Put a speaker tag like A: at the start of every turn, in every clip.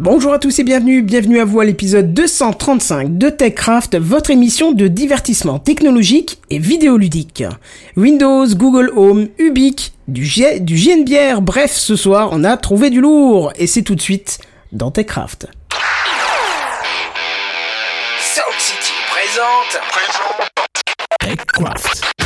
A: Bonjour à tous et bienvenue, bienvenue à vous à l'épisode 235 de TechCraft, votre émission de divertissement technologique et vidéoludique. Windows, Google Home, Ubique, du, GNBR, bref, ce soir on a trouvé du lourd et c'est tout de suite dans TechCraft.
B: Sound City présente.
A: TechCraft.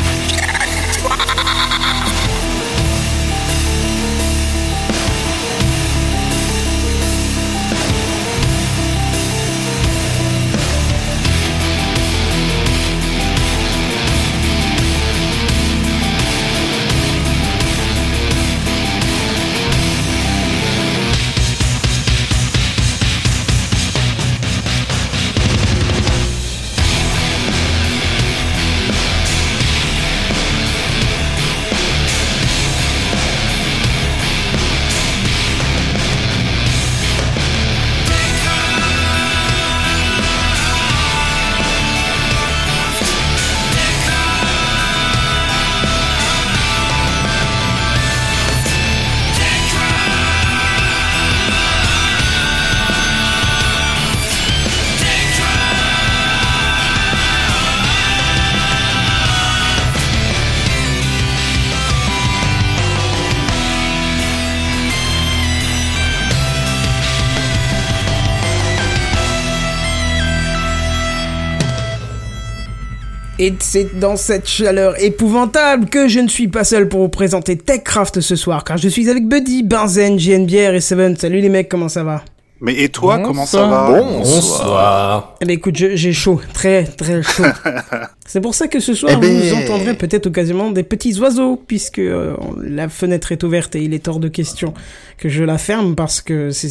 A: Et c'est dans cette chaleur épouvantable que je ne suis pas seul pour vous présenter TechCraft ce soir, car je suis avec Buddy, Benzen, JNBR et Seven. Salut les mecs, comment ça va?
C: Mais et toi, comment ça va?
D: Bonsoir.
A: Eh ben écoute, je- j'ai chaud, très très chaud. c'est pour ça que ce soir
C: Eh ben-
A: vous entendrez peut-être occasionnellement des petits oiseaux, puisque euh, la fenêtre est ouverte et il est hors de question que je la ferme parce que c'est...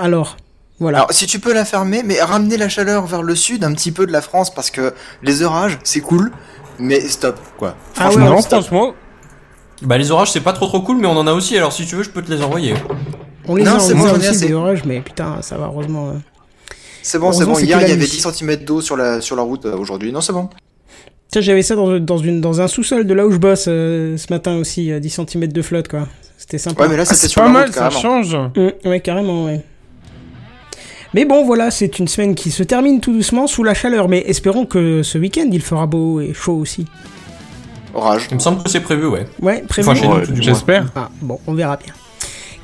A: Alors, voilà.
D: Alors, si tu peux la fermer, mais ramener la chaleur vers le sud un petit peu de la France parce que les orages, c'est cool, mais stop, quoi.
A: Ah ouais,
D: Franchement,
A: non,
D: stop.
E: franchement. Bah les orages c'est pas trop trop cool mais on en a aussi alors si tu veux je peux te les envoyer.
A: on les
D: non,
A: a,
D: c'est bon, j'en ai
A: aussi
D: assez.
A: des orages, mais putain, ça va, heureusement... euh.
D: C'est bon, c'est bon. Hier, il y avait
A: nuit.
D: 10 cm d'eau sur la, sur la route euh, aujourd'hui. Non, c'est bon.
A: Tiens, j'avais ça dans, dans, une, dans un sous-sol de là où je bosse euh, ce matin aussi, euh, 10 cm de flotte, quoi. C'était sympa.
D: Ouais, mais là,
E: Ah,
D: c'était sur
E: pas
D: la
E: mal
D: route,
E: ça
D: carrément.
E: change.
A: Mmh, ouais, carrément, ouais. Mais bon, voilà, c'est une semaine qui se termine tout doucement sous la chaleur, mais espérons que ce week-end il fera beau et chaud aussi.
D: Orage.
E: Il me semble que c'est prévu ouais.
A: Ouais, prévu.
E: Enfin
C: Ouais, j'espère.
A: Ah, bon, on verra bien.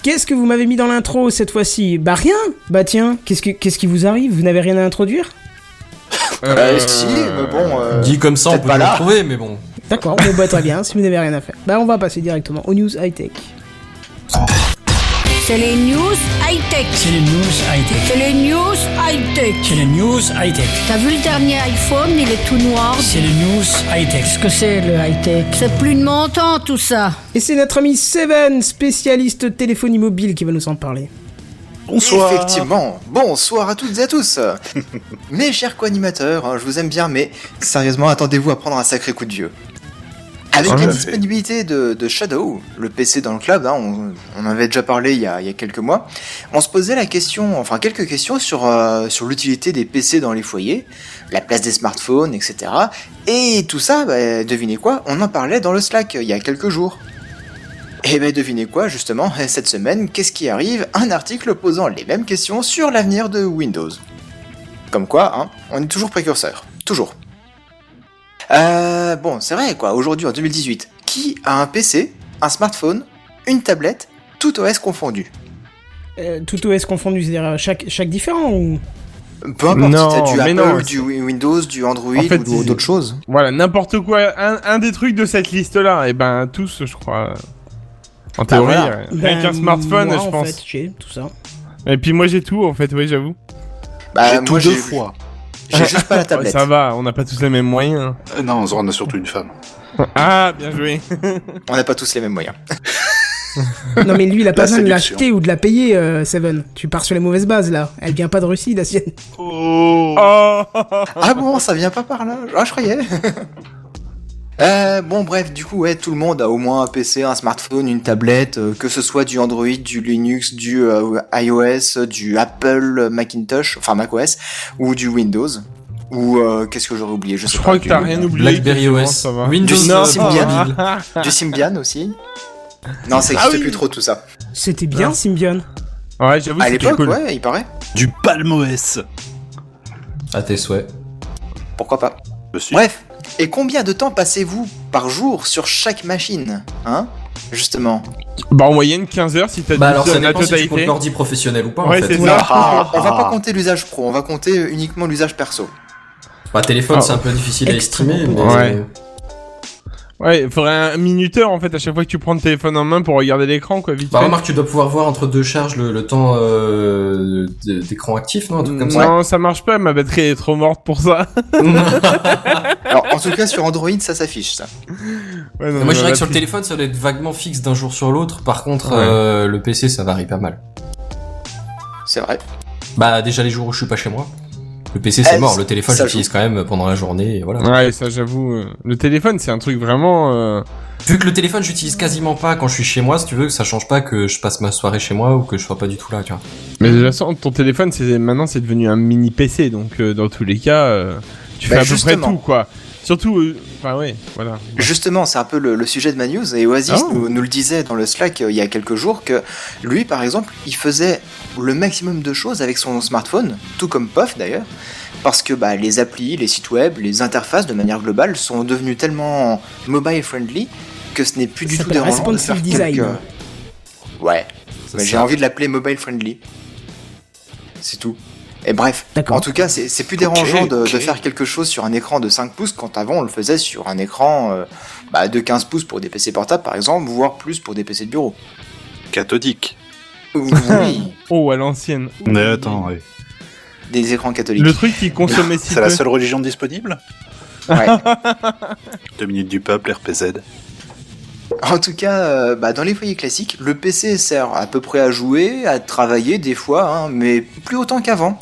A: Qu'est-ce que vous m'avez mis dans l'intro cette fois-ci? Bah rien Bah tiens, qu'est-ce, que, qu'est-ce qui vous arrive? Vous n'avez rien à introduire?
D: Euh, si, mais bon. euh,
E: Dit comme ça on peut
D: pas
E: le trouver mais bon.
A: D'accord, bon bah très bien, si vous n'avez rien à faire. Bah on va passer directement aux news high-tech.
F: C'est les news high-tech.
G: C'est les news high-tech.
F: C'est les news high-tech.
G: C'est les news high-tech.
F: T'as vu le dernier iPhone, il est tout noir.
G: C'est les news high-tech.
F: Qu'est-ce que c'est le high-tech? C'est plus de mon temps tout ça.
A: Et c'est notre ami Seven, spécialiste téléphonie mobile, qui va nous en parler.
C: Bonsoir.
D: Effectivement. Bonsoir à toutes et à tous. mes chers co-animateurs, je vous aime bien, mais sérieusement, attendez-vous à prendre un sacré coup de vieux. Avec
C: Tout
D: la disponibilité de, de Shadow, le PC dans le cloud, hein, on, on en avait déjà parlé il y, a, il y a quelques mois, on se posait la question, enfin quelques questions sur, euh, sur l'utilité des PC dans les foyers, la place des smartphones, etc. Et tout ça, bah, devinez quoi, on en parlait dans le Slack il y a quelques jours. Et ben devinez quoi, justement, cette semaine, qu'est-ce qui arrive? Un article posant les mêmes questions sur l'avenir de Windows. Comme quoi, hein, on est toujours précurseur. Toujours. Euh, bon, c'est vrai, quoi, aujourd'hui en 2018, qui a un PC, un smartphone, une tablette, tout OS confondu?
A: Euh, tout OS confondu, c'est-à-dire euh, chaque, chaque différent ou...
D: Peu importe
E: Non,
D: si t'as du Apple,
E: non,
D: du Windows, du Android
E: En fait,
D: ou d'autres choses.
E: Voilà n'importe quoi un, un des trucs de cette liste là et ben tous je crois. En théorie
D: voilà.
E: euh,
A: Ben,
E: qu'un smartphone
A: moi,
E: je
A: en
E: pense.
A: fait, j'ai tout ça.
E: Et puis moi j'ai tout en fait oui j'avoue.
D: Bah,
C: J'ai tout deux fois.
D: J'ai juste pas la tablette.
E: ça va on n'a pas tous les mêmes moyens.
C: Euh, non, on a surtout une femme.
E: Ah bien joué.
D: On n'a pas tous les mêmes moyens.
A: Non mais lui, il a pas
C: La
A: besoin de l'acheter ou de la payer, euh, Seven. Tu pars sur les mauvaises bases là. Elle vient pas de Russie, la sienne.
C: Oh.
E: Oh.
D: Ah bon, ça vient pas par là? Ah, je croyais. Euh, bon bref, du coup ouais, tout le monde a au moins un PC, un smartphone, une tablette, euh, que ce soit du Android, du Linux, du euh, iOS, du Apple Macintosh, enfin macOS, ou du Windows, ou euh, qu'est-ce que j'aurais oublié, je sais
E: Je
D: pas.
E: crois que t'as rien oublié. Blackberry OS. ça va. Windows
D: Du
E: euh,
D: Symbian. du Symbian aussi. Non, ça
E: Ah
D: existe
E: oui.
D: plus trop tout ça.
A: C'était bien,
E: Non.
A: Symbian.
E: Ouais, j'avoue,
D: À
E: c'était
D: l'époque,
E: cool.
D: ouais, il paraît.
C: Du Palm OS.
H: À tes souhaits.
D: Pourquoi pas.
C: Monsieur.
D: Bref. Et combien de temps passez-vous par jour sur chaque machine Hein Justement.
E: Bah, en moyenne 15 heures si t'as
H: Bah alors ça
E: la
H: dépend si tu comptes l'ordi professionnel ou pas
E: Ouais,
H: en fait.
C: Ah,
D: on va pas compter l'usage pro, on va compter uniquement l'usage perso.
H: Bah téléphone
E: Ah.
H: c'est un peu difficile à
A: peu.
H: Mais...
E: Ouais. Ouais, il faudrait un minuteur en fait à chaque fois que tu prends le téléphone en main pour regarder l'écran quoi, vite
H: Bah
E: fait.
H: remarque tu dois pouvoir voir entre deux charges le, le temps euh, d'écran actif, non Un truc comme ça
E: Non, ça marche pas, ma batterie est trop morte pour ça.
D: Alors, en tout cas, sur Android, ça s'affiche, ça.
E: Ouais, non,
H: Moi je dirais que sur le téléphone ça doit être vaguement fixe d'un jour sur l'autre. Par contre
E: Ouais.
H: euh, le PC ça varie pas mal.
D: C'est vrai.
H: Bah déjà les jours où je suis pas chez moi. Le PC c'est
D: Eh,
H: mort, le téléphone j'utilise quand même pendant la journée et voilà.
E: Ouais, ça j'avoue. euh, Le téléphone c'est un truc vraiment. euh,
H: Vu que le téléphone j'utilise quasiment pas quand je suis chez moi, si tu veux, ça change pas que je passe ma soirée chez moi ou que je sois pas du tout là, tu vois.
E: Mais de toute façon, ton téléphone c'est maintenant c'est devenu un mini PC donc euh, dans tous les cas, euh, tu
D: Bah,
E: fais à peu près tout quoi. Surtout, euh, enfin ouais, voilà.
D: Justement, c'est un peu le, le sujet de ma news, et Oasis
E: Oh.
D: nous, nous le disait dans le Slack euh, il y a quelques jours, que lui, par exemple, il faisait le maximum de choses avec son smartphone, tout comme Puff d'ailleurs, parce que bah, les applis, les sites web, les interfaces de manière globale sont devenus tellement mobile friendly que ce n'est plus
A: Ça
D: du tout dérangeant de
A: responsive
D: faire
A: design.
D: quelques- Ouais,
H: Ça,
D: mais
H: ça-
D: j'ai envie de l'appeler mobile friendly. C'est tout. Et bref, en tout cas, c'est plus dérangeant de, faire quelque chose sur un écran de 5 pouces quand avant on le faisait sur un écran euh, bah, de 15 pouces pour des PC portables par exemple, voire plus pour des PC de bureau.
C: Cathodique.
D: Oui,
E: Oh à l'ancienne.
C: Mais attends, ouais.
D: des écrans catholiques.
E: Le truc qui consommait si
C: C'est la seule religion disponible?
D: Ouais.
C: Deux minutes du peuple, RPZ.
D: En tout cas, euh, bah, dans les foyers classiques, le PC sert à peu près à jouer, à travailler des fois, hein, mais plus autant qu'avant.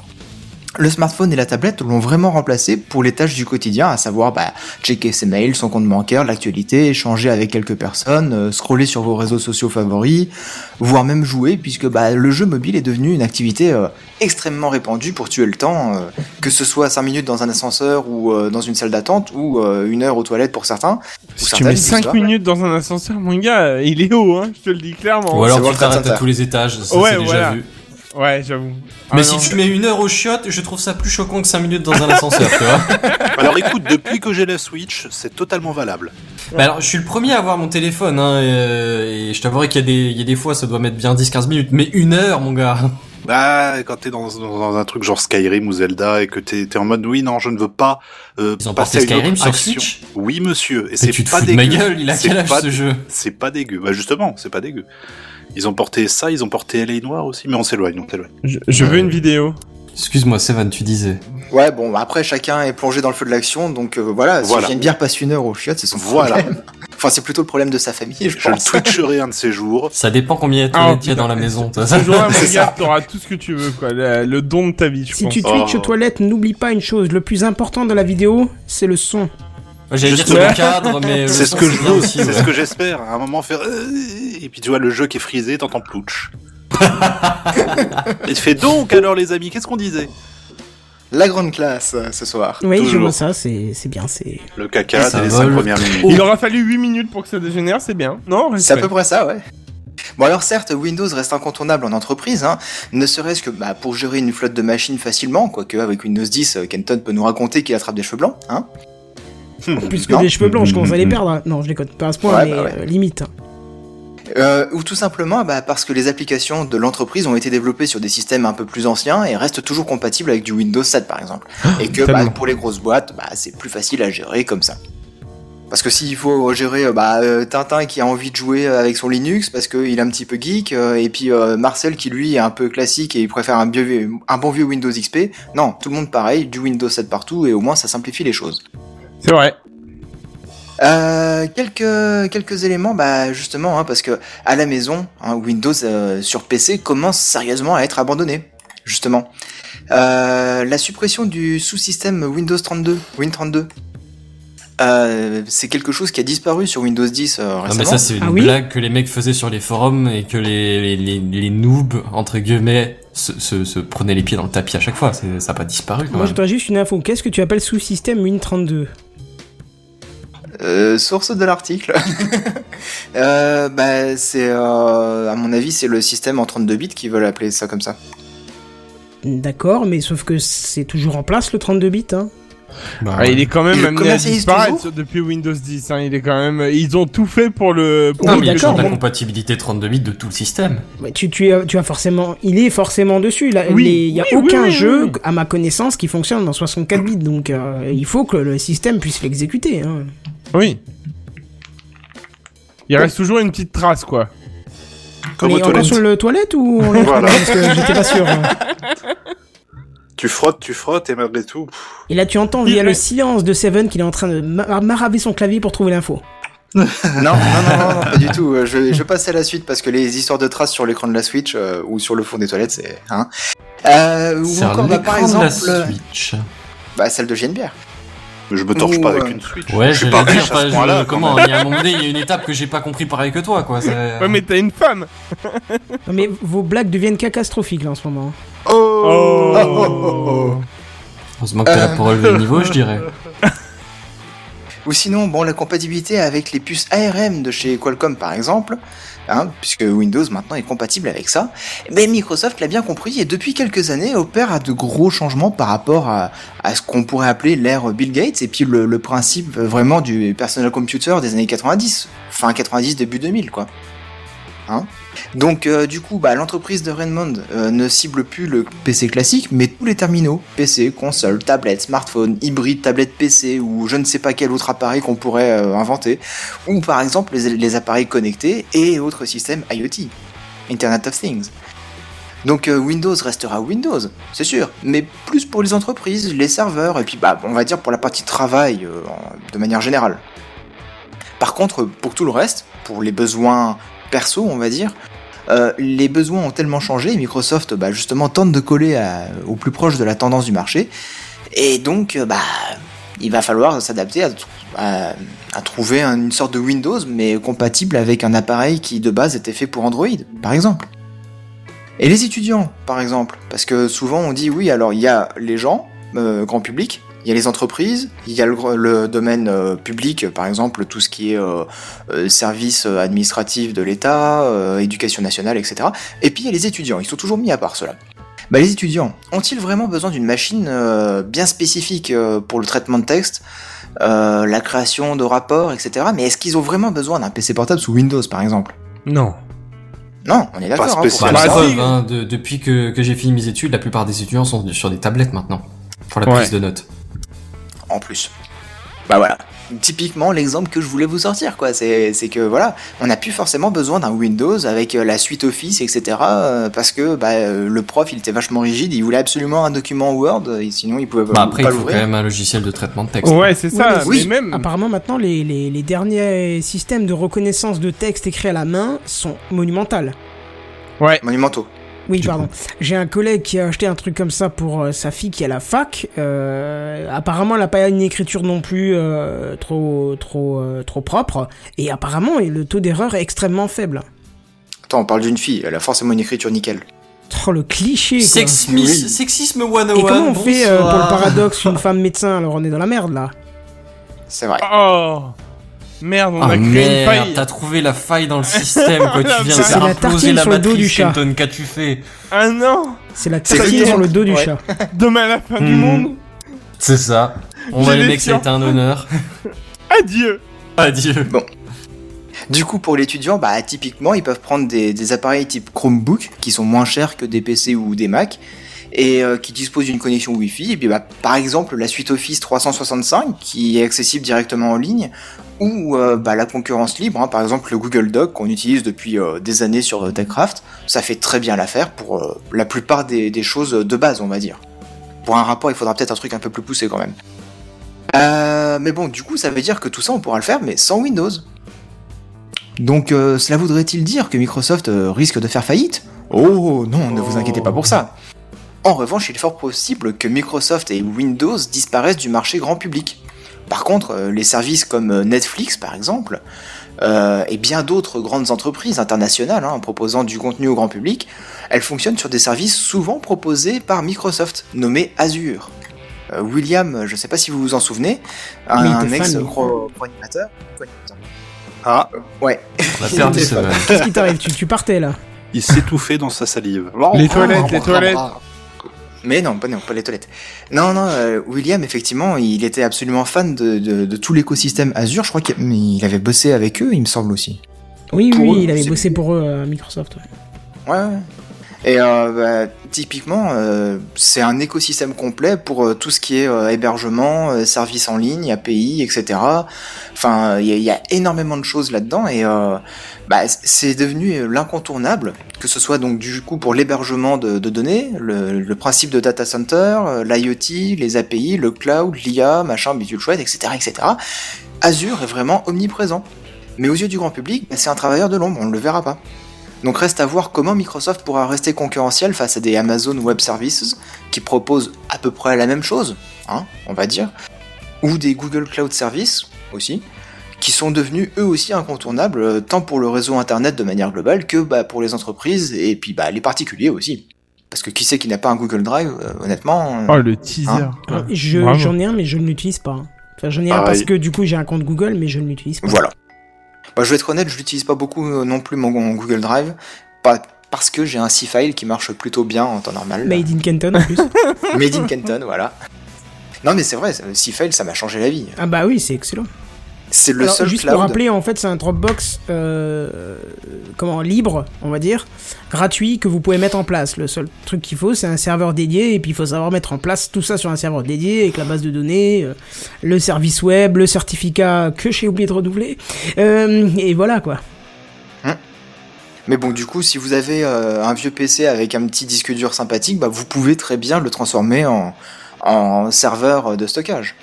D: Le smartphone et la tablette l'ont vraiment remplacé pour les tâches du quotidien, à savoir bah, checker ses mails, son compte bancaire, l'actualité, échanger avec quelques personnes, euh, scroller sur vos réseaux sociaux favoris, voire même jouer, puisque bah, le jeu mobile est devenu une activité euh, extrêmement répandue pour tuer le temps, euh, que ce soit 5 minutes dans un ascenseur ou euh, dans une salle d'attente, ou euh, une heure aux toilettes pour certains.
E: Si tu mets
D: dis
E: 5
D: toi.
E: minutes dans un ascenseur, mon gars, il est haut, hein, je te le dis clairement.
H: Ou alors tu t'arrêtes à tous les étages, ça
E: Ouais,
H: c'est déjà
E: voilà.
H: vu.
E: Ouais, j'avoue.
H: Mais
E: Ah
H: si
E: non.
H: tu mets une heure au chiottes, je trouve ça plus choquant que 5 minutes dans un ascenseur, tu vois.
C: Alors écoute, depuis que j'ai la Switch, c'est totalement valable.
H: Bah alors, je suis le premier à avoir mon téléphone, hein, et, euh, et je t'avouerai qu'il y, a des- il y a des fois, ça doit mettre bien 10-15 minutes, mais une heure, mon gars.
C: Bah, quand t'es dans, dans, dans un truc genre Skyrim ou Zelda et que t'es en mode oui, non, je ne veux pas euh,
H: Ils ont
C: passer
H: porté
C: à une
H: Skyrim
C: autre
H: sur
C: action.
H: Switch
C: Oui, monsieur. Et c'est
H: te
C: pas dégueu.
H: ma gueule, il a quel âge
C: pas-
H: ce jeu?
C: C'est pas dégueu. Bah justement, c'est pas dégueu. Ils ont porté ça, ils ont porté LA Noir aussi, mais on s'éloigne, on s'éloigne.
E: Je, je veux une vidéo.
H: Excuse-moi, Seven, tu disais.
D: Ouais, bon, bah, après, chacun est plongé dans le feu de l'action, donc euh, voilà, si
C: Voilà.
D: une bière passe une heure au chiottes, c'est son
C: Voilà.
D: problème. enfin, c'est plutôt le problème de sa famille, je
C: Je le twitcherai un de ces jours.
H: Ça dépend combien il y a de
E: Ah,
H: toilettes il y a dans la maison, toi.
E: Ce jour-là, mon gars, t'auras tout ce que tu veux, quoi. Le, le don de ta vie, je
A: Si
E: pense.
A: tu twitches
C: Oh.
A: aux toilettes, n'oublie pas une chose, le plus important de la vidéo, c'est le son.
H: J'allais dire le cadre, mais. le
C: C'est ce que je veux,
H: aussi,
C: c'est
H: ouais.
C: ce que j'espère. À un moment faire euh, et puis tu vois le jeu qui est frisé, t'entends plouch. et tu fais donc alors les amis, qu'est-ce qu'on disait?
D: La grande classe, euh, ce soir.
A: Oui, je vois ça, c'est c'est bien, c'est...
C: Le caca, c'est les
H: vole.
C: 5 premières minutes.
E: Il aura fallu 8 minutes pour que ça dégénère, c'est bien. Non,
D: C'est à peu près ça, ouais. Bon alors certes, Windows reste incontournable en entreprise, hein, ne serait-ce que bah, pour gérer une flotte de machines facilement, quoique avec Windows 10, euh, Kenton peut nous raconter qu'il attrape des cheveux blancs, hein.
A: Plus que
D: Non.
A: des cheveux blancs, je commence à les perdre. hein. Non, je les compte pas à ce point,
D: Ouais,
A: mais
D: bah ouais.
A: euh, limite.
D: Euh, ou tout simplement bah, parce que les applications de l'entreprise ont été développées sur des systèmes un peu plus anciens et restent toujours compatibles avec du Windows 7 par exemple. Et que bah, pour les grosses boîtes, bah, c'est plus facile à gérer comme ça. Parce que s'il faut gérer euh, bah, euh, Tintin qui a envie de jouer avec son Linux parce qu'il est un petit peu geek, euh, et puis euh, Marcel qui lui est un peu classique et il préfère un, vieux- un bon vieux Windows XP, non, tout le monde pareil, du Windows 7 partout et au moins ça simplifie les choses.
E: C'est vrai.
D: Euh, quelques quelques éléments, bah justement, hein, parce que à la maison, hein, Windows euh, sur PC commence sérieusement à être abandonné, justement. Euh, la suppression du sous-système Windows 32, Win32, euh, c'est quelque chose qui a disparu sur Windows 10 euh,
H: Non,
D: récemment.
H: mais ça, c'est une
A: Ah oui
H: blague que les mecs faisaient sur les forums et que les, les, les, les noobs, entre guillemets, se, se, se prenaient les pieds dans le tapis à chaque fois. Ça n'a pas disparu, quand
A: Moi,
H: même.
A: je voudrais juste une info. Qu'est-ce que tu appelles sous-système Win32
D: Euh, source de l'article. euh, bah, c'est, euh, à mon avis, c'est le système en 32 bits qui veulent appeler ça comme ça.
A: D'accord, mais sauf que c'est toujours en place le 32 bits. Hein.
H: Bah,
E: Ah, il est quand même amené à disparaître depuis Windows 10. Hein. Il est quand même. Ils ont tout fait pour le. Pour
H: Non,
A: Oui,
H: mais il y a
A: d'accord,
H: toujours la compatibilité 32 bits de tout le système.
A: Ouais, Tu, tu, as, tu as forcément, il est forcément dessus. Là,
E: Oui,
A: Les- il y a
E: oui,
A: aucun
E: oui,
A: jeu,
E: oui.
A: à ma connaissance, qui fonctionne dans 64 bits. Donc, euh, il faut que le système puisse l'exécuter. Hein.
E: Oui. Il reste toujours une petite trace, quoi.
C: Comme
A: Mais
C: aux
A: encore
C: toilettes.
A: sur le toilette ou on
C: Voilà.
A: Parce que j'étais pas sûr.
C: Tu frottes, tu frottes, et malgré tout. pff,
A: Et là, tu entends
E: Il
A: via le silence de Seven qu'il est en train de ma- maraver son clavier pour trouver l'info.
D: Non, non, non, non, non, pas du tout. Euh, Je, je passe à la suite parce que les histoires de traces sur l'écran de la Switch euh, ou sur le fond des toilettes, c'est. Hein. Euh, ou
H: C'est
D: encore, bah, par
H: écran de
D: exemple,
H: la Switch.
D: bah, celle de JNBR.
C: Je me torche pas avec
D: euh,
C: une Switch.
H: Ouais,
C: je suis
H: vais
C: pas
H: dire,
C: riche à ce point-là.
H: comment, il y a un moment donné, il y a une étape que j'ai pas compris pareil que toi, quoi.
E: Ouais, mais t'as une femme.
A: Non, mais vos blagues deviennent catastrophiques là en ce moment.
D: Oh, oh, oh, oh.
H: Heureusement que t'es là pour relever le niveau, je dirais.
D: Ou sinon, bon, la compatibilité avec les puces ARM de chez Qualcomm, par exemple, hein, puisque Windows maintenant est compatible avec ça, mais Microsoft l'a bien compris et depuis quelques années opère à de gros changements par rapport à, ce qu'on pourrait appeler l'ère Bill Gates et puis le, le principe vraiment du personal computer des années 90, fin 90, début 2000, quoi. Hein donc euh, du coup, bah, l'entreprise de Raymond euh, ne cible plus le PC classique, mais tous les terminaux, PC, console, tablette, smartphone, hybride, tablette PC ou je ne sais pas quel autre appareil qu'on pourrait euh, inventer, ou par exemple les, appareils connectés et autres systèmes IoT, Internet of Things. Donc Windows restera Windows, c'est sûr, mais plus pour les entreprises, les serveurs, et puis bah, on va dire pour la partie travail de manière générale. Par contre, pour tout le reste, pour les besoins perso, on va dire, euh, les besoins ont tellement changé, Microsoft bah, justement tente de coller au plus proche de la tendance du marché, et donc euh, bah, il va falloir s'adapter à, trouver un- une sorte de Windows, mais compatible avec un appareil qui de base était fait pour Android, par exemple. Et les étudiants, par exemple, parce que souvent on dit oui, alors il y a les gens, euh, grand public, il y a les entreprises, il y a le, domaine euh, public, par exemple tout ce qui est euh, euh, service euh, administratif de l'État, euh, éducation nationale, etc. Et puis il y a les étudiants, ils sont toujours mis à part cela. Bah, les étudiants, ont-ils vraiment besoin d'une machine euh, bien spécifique euh, pour le traitement de texte, euh, la création de rapports, etc. Mais est-ce qu'ils ont vraiment besoin d'un PC portable sous Windows, par exemple?
E: Non.
D: Non, on est d'accord. hein.
H: Bah, hein, de- depuis que, que j'ai fini mes études, la plupart des étudiants sont sur des tablettes maintenant. Pour la
E: Ouais.
H: prise de notes.
D: En plus. Bah voilà. Typiquement l'exemple que je voulais vous sortir quoi, c'est c'est que voilà, on n'a plus forcément besoin d'un Windows avec euh, la suite Office etc. euh, parce que bah, euh, le prof il était vachement rigide, il voulait absolument un document Word et sinon il pouvait
H: Bah, après,
D: pas
H: il faut quand même un logiciel de traitement de texte.
E: Ouais, c'est ça.
A: Oui,
E: mais même.
A: Apparemment, maintenant, les, les, les derniers systèmes de reconnaissance de texte écrit à la main sont monumentales.
E: Ouais.
D: Monumentaux.
A: Oui, pardon. J'ai un collègue qui a acheté un truc comme ça pour euh, sa fille qui est à la fac. Euh, apparemment, elle n'a pas une écriture non plus euh, trop trop euh, trop propre. Et apparemment, le taux d'erreur est extrêmement faible.
D: Attends, on parle d'une fille, elle a forcément une écriture nickel.
A: Oh, le cliché, quoi.
H: Sexisme,
D: Oui.
H: Sexisme 101.
A: Et comment on fait euh, pour le paradoxe une femme médecin? Alors on est dans la merde là.
D: C'est vrai.
E: Oh Merde, on
H: Ah
E: a créé une faille.
H: t'as trouvé la faille dans le système, quoi. Tu viens de
E: C'est
H: faire
A: la
H: imploser la
A: sur le dos du chat.
H: Qu'as-tu fait
E: Ah non
A: C'est la tartine
D: le
A: sur le dos du
D: Ouais.
A: chat.
E: Demain à la fin du
H: Hmm.
E: monde.
H: C'est ça. On va les mecs, ça a été un honneur.
E: Adieu.
H: Adieu.
D: Du coup, pour l'étudiant, bah, typiquement, ils peuvent prendre des, des appareils type Chromebook, qui sont moins chers que des PC ou des Mac, et euh, qui disposent d'une connexion Wi-Fi. Et puis, bah, par exemple, la suite Office 365, qui est accessible directement en ligne, ou euh, bah, la concurrence libre, hein, par exemple le Google Doc, qu'on utilise depuis euh, des années sur euh, TechCraft. Ça fait très bien l'affaire pour la plupart des, des choses de base, on va dire. Pour un rapport, il faudra peut-être un truc un peu plus poussé quand même. Mais bon, du coup, ça veut dire que tout ça, on pourra le faire, mais sans Windows. Donc cela voudrait-il dire que Microsoft risque de faire faillite? Oh non, ne vous inquiétez pas pour ça. En revanche, il est fort possible que Microsoft et Windows disparaissent du marché grand public. Par contre, euh, les services comme euh, Netflix par exemple, euh, et bien d'autres grandes entreprises internationales hein, proposant du contenu au grand public, elles fonctionnent sur des services souvent proposés par Microsoft, nommés Azure. Euh, William, je sais pas si vous vous en souvenez, un ex pro-animateur. co-animateur.
C: Ah,
D: Ouais.
H: On a perdu.
A: Qu'est-ce qui t'arrive? Tu, tu partais là
C: il s'étouffait dans sa salive.
E: Les toilettes, les toilettes.
D: Mais non, pas, non, pas les toilettes. Non, non, euh, William, effectivement, il était absolument fan de, de, de tout l'écosystème Azure. Je crois qu'il il avait bossé avec eux, il me semble aussi.
A: Oui,
D: Pour
A: oui,
D: eux,
A: il avait bossé pour eux à Microsoft. ouais.
D: Ouais, ouais. Et euh, bah, typiquement, euh, c'est un écosystème complet pour euh, tout ce qui est euh, hébergement, services en ligne, API, etc. Enfin, il y, a- énormément de choses là-dedans et bah, c'est devenu l'incontournable, que ce soit donc du coup pour l'hébergement de, données, le, principe de data center, l'IoT, les API, le cloud, l'IA, machin, bidule chouette, etc., etc. Azure est vraiment omniprésent. Mais aux yeux du grand public, bah, c'est un travailleur de l'ombre, on ne le verra pas. Donc reste à voir comment Microsoft pourra rester concurrentiel face à des Amazon Web Services qui proposent à peu près la même chose, hein, on va dire, ou des Google Cloud Services aussi, qui sont devenus eux aussi incontournables euh, tant pour le réseau internet de manière globale que bah, pour les entreprises et puis bah, les particuliers aussi. Parce que qui sait qui n'a pas un Google Drive, euh, honnêtement. euh,
E: Oh, le teaser.
D: Hein.
A: Je-. J'en ai un, mais je ne l'utilise pas. Enfin, j'en ai un
C: Pareil.
A: parce que du coup j'ai un compte Google, mais je ne l'utilise pas.
D: Voilà. Bah, je vais être honnête, je l'utilise pas beaucoup euh, non plus mon, mon Google Drive, pas parce que j'ai un C-File qui marche plutôt bien en temps normal.
A: Made in Canton en plus.
D: Made in Canton, voilà. Non mais c'est vrai, C-File ça m'a changé la vie.
A: ah bah oui, c'est excellent.
D: C'est le
A: Alors,
D: seul
A: juste
D: cloud.
A: pour rappeler, en fait, c'est un Dropbox euh, comment libre, on va dire, gratuit que vous pouvez mettre en place. Le seul truc qu'il faut, c'est un serveur dédié, et puis il faut savoir mettre en place tout ça sur un serveur dédié avec la base de données, euh, le service web, le certificat que j'ai oublié de renouveler, euh, et voilà quoi.
D: Mais bon, du coup, si vous avez un vieux PC avec un petit disque dur sympathique, bah, vous pouvez très bien le transformer en, en serveur de stockage.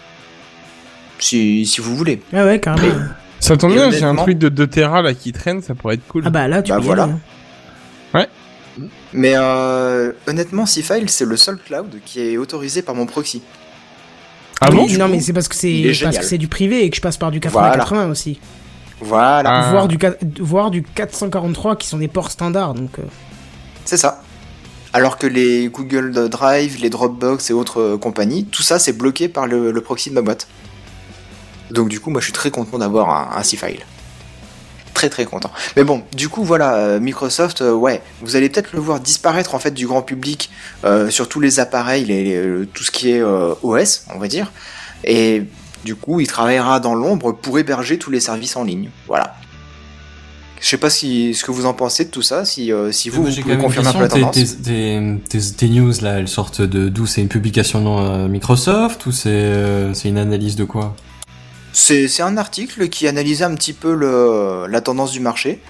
D: Si, si vous voulez.
A: Ah ouais, carrément.
E: Ça tombe bien, j'ai un truc de 2 Tera là qui traîne, ça pourrait être cool.
A: Ah bah là, tu
D: Bah
A: peux y
D: voilà.
A: aller, hein.
D: Mais euh, honnêtement, C-File, c'est le seul cloud qui est autorisé par mon proxy.
E: ah bon
A: Oui, Non, mais c'est parce que c'est parce que c'est du privé et que je passe par du
D: Voilà.
A: 80-80 aussi.
D: Voilà,
E: Ah.
A: Voire, du, voire du 443 qui sont des ports standards. Donc, euh,
D: c'est ça. Alors que les Google Drive, les Dropbox et autres euh, compagnies, tout ça c'est bloqué par le, le proxy de ma boîte. Donc du coup, moi je suis très content d'avoir un, un C-File. Très très content. Mais bon, du coup voilà, euh, Microsoft, euh, ouais, vous allez peut-être le voir disparaître en fait du grand public euh, sur tous les appareils, les- les- le- tout ce qui est OS, on va dire. Et du coup, il travaillera dans l'ombre pour héberger tous les services en ligne. Voilà. Je sais pas si ce que vous en pensez de tout ça, si, euh, si vous,
H: Moi,
D: vous
H: j'ai
D: pouvez confirmer un peu la tendance.
H: Tes, tes, tes- tes news là, elles sortent de d'où? C'est une publication non euh, Microsoft ou c'est euh, c'est une analyse de quoi?
D: C'est un article qui analysait un petit peu le, la tendance du marché.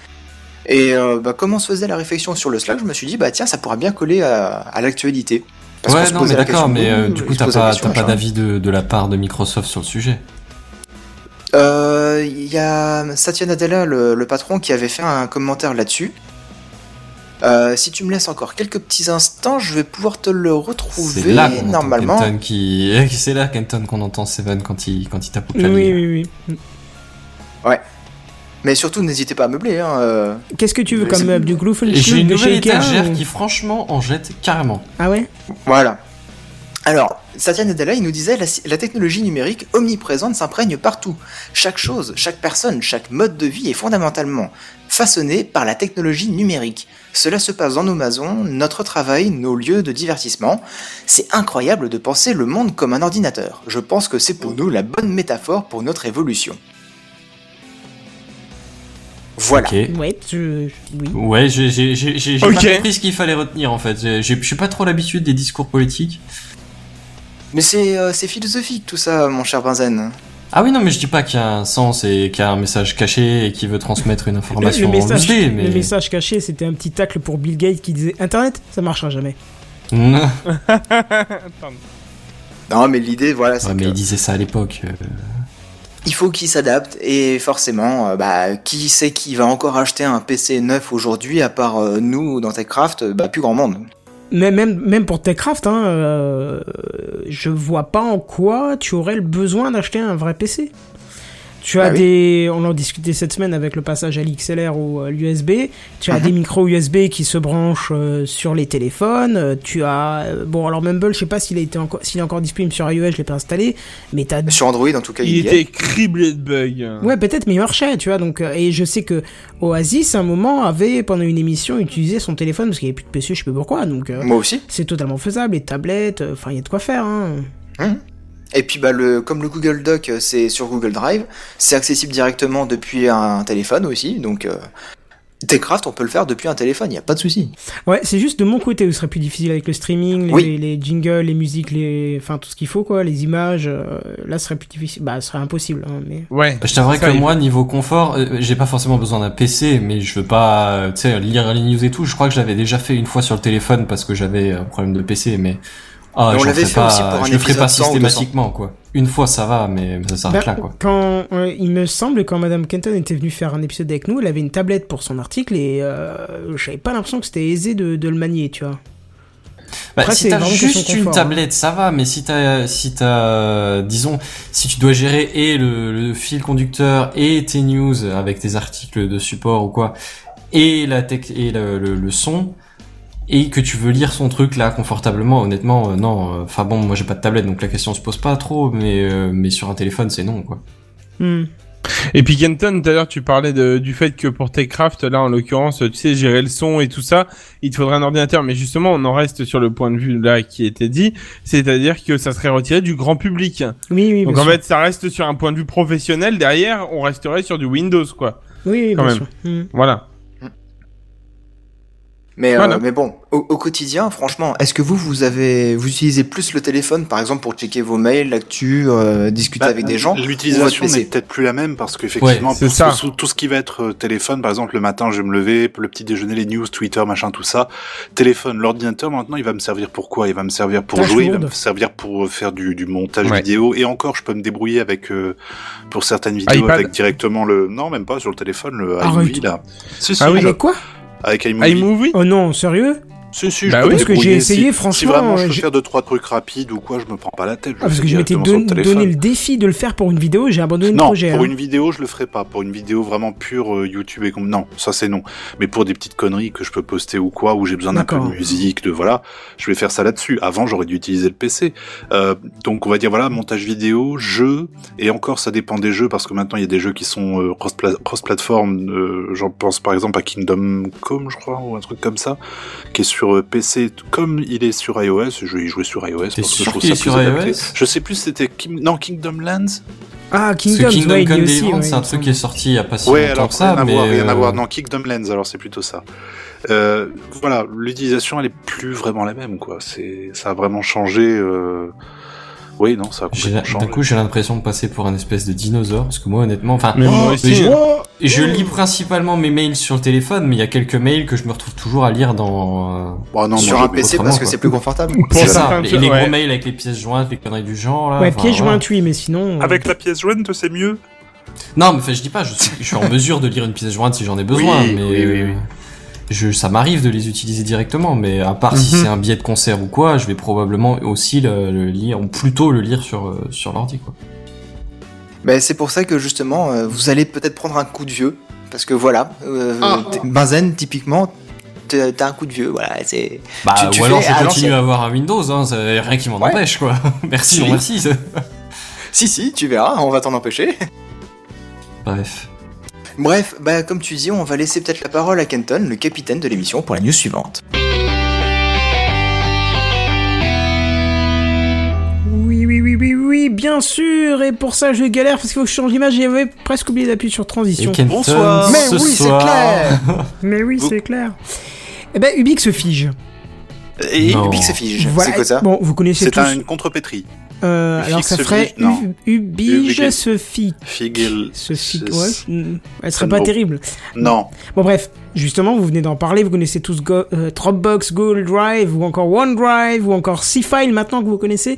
D: Et euh, bah, comme on se faisait la réflexion sur le Slack, je me suis dit, bah tiens, ça pourra bien coller à, à l'actualité.
H: Ouais, non, mais d'accord, mais euh, du
D: il
H: coup, t'as pas, pas d'avis de, de la part de Microsoft sur le sujet?
D: Euh, Il y a Satya Nadella, le, le patron, qui avait fait un commentaire là-dessus. Euh, si tu me laisses encore quelques petits instants, je vais pouvoir te le
H: C'est
D: retrouver
H: là qu'on entend
D: normalement.
H: Kenton qui, c'est là Kenton qu'on entend Seven quand il, quand il tape au
A: oui,
H: clavier.
A: oui, oui.
D: Mais surtout, n'hésitez pas à meubler. Hein, euh.
A: Qu'est-ce que tu veux comme meuble? Du
H: Et j'ai une nouvelle étagère
A: ou-
H: qui franchement en jette carrément.
A: Ah ouais?
D: Voilà. Alors, Satya Nadella, il nous disait la, la technologie numérique omniprésente s'imprègne partout. Chaque chose, chaque personne, chaque mode de vie est fondamentalement façonné par la technologie numérique. Cela se passe dans nos maisons, notre travail, nos lieux de divertissement. C'est incroyable de penser le monde comme un ordinateur. Je pense que c'est pour nous la bonne métaphore pour notre évolution. Voilà.
A: Ouais, je... oui.
H: Ouais, j'ai pas compris ce qu'il fallait retenir en fait. J'ai- Je suis pas trop l'habitude des discours politiques.
D: Mais c'est euh, c'est philosophique tout ça, mon cher Benzen.
H: Ah oui, non, mais je dis pas qu'il y a un sens et qu'il y a un message caché et qui veut transmettre une
A: Le,
H: information
A: le message,
H: boostée, mais...
A: le message caché, c'était un petit tacle pour Bill Gates qui disait Internet, ça marchera jamais.
H: ouais,
D: Non, mais l'idée, voilà, c'est
H: mais
D: que
H: il disait ça à l'époque. euh.
D: il faut qu'il s'adapte et forcément, euh, bah, qui sait qui va encore acheter un PC neuf aujourd'hui à part euh, nous dans Techcraft? Bah, plus grand monde.
A: Mais même, même pour Techcraft, hein, euh, je vois pas en quoi tu aurais le besoin d'acheter un vrai PC. Tu as
D: Bah oui.
A: des, on en discutait cette semaine avec le passage à l'XLR ou à l'USB. Tu as
D: Mhm.
A: des micros USB qui se branchent euh, sur les téléphones. Euh, Tu as, euh, bon, alors Mumble, je sais pas s'il a été encore, s'il est encore disponible sur iOS, je l'ai pas installé, mais t'as
D: Sur Android, en tout cas,
E: Il
D: il,
E: était
D: est.
E: criblé de bugs.
A: Ouais, peut-être, mais il marchait, tu vois. Donc, euh, et je sais que Oasis, à un moment, avait pendant une émission utilisé son téléphone parce qu'il n'y avait plus de PC, je sais pas pourquoi. Donc, euh,
D: Moi aussi.
A: c'est totalement faisable. Les tablettes, euh, enfin, il y a de quoi faire. Hein.
D: Et puis bah le comme le Google Doc euh, c'est sur Google Drive, c'est accessible directement depuis un téléphone aussi, donc euh, Techcraft on peut le faire depuis un téléphone, il y a pas de souci.
A: Ouais, c'est juste de mon côté où ce serait plus difficile avec le streaming, les,
D: Oui.
A: les jingles, les musiques, les, enfin tout ce qu'il faut quoi, les images. euh, là, ce serait plus difficile. Bah, ce serait impossible. Hein, mais
E: Ouais.
H: Je t'avouerais
E: Ça,
H: que moi, niveau confort, euh, j'ai pas forcément besoin d'un PC, mais je veux pas, euh, tu sais, lire les news et tout. Je crois que je l'avais déjà fait une fois sur le téléphone parce que j'avais un problème de PC, mais ah,
D: on l'avait fait
H: pas,
D: aussi pour un
H: je le ferai pas
D: 100 ou 200.
H: systématiquement, quoi. Une fois, ça va, mais ça s'arrête
A: Bah,
H: là, quoi.
A: Quand euh, il me semble quand Madame Kenton était venue faire un épisode avec nous, elle avait une tablette pour son article et euh, j'avais pas l'impression que c'était aisé de, de le manier, tu vois.
H: Bah,
A: Après,
H: si t'as juste une
A: confort,
H: tablette, ça va, mais si t'as, si t'as, disons, si tu dois gérer et le, le fil conducteur et tes news avec tes articles de support ou quoi, et la tech et le, le, le son, et que tu veux lire son truc là confortablement, honnêtement, euh, non. euh, Enfin bon, moi j'ai pas de tablette, donc la question se pose pas trop, mais euh, mais sur un téléphone c'est non quoi.
A: Hmm.
E: Et puis Kenton, tout à l'heure tu parlais de, du fait que pour Techcraft, là en l'occurrence, tu sais, gérer le son et tout ça, il te faudrait un ordinateur. Mais justement, on en reste sur le point de vue là qui était dit, c'est-à-dire que ça serait retiré du grand public.
A: Oui, oui,
E: Donc en
A: sûr.
E: fait, ça reste sur un point de vue professionnel. Derrière, on resterait sur du Windows, quoi.
A: oui, oui,
E: quand
A: bien
E: même.
A: sûr. Hmm.
E: Voilà.
D: Mais euh, mais bon, au, au quotidien, franchement, est-ce que vous vous avez vous utilisez plus le téléphone par exemple pour checker vos mails, l'actu, euh, discuter
C: Bah,
D: avec des gens
C: L'utilisation n'est peut-être plus la même parce qu'effectivement,
E: Ouais,
C: tout, tout ce qui va être euh, téléphone, par exemple, le matin, je vais me lever, le petit déjeuner, les news, Twitter, machin, tout ça. Téléphone, l'ordinateur, maintenant, il va me servir pour quoi? Il va me servir pour
A: Tâche
C: jouer, il va me servir pour faire du, du montage
E: Ouais.
C: vidéo. Et encore, je peux me débrouiller avec, euh, pour certaines vidéos,
E: iPad.
C: avec directement le, non, même pas sur le téléphone, le
A: Arrête.
C: iMovie, là. Si, si,
E: Ah oui.
C: je-
A: quoi?
C: Avec iMovie.
E: iMovie
A: Oh non, sérieux?
C: Si, si,
E: Bah
C: peux
E: oui.
A: Parce que j'ai essayé,
C: Si-
A: franchement,
C: Si vraiment je
A: euh,
C: peux faire deux, trois trucs rapides ou quoi, je me prends pas la tête. Je
A: Ah, parce que je m'étais don- donné le défi de le faire pour une vidéo, j'ai abandonné le
C: Non,
A: projet.
C: pour
A: hein.
C: une vidéo, je le ferai pas. Pour une vidéo vraiment pure euh, YouTube et comme non, ça c'est non. Mais pour des petites conneries que je peux poster ou quoi, où j'ai besoin d'un peu de musique, de voilà, je vais faire ça là-dessus. Avant, j'aurais dû utiliser le PC. Euh, donc on va dire voilà, montage vidéo, jeu, et encore ça dépend des jeux parce que maintenant il y a des jeux qui sont euh, cross-pla- cross-platform. euh, J'en pense par exemple à Kingdom Come, je crois, ou un truc comme ça, qui est sur euh, PC comme il est sur iOS. Je vais y jouer sur iOS parce que je
H: sûr
C: trouve ça
H: est sur
C: plus adapté.
H: iOS
C: Je sais plus si c'était Kim... non Kingdom Lands.
A: Ah, Kingdom,
H: Kingdom
A: ouais,
H: Come
A: aussi, ouais,
H: c'est un truc qui est sorti il y a pas si
C: Ouais,
H: longtemps
C: alors
H: que ça,
C: rien à
H: mais
C: voir, rien à
H: euh,
C: voir. Non, Kingdom Lens, alors c'est plutôt ça. Euh, voilà, l'utilisation elle est plus vraiment la même, quoi. C'est, ça a vraiment changé. Euh... Oui, non, ça a complètement changé.
H: coup j'ai l'impression de passer pour un espèce de dinosaure parce que moi honnêtement, enfin, je,
A: Oh
H: et je lis principalement mes mails sur le téléphone, mais il y a quelques mails que je me retrouve toujours à lire dans. euh,
C: Bon, non,
D: sur un PC parce que c'est plus confortable.
H: C'est ça,
E: certains
H: les,
E: ouais.
H: gros mails avec les pièces jointes, les conneries du genre là.
A: Ouais,
H: voilà.
A: jointe, oui, mais sinon. euh,
C: Avec la pièce jointe, c'est mieux?
H: Non, mais je dis pas, je suis, je suis en mesure de lire une pièce jointe si j'en ai besoin,
C: Oui,
H: mais
C: oui, oui, oui.
H: Euh, Je, ça m'arrive de les utiliser directement, mais à part si
E: Mhm.
H: c'est un billet de concert ou quoi, je vais probablement aussi le, le lire, ou plutôt le lire sur euh, sur l'ordi quoi.
D: Ben, c'est pour ça que justement, euh, vous allez peut-être prendre un coup de vieux. Parce que voilà, euh,
A: Ah.
D: Benzen, typiquement, t'as un coup de vieux. Voilà, c'est.
H: Bah,
D: Tu- tu
H: ou alors je
D: à
H: continue à avoir un Windows, hein, rien qui m'en
D: Ouais.
H: empêche quoi. merci, non merci.
D: Si, si, tu verras, on va t'en empêcher.
H: Bref.
D: Bref, bah, comme tu dis, on va laisser peut-être la parole à Kenton, le capitaine de l'émission, pour la news suivante.
A: Oui, oui, oui, oui, oui, bien sûr. Et pour ça, je galère parce qu'il faut que je change l'image. J'avais presque oublié d'appuyer sur
H: Et
A: transition.
H: Kenton,
C: Bonsoir.
D: Mais
H: ce
D: oui, c'est clair
A: Mais oui, c'est clair. Eh ben, Ubix se fige.
D: Et. Ubix se fige.
A: Voilà.
D: C'est quoi ça
A: Bon, vous connaissez
C: C'est
A: tous.
C: un- une contrepétrie.
A: Euh, alors, ça ferait Ubige se fige.
C: Figel.
A: Se ouais. Elle serait
C: ça
A: pas terrible.
C: Non.
A: Bon, bref. Justement, vous venez d'en parler. Vous connaissez tous Go- euh, Dropbox, Google Drive, ou encore OneDrive, ou encore C-File maintenant que vous connaissez.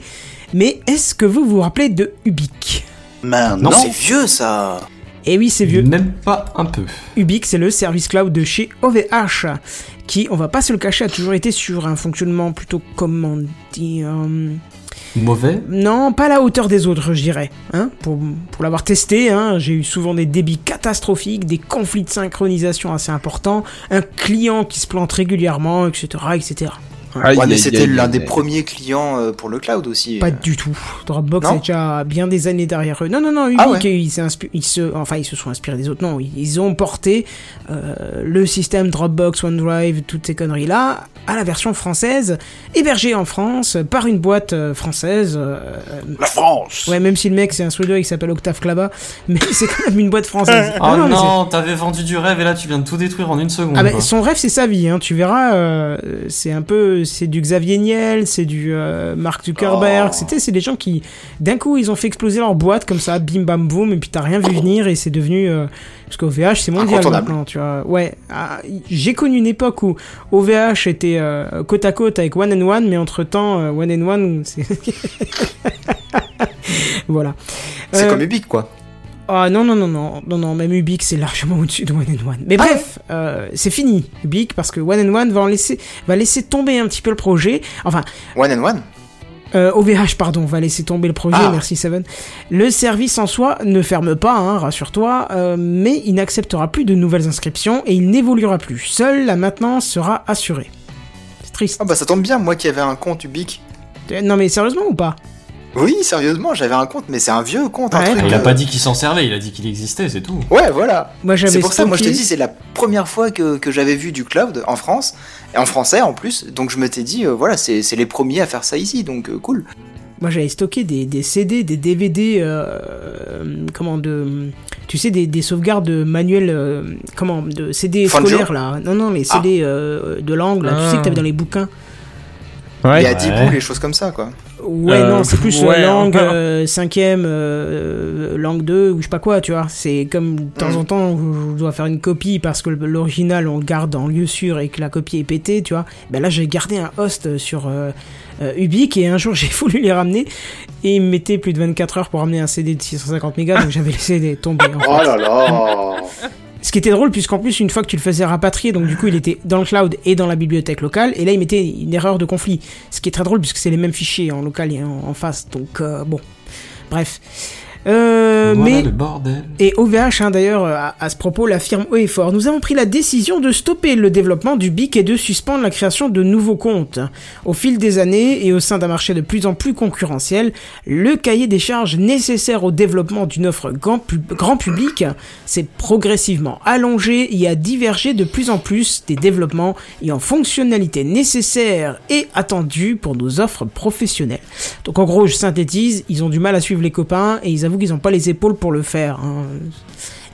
A: Mais est-ce que vous vous rappelez de Ubique
C: Man,
D: Non,
C: non.
D: c'est vieux ça
A: Eh oui, c'est vieux.
H: Même pas un peu.
A: Ubix, c'est le service cloud de chez OVH, qui, on va pas se le cacher, a toujours été sur un fonctionnement plutôt, comment dire, euh,
H: Mauvais.
A: Non, pas à la hauteur des autres, je dirais. Hein pour pour l'avoir testé, hein, j'ai eu souvent des débits catastrophiques, des conflits de synchronisation assez importants, un client qui se plante régulièrement, etc., etc.
D: Ouais, mais c'était l'un des premiers clients euh, pour le cloud aussi.
A: Pas
D: euh.
A: du tout. Dropbox
D: Non
A: est déjà bien des années derrière eux. Non, non, non.
D: Ah ouais.
A: ils, se, enfin, ils se sont inspirés des autres. Non, ils- ont porté euh, le système Dropbox, OneDrive, toutes ces conneries là, à la version française, hébergée en France par une boîte française. euh,
C: La France
A: ouais, même si le mec c'est un suédois, il s'appelle Octave Clava, mais c'est quand même une boîte française.
H: Oh
A: mais
H: non, t'avais vendu du rêve et là tu viens de tout détruire en une seconde.
A: Ah bah,
H: quoi.
A: son rêve c'est sa vie, hein. tu verras, euh, c'est un peu, c'est du Xavier Niel, c'est du euh, Mark Zuckerberg,
C: Oh.
A: c'était, c'est des gens qui, d'un coup, ils ont fait exploser leur boîte comme ça, bim bam boum, et puis t'as rien vu venir et c'est devenu, euh, parce qu'OVH c'est mondial maintenant, tu vois. Ouais, Ah, j'ai connu une époque où OVH était euh, côte à côte avec One and One, mais entre temps, One and One, c'est, voilà.
D: C'est comme Ubique, quoi.
A: Ah non, non, non, non, non, non, même Ubique c'est largement au-dessus de One and One. Mais bref, euh, c'est fini, Ubique, parce que One and One va, en laisser, va laisser tomber un petit peu le projet. Enfin,
D: One and one?
A: euh, OVH, pardon, va laisser tomber le projet,
D: Ah.
A: merci Seven. Le service en soi ne ferme pas, hein, rassure-toi, euh, mais il n'acceptera plus de nouvelles inscriptions et il n'évoluera plus. Seule la maintenance sera assurée. C'est triste.
D: Ah bah ça tombe bien, moi qui avais un compte Ubique.
A: Euh, Non mais sérieusement ou pas?
D: Oui, sérieusement, j'avais un compte, mais c'est un vieux compte, un
A: Ouais.
D: truc.
H: Il a
D: euh,
H: pas dit qu'il s'en servait, il a dit qu'il existait, c'est tout.
D: Ouais, voilà. C'est pour ça, moi je te dis, c'est la première fois que, que j'avais vu du cloud en France, et en français en plus, donc je m'étais dit, euh, voilà, c'est c'est les premiers à faire ça ici, donc euh, cool.
A: Moi, j'avais stocké des, des CD, des DVD, euh, euh, comment de, tu sais, des, des sauvegardes manuelles, euh, comment, de CD scolaires là. Non, non, les CD euh, de langue là. Tu sais que t'avais dans les bouquins.
E: Ouais.
D: Il y a 10
H: Ouais.
D: bouts, les choses comme ça, quoi.
A: Ouais,
E: Euh,
A: non, c'est plus euh,
E: ouais,
A: langue
E: enfin.
A: euh, cinquième, euh, langue 2 ou je sais pas quoi, tu vois. C'est comme de temps
D: Mm.
A: en temps, je je dois faire une copie parce que l'original on le garde en lieu sûr et que la copie est pétée, tu vois. Ben là, j'ai gardé un host sur euh, euh, Ubique et un jour j'ai voulu les ramener et il me mettait plus de 24 heures pour ramener un CD de 650 mégas, donc j'avais laissé tomber. en fait.
C: Oh là là
A: qui était drôle, puisqu'en plus, une fois que tu le faisais rapatrier, donc du coup, il était dans le cloud et dans la bibliothèque locale, et là, il mettait une erreur de conflit. Ce qui est très drôle, puisque c'est les mêmes fichiers en local et en, en face, donc euh, bon. Bref. Euh,
H: voilà
A: mais
H: le bordel.
A: et OVH, hein, d'ailleurs, à, à ce propos, l'affirme haut et fort. Nous avons pris la décision de stopper le développement du BIC et de suspendre la création de nouveaux comptes. Au fil des années et au sein d'un marché de plus en plus concurrentiel, le cahier des charges nécessaire au développement d'une offre grand, pub- grand public s'est progressivement allongé et a divergé de plus en plus des développements et en fonctionnalités nécessaires et attendues pour nos offres professionnelles. Donc en gros, je synthétise, ils ont du mal à suivre les copains et ils avouent qu'ils n'ont pas les épaules pour le faire. hein.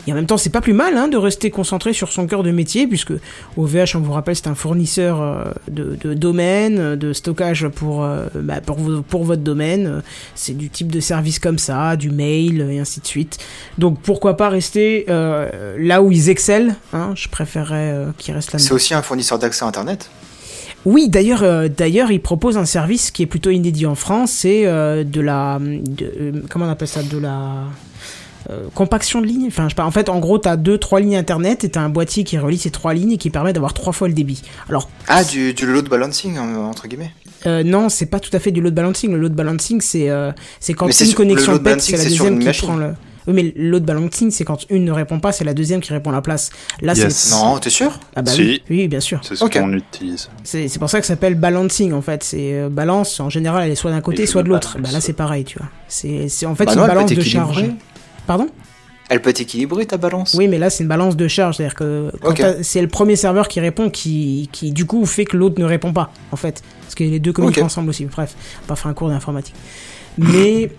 A: Et en même temps, c'est pas plus mal hein, de rester concentré sur son cœur de métier, puisque OVH, on vous rappelle, c'est un fournisseur euh, de, de domaine, de stockage pour, euh, bah, pour, vo- pour votre domaine. C'est du type de service comme ça, du mail, et ainsi de suite. Donc pourquoi pas rester euh, là où ils excellent hein, Je préférerais qu'ils restent là.
D: C'est aussi un fournisseur d'accès Internet.
A: Oui, d'ailleurs, euh, d'ailleurs, il propose un service qui est plutôt inédit en France, c'est euh, de la, de, euh, comment on appelle ça, de la euh, compaction de lignes. Enfin, je sais pas. En fait, en gros, t'as deux, trois lignes internet et t'as un boîtier qui relie ces trois lignes et qui permet d'avoir trois fois le débit. Alors,
D: Ah, du, du load balancing, euh, entre guillemets.
A: euh, non, c'est pas tout à fait du load balancing. Le load balancing, c'est euh, c'est quand une
D: sur-
A: connexion pète, c'est la deuxième qui
D: machine.
A: prend le. Oui, mais load balancing, c'est quand une ne répond pas, c'est la deuxième qui répond à la place. Là,
C: Yes.
A: c'est.
D: Non, t'es sûr
A: Ah bah
C: Si.
A: oui, oui, bien sûr.
C: C'est ce qu'on utilise.
A: C'est c'est pour ça que ça s'appelle balancing en fait. C'est euh, balance en général, elle est soit d'un côté,
C: Et
A: soit de l'autre.
C: balance.
A: Bah là c'est pareil, tu vois. C'est c'est en fait
D: Bah
A: une
D: non,
A: balance de charge. Pardon?
D: Elle peut être équilibrée, ta balance
A: Oui, mais là c'est une balance de charge, c'est-à-dire que c'est le premier serveur qui répond qui qui du coup fait que l'autre ne répond pas en fait, parce que les deux communiquent ensemble aussi. Bref, on va pas faire un cours d'informatique. Mais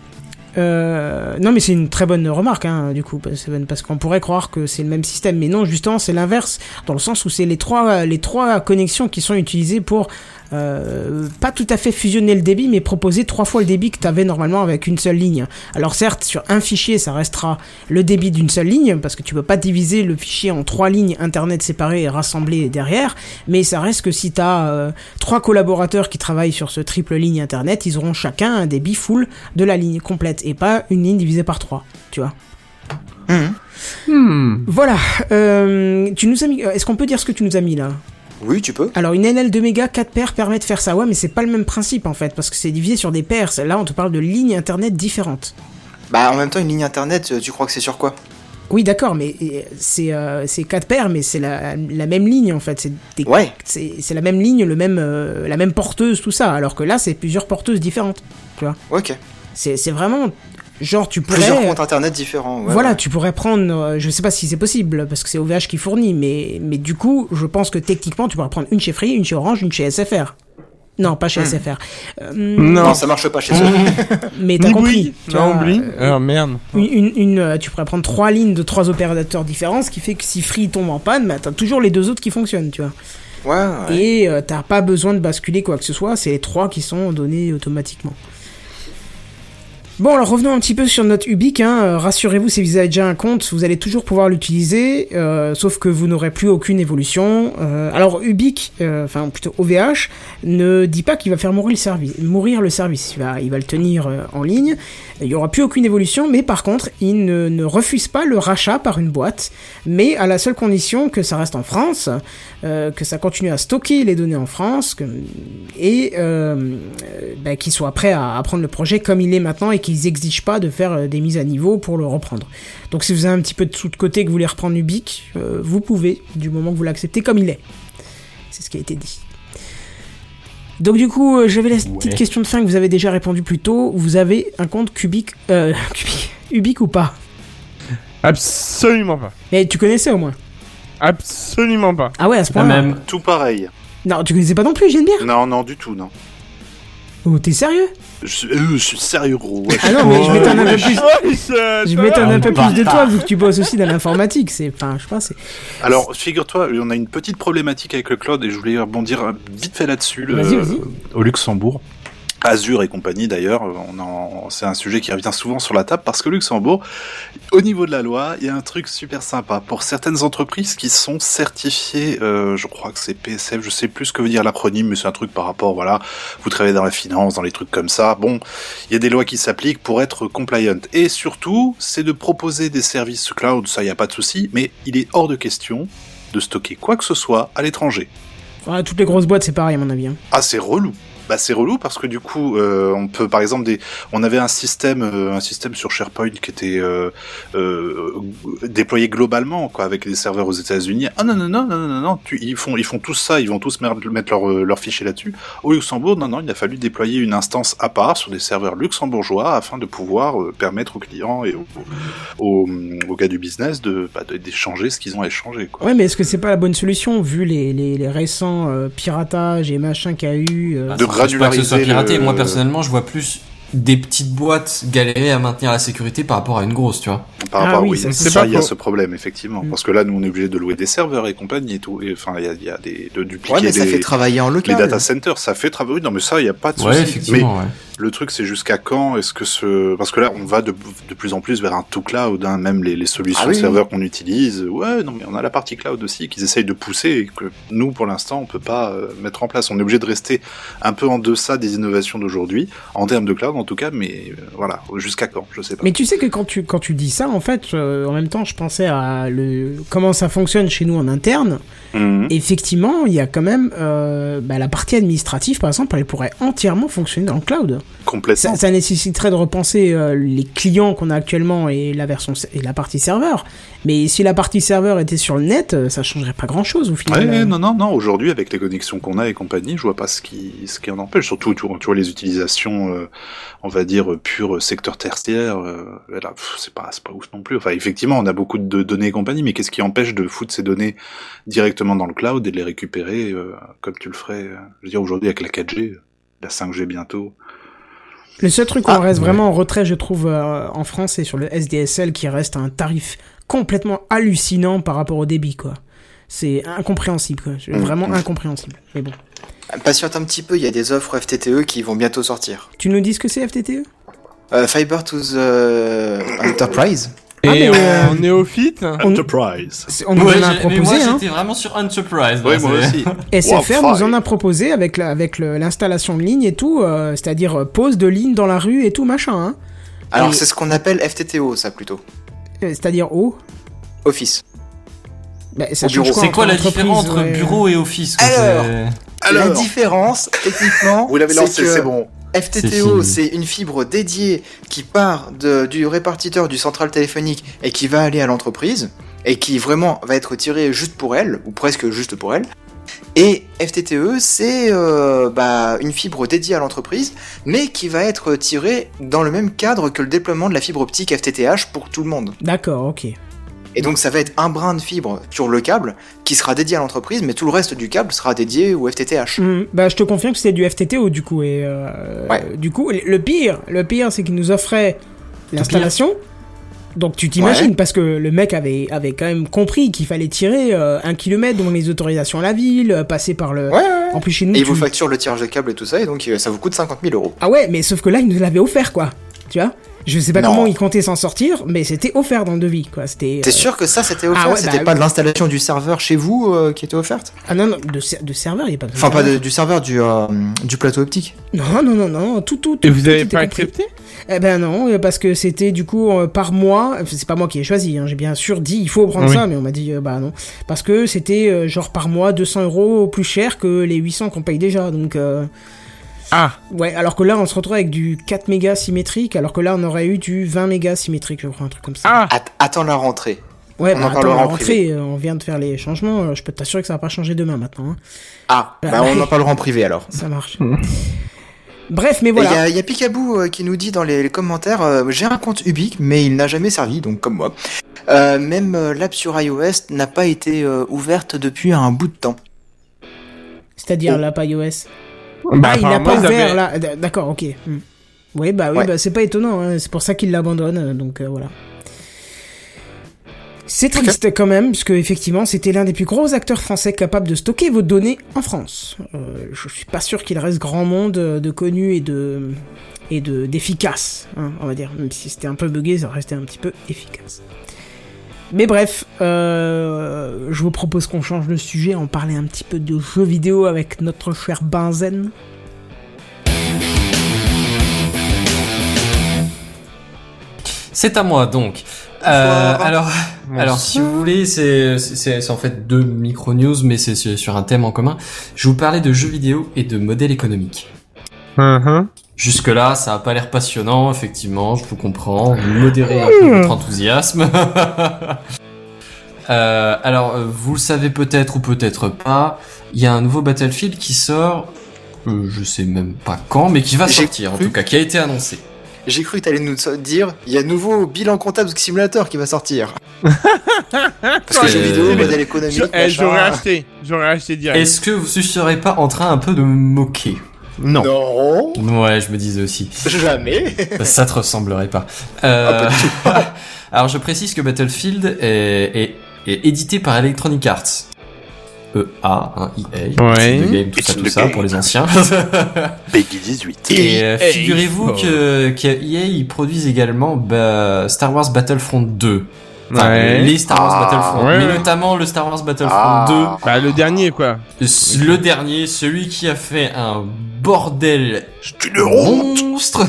A: euh, non, mais c'est une très bonne remarque, hein, du coup, parce qu'on pourrait croire que c'est le même système, mais non, justement, c'est l'inverse, dans le sens où c'est les trois, les trois connexions qui sont utilisées pour euh, pas tout à fait fusionner le débit, mais proposer trois fois le débit que tu avais normalement avec une seule ligne. Alors certes, sur un fichier, ça restera le débit d'une seule ligne, parce que tu peux pas diviser le fichier en trois lignes internet séparées et rassemblées derrière, mais ça reste que si tu as trois collaborateurs qui travaillent sur ce triple ligne internet, ils auront chacun un débit full de la ligne complète, et pas une ligne divisée par trois, tu vois.
D: Mhm.
E: Hmm.
A: Voilà, euh, tu nous as mis... Est-ce qu'on peut dire ce que tu nous as mis là?
D: Oui, tu peux.
A: Alors une NL 2 mégas 4 paires permet de faire ça, ouais, mais c'est pas le même principe en fait, parce que c'est divisé sur des paires. Là, on te parle de lignes internet différentes.
D: Bah, en même temps, une ligne internet, euh, tu crois que c'est sur quoi?
A: Oui, d'accord, mais c'est euh, c'est 4 paires, mais c'est la, la même ligne en fait. C'est
D: Ouais.
A: la même ligne, le même, euh, la même porteuse, tout ça. Alors que là, c'est plusieurs porteuses différentes. Tu vois
D: Ok.
A: C'est vraiment genre tu pourrais.
D: Plusieurs comptes internet différents. ouais,
A: voilà,
D: ouais.
A: tu pourrais prendre, euh, je sais pas si c'est possible parce que c'est OVH qui fournit, mais mais du coup, je pense que techniquement, tu pourrais prendre une chez Free, une chez Orange, une chez SFR. Non, pas chez
D: Hmm.
A: SFR. Euh,
E: Non.
D: Non, ça marche pas chez eux.
A: mais t'as compris. Tu
E: Non,
A: vois, euh,
E: Ah, merde.
A: une, une, une, euh, tu pourrais prendre trois lignes de trois opérateurs différents, ce qui fait que si Free tombe en panne, bah, t'as toujours les deux autres qui fonctionnent, tu vois.
D: Ouais, ouais.
A: Et euh, t'as pas besoin de basculer quoi que ce soit, c'est les trois qui sont donnés automatiquement. Bon, alors revenons un petit peu sur notre Ubique. Hein. Euh, Rassurez-vous, si vous avez déjà un compte, vous allez toujours pouvoir l'utiliser, euh, sauf que vous n'aurez plus aucune évolution. Euh, alors Ubique, enfin plutôt OVH, ne dit pas qu'il va faire mourir le service. Mourir le service, il va, il va le tenir en ligne. Il y aura plus aucune évolution, mais par contre, il ne, refuse pas le rachat par une boîte, mais à la seule condition que ça reste en France, que ça continue à stocker les données en France, et bah, qu'ils soient prêts à, à prendre le projet comme il est maintenant et qu'ils n'exigent pas de faire euh, des mises à niveau pour le reprendre. Donc si vous avez un petit peu de sous de côté que vous voulez reprendre Ubique, euh, vous pouvez, du moment que vous l'acceptez comme il est. C'est ce qui a été dit. Donc du coup, euh, j'avais la petite question de fin que vous avez déjà répondu plus tôt. Vous avez un compte Cubic, euh, ou pas?
E: Absolument pas.
A: Mais tu connaissais au moins?
E: Absolument pas.
A: Ah ouais, à ce point-là.
H: même.
C: Tout pareil.
A: Non, tu connaissais pas non plus, Geneviève
C: Non, non, du tout, non.
A: Oh, t'es sérieux?
C: Je, suis- euh, je suis sérieux, gros. ouais.
A: Ah non, mais je m'étonne un peu plus.
E: Je
A: m'étonne un peu plus de toi vu que tu bosses aussi dans l'informatique. C'est, enfin, je pense. c'est-
C: Alors, figure-toi, on a une petite problématique avec le cloud et je voulais rebondir vite fait là-dessus. le-
A: Vas-y, vas-y.
C: Au Luxembourg. Azure et compagnie d'ailleurs, on en, c'est un sujet qui revient souvent sur la table parce que Luxembourg, au niveau de la loi, il y a un truc super sympa pour certaines entreprises qui sont certifiées, euh, je crois que c'est PSF, je sais plus ce que veut dire l'acronyme, mais c'est un truc par rapport, voilà, vous travaillez dans la finance, dans les trucs comme ça. Bon, il y a des lois qui s'appliquent pour être compliant et surtout, c'est de proposer des services cloud, ça il y a pas de souci, mais il est hors de question de stocker quoi que ce soit à l'étranger.
A: Ouais, toutes les grosses boîtes, c'est pareil à mon avis. hein.
C: Ah, c'est relou. Bah, c'est relou parce que du coup, euh, on peut, par exemple, des, on avait un système, euh, un système sur SharePoint qui était euh, euh, déployé globalement, quoi, avec des serveurs aux États-Unis. Ah non non non non non non, non, tu, ils font, ils font tous ça, ils vont tous mettre leur euh, leur fichier là-dessus. Au Luxembourg, non non, il a fallu déployer une instance à part sur des serveurs luxembourgeois afin de pouvoir permettre aux clients et aux, aux, aux gars du business de bah, d'échanger ce qu'ils ont à échanger, quoi.
A: Ouais, mais est-ce que c'est pas la bonne solution vu les, les, les récents piratages et machins qu'il y a eu euh,
C: De
H: Je pas que ce soit piraté.
C: le-
H: Moi, personnellement, je vois plus des petites boîtes galérer à maintenir la sécurité par rapport à une grosse, tu vois.
C: Par
A: Ah
C: rapport,
A: oui,
C: oui,
A: ça,
C: ça,
A: pas
C: il y a ce problème, effectivement.
A: Mm.
C: Parce que là, nous, on est obligé de louer des serveurs et compagnie et tout. Et, enfin, il y y a des, de dupliquer
D: Ouais, mais ça
C: des-
D: fait travailler en
C: les
D: local.
C: data centers. Ça fait travailler. Oui, non, mais ça, il n'y a pas de
H: Ouais,
C: souci. Mais
H: ouais.
C: Le truc, c'est jusqu'à quand est-ce que ce, parce que là, on va de, de plus en plus vers un tout cloud, hein, même les, les solutions
D: Ah oui,
C: serveurs qu'on utilise. Ouais, non, mais on a la partie cloud aussi qu'ils essayent de pousser et que nous, pour l'instant, on peut pas euh, mettre en place. On est obligé de rester un peu en deçà des innovations d'aujourd'hui, en termes de cloud en tout cas, mais euh, voilà, jusqu'à quand, je sais pas.
A: Mais tu sais que quand tu, quand tu dis ça, en fait, euh, en même temps, je pensais à le, comment ça fonctionne chez nous en interne.
C: Mhm.
A: Effectivement, il y a quand même euh, bah, la partie administrative, par exemple, elle pourrait entièrement fonctionner dans le cloud.
C: Complètement.
A: Ça, ça nécessiterait de repenser euh, les clients qu'on a actuellement et la version et la partie serveur. Mais si la partie serveur était sur le net, euh, ça changerait pas grand chose au final.
C: Ouais,
A: Euh,
C: non, non, non. Aujourd'hui, avec les connexions qu'on a et compagnie, je vois pas ce qui, ce qui en empêche. Surtout, tu vois, les utilisations, euh, on va dire euh, pur secteur tertiaire. euh, là, pff, c'est pas, c'est pas ouf non plus. Enfin, effectivement, on a beaucoup de données et compagnie, mais qu'est-ce qui empêche de foutre ces données directement dans le cloud et de les récupérer euh, comme tu le ferais euh, Je veux dire, aujourd'hui avec la 4G, la 5G bientôt?
A: Le seul truc où
C: Ah,
A: on reste
H: ouais.
A: vraiment en retrait, je trouve, euh, en France, c'est sur le SDSL qui reste un tarif complètement hallucinant par rapport au débit, quoi. C'est incompréhensible, quoi.
C: Mm,
A: Vraiment incompréhensible. Mais bon.
D: Patiente un petit peu, il y a des offres FTTE qui vont bientôt sortir.
A: Tu nous dis ce que c'est FTTE
D: Euh, Fiber to the Enterprise.
E: Et
A: Ah, mais, euh,
E: en néophyte
A: On-
C: Enterprise.
A: On nous
H: Ouais,
A: en a
H: mais moi,
A: proposé, hein.
H: j'étais vraiment sur Enterprise.
C: Ouais, moi aussi.
A: SFR
C: Wow,
A: nous en a proposé avec la- avec l'installation de ligne et tout, euh, c'est-à-dire euh, pose de ligne dans la rue et tout machin, hein.
D: Alors,
A: Et-
D: c'est ce qu'on appelle FTTO, ça plutôt.
A: Euh, C'est-à-dire oh.
D: Office.
A: Bah, ça
D: bureau.
A: quoi
H: C'est quoi la différence entre
A: ouais.
H: bureau et office
D: Alors, La différence, techniquement,
C: vous l'avez
D: c'est
C: lancé,
D: que
C: c'est bon.
D: FTTO, c'est une fibre dédiée qui part de- du répartiteur du central téléphonique et qui va aller à l'entreprise et qui vraiment va être tirée juste pour elle ou presque juste pour elle. Et FTTE, c'est euh, bah, une fibre dédiée à l'entreprise, mais qui va être tirée dans le même cadre que le déploiement de la fibre optique FTTH pour tout le monde.
A: D'accord, ok.
D: Et donc ça va être un brin de fibre sur le câble qui sera dédié à l'entreprise, mais tout le reste du câble sera dédié au FTTH.
A: Hmm, bah, je te confirme que c'était du FTTO du coup. Et euh,
D: Ouais.
A: du coup, le pire, le pire, c'est qu'il nous offrait l'installation. Donc tu t'imagines,
D: Ouais.
A: parce que le mec avait, avait quand même compris qu'il fallait tirer euh, un kilomètre dans les autorisations à la ville, euh, passer par le.
D: Ouais, ouais.
A: En plus chez nous.
D: Et il
A: tu-
D: vous facture le tirage de câble et tout ça, et donc euh, ça vous coûte 50 000 euros.
A: Ah ouais, mais sauf que là, il nous l'avait offert quoi. Tu vois? Je sais pas
D: Non.
A: comment il comptait s'en sortir, mais c'était offert dans le devis quoi. C'était.
D: T'es
A: euh,
D: sûr que ça c'était offert
A: ah ouais,
D: C'était
A: bah
D: pas
A: oui.
D: de l'installation du serveur chez vous euh, qui était offerte?
A: Ah non, non, de, ser- de serveur, il n'y a pas de
D: Enfin, pas de- du serveur, du, euh, du plateau optique.
A: Non, non, non, non, tout, tout.
E: Et
A: tout-
E: vous
A: tout
E: avez
A: était
E: pas accepté?
A: Eh ben non, parce que c'était du coup euh, par mois. C'est pas moi qui ai choisi. Hein, J'ai bien sûr dit il faut prendre
E: Oui.
A: ça, mais on m'a dit euh, bah non, parce que c'était euh, genre par mois 200 euros plus cher que les 800 qu'on paye déjà. Donc euh,
E: Ah,
A: ouais, alors que là on se retrouve avec du 4 mégas symétrique, alors que là on aurait eu du 20 mégas symétrique, je crois, un truc comme ça.
E: ah,
D: Att- attends la rentrée.
A: ouais,
D: on
A: bah
D: en
A: attends,
D: parlera
A: la
D: en
A: rentrée, euh, on vient de faire les changements. euh, Je peux t'assurer que ça va pas changer demain maintenant. hein.
D: Ah,
A: Ah,
D: bah on en parlera en privé alors.
A: Ça marche. Bref, mais
D: Il
A: voilà.
D: y a, il y a Picaboo euh, qui nous dit dans les, les commentaires euh, J'ai un compte Ubique, mais il n'a jamais servi, donc comme moi. Euh, même euh, l'app sur iOS n'a pas été euh, ouverte depuis un bout de temps.
A: C'est-à-dire
D: Oh.
A: l'app iOS?
E: Bah,
A: ah, il n'a pas ouvert là. D'accord, ok. Hmm. Oui, bah oui,
D: Ouais.
A: bah c'est pas étonnant. hein. C'est pour ça qu'il l'abandonne. euh, Donc euh, voilà. C'est triste quand même, puisque effectivement, c'était l'un des plus gros acteurs français capables de stocker vos données en France. Euh, je suis pas sûr qu'il reste grand monde euh, de connus et de et de d'efficaces, hein, on va dire. Même si c'était un peu buggé, ça restait un petit peu efficace. Mais bref, euh, je vous propose qu'on change de sujet, on parlait un petit peu de jeux vidéo avec notre cher Benzen.
H: C'est à moi donc. Euh,
D: Bonsoir.
H: alors, alors si vous voulez, c'est c'est c'est en fait deux micro news, mais c'est sur un thème en commun. Je vous parlais de jeux vidéo et de modèles économiques. Jusque là, ça a pas l'air passionnant, effectivement, je vous comprends. Vous modérez un peu votre enthousiasme. Euh, alors, euh, vous le savez peut-être ou peut-être pas, il y a un nouveau Battlefield qui sort, euh, je sais même pas quand, mais qui va sortir en tout cas, qui a été annoncé.
D: J'ai cru que t'allais nous dire Il y a nouveau bilan comptable simulateur qui va sortir. Parce que
H: Euh,
D: jeux vidéo, modèle économique.
E: Eh. J'aurais acheté, j'aurais acheté direct.
H: Est-ce que vous ne serez pas en train un peu de me moquer?
E: Non.
D: Non,
H: Ouais, je me disais aussi.
D: jamais.
H: Ça te ressemblerait pas. Euh, Alors je précise que Battlefield est, est, est édité par Electronic Arts. EA, hein, EA,
E: Ouais.
H: Game, tout
C: It's
H: ça, tout ça
C: game.
H: pour les anciens.
C: Peggy 18.
H: Et euh,
E: EA.
H: figurez-vous
E: Oh.
H: que qu'EA ils produisent également bah, Star Wars Battlefront 2. Enfin,
E: Ouais.
H: les Star Wars
C: Ah.
H: Battlefront,
E: Ouais,
H: mais
E: ouais.
H: notamment le Star Wars Battlefront
C: Ah.
E: Bah le dernier quoi.
H: 2, le dernier, celui qui a fait un bordel
C: C'est une
H: monstre.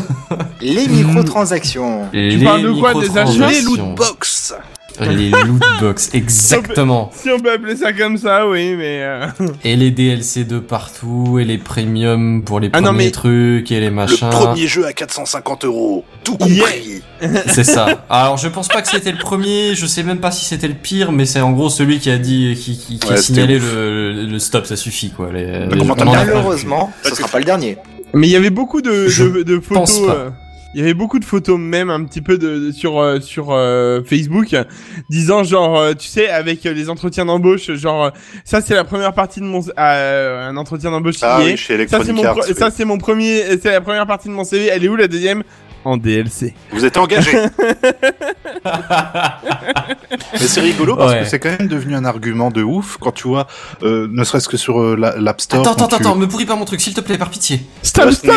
D: Les microtransactions.
H: Les
E: parles de quoi, des achats
C: Les
H: microtransactions. Les loot box, exactement.
E: Si on peut appeler ça comme ça, oui, mais. euh,
H: Et les DLC de partout, et les premiums pour les
E: Ah
H: premiers
E: non, mais-
H: trucs, et les
C: Le
H: machins.
C: premier jeu à 450 euros. Tout
E: Yeah.
C: compris.
H: C'est ça. Alors je pense pas que c'était le premier, je sais même pas si c'était le pire, mais c'est en gros celui qui a dit, qui, qui, qui
C: Ouais,
H: a signalé le, le, le stop, ça suffit quoi. Les,
C: bien
H: pas
D: Malheureusement, ce
C: Parce
D: sera pas le dernier.
E: Mais il y avait beaucoup de,
H: Je
E: de, de
H: pense
E: photos.
H: pas.
E: euh, Il y avait beaucoup de photos même un petit peu de, de- sur euh, sur euh, Facebook disant genre euh, tu sais avec euh, les entretiens d'embauche genre euh, ça c'est la première partie de mon euh, un entretien d'embauche
C: Ah oui, chez
E: ça c'est mon
C: Arts.
E: ça c'est mon premier c'est la première partie de mon CV elle est où la deuxième? En DLC
C: Vous êtes engagé. Mais c'est rigolo parce
H: Ouais.
C: que c'est quand même devenu un argument de ouf quand tu vois, euh, ne serait-ce que sur euh, la- l'App Store.
H: Attends, attends,
C: tu-
H: attends, me pourris pas mon truc, s'il te plaît, par pitié.
E: stop stop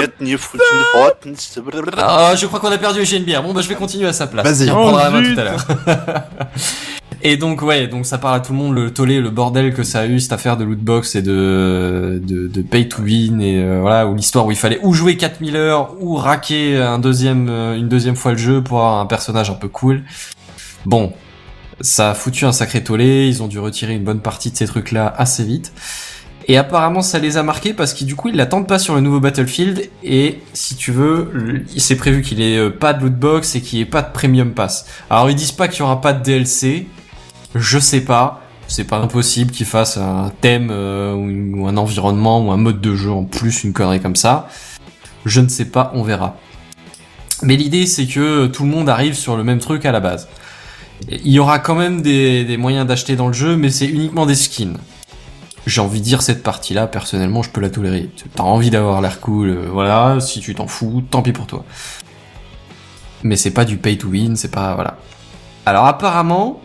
H: Ah, je crois qu'on a perdu Eugène Bière. Bon, bah, je vais continuer à sa place.
C: Vas-y.
H: Il reprendra la
E: Oh,
H: main
E: zut.
H: tout à l'heure. Et donc, ouais, donc ça parle à tout le monde, le tollé, le bordel que ça a eu, cette affaire de lootbox et de, de, pay to win, et euh, voilà, où l'histoire où il fallait ou jouer 4000 heures, ou raquer euh, une deuxième fois le jeu pour avoir un personnage un peu cool. Bon. Ça a foutu un sacré tollé, ils ont dû retirer une bonne partie de ces trucs-là assez vite. Et apparemment, ça les a marqués parce que du coup, ils l'attendent pas sur le nouveau Battlefield. Et si tu veux, le- c'est prévu qu'il ait euh, pas de lootbox et qu'il ait pas de premium pass. Alors, ils disent pas qu'il y aura pas de DLC. Je sais pas. C'est pas impossible qu'ils fassent un thème euh, ou, un environnement ou un mode de jeu en plus, une connerie comme ça. Je ne sais pas, on verra. Mais l'idée, c'est que tout le monde arrive sur le même truc à la base. Il y aura quand même des, des moyens d'acheter dans le jeu, mais c'est uniquement des skins. J'ai envie de dire cette partie-là, personnellement, je peux la tolérer. T'as envie d'avoir l'air cool, euh, voilà, si tu t'en fous, tant pis pour toi. Mais c'est pas du pay to win, c'est pas, voilà. Alors apparemment,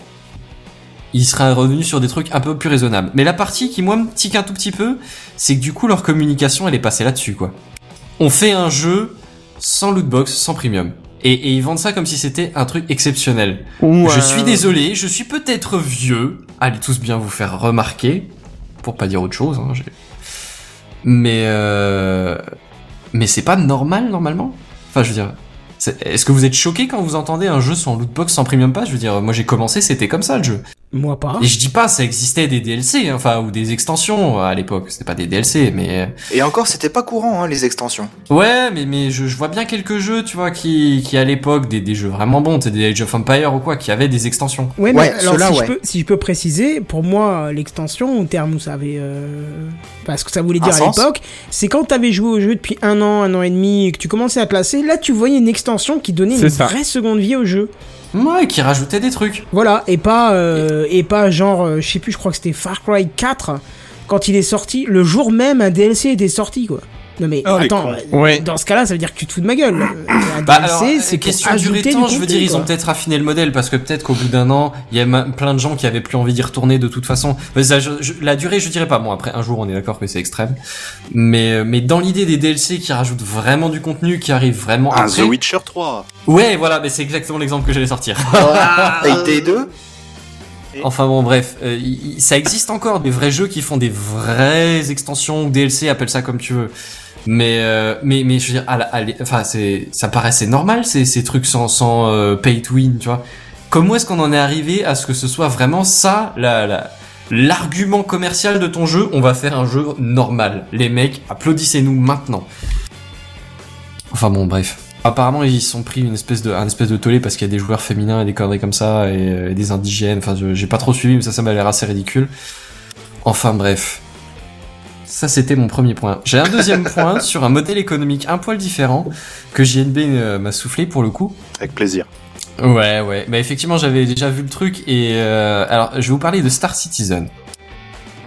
H: il sera revenu sur des trucs un peu plus raisonnables. Mais la partie qui, moi, me tique un tout petit peu, c'est que du coup, leur communication, elle est passée là-dessus, quoi. On fait un jeu sans lootbox, sans premium. Et, et ils vendent ça comme si c'était un truc exceptionnel. Je
E: euh,
H: suis désolé, je suis peut-être vieux. Allez tous bien vous faire remarquer, pour pas dire autre chose. Hein, mais euh... mais c'est pas normal normalement? Enfin, je veux dire, est-ce que vous êtes choqué quand vous entendez un jeu sans lootbox, sans premium pass Je veux dire, moi j'ai commencé, c'était comme ça le jeu.
A: Moi pas.
H: Et je dis pas, ça existait des DLC, hein, enfin ou des extensions à l'époque. C'était pas des DLC, mais
D: Et encore, c'était pas courant, hein, les extensions.
H: Ouais, mais, mais je, je vois bien quelques jeux, tu vois, qui, qui à l'époque, des, des jeux vraiment bons, tu sais, des Age of Empire ou quoi, qui avaient des extensions.
A: Ouais, mais
D: Ouais,
A: alors si,
D: ouais.
A: je peux, si je peux préciser, pour moi, l'extension, au terme où ça avait. Euh... Enfin, ce que ça voulait dire
D: Un
A: à l'époque, c'est quand t'avais joué au jeu depuis un an, un an et demi, et que tu commençais à te lasser, là tu voyais une extension qui donnait une
E: ça.
A: vraie seconde vie au jeu.
H: Ouais, qui rajoutait des trucs.
A: Voilà, et pas, euh, et pas genre, euh, je sais plus, je crois que c'était Far Cry 4, quand il est sorti, le jour même, un DLC était sorti, quoi. Non mais
C: Oh,
A: attends, euh,
E: Ouais.
A: dans ce cas-là, ça veut dire que tu te fous de ma gueule. Euh, Un
H: Bah
A: DLC, c'est pour
H: question
A: du
H: temps, je veux dire, ils ont
A: quoi.
H: peut-être affiné le modèle, parce que peut-être qu'au bout d'un an, il y a plein de gens qui avaient plus envie d'y retourner de toute façon. Mais ça, je- je- la durée, je dirais pas. Bon, après, un jour, on est d'accord que c'est extrême. Mais, mais dans l'idée des DLC qui rajoutent vraiment du contenu, qui arrive vraiment
C: Un
H: après.
C: The Witcher 3.
H: Ouais, voilà, mais c'est exactement l'exemple que j'allais sortir.
D: Payday 2
H: Enfin bon, bref, euh, il- il- ça existe encore des vrais jeux qui font des vraies extensions ou DLC, appelle ça comme tu veux. Mais euh, mais mais je veux dire, à enfin ça paraissait normal ces ces trucs sans sans euh, pay to win, tu vois. Comment est-ce qu'on en est arrivé à ce que ce soit vraiment ça la la l'argument commercial de ton jeu? On va faire un jeu normal. Les mecs, applaudissez-nous maintenant. Enfin bon, bref. Apparemment, ils sont pris une espèce de, un espèce de tollé parce qu'il y a des joueurs féminins et des conneries comme ça et, euh, et des indigènes. Enfin, j'ai pas trop suivi, mais ça, ça m'a l'air assez ridicule. Enfin, bref. Ça, c'était mon premier point. J'ai un deuxième point sur un modèle économique un poil différent que JNB euh, m'a soufflé pour le coup.
C: Avec plaisir.
H: Ouais, ouais. Bah, effectivement, j'avais déjà vu le truc et euh, alors, je vais vous parler de Star Citizen.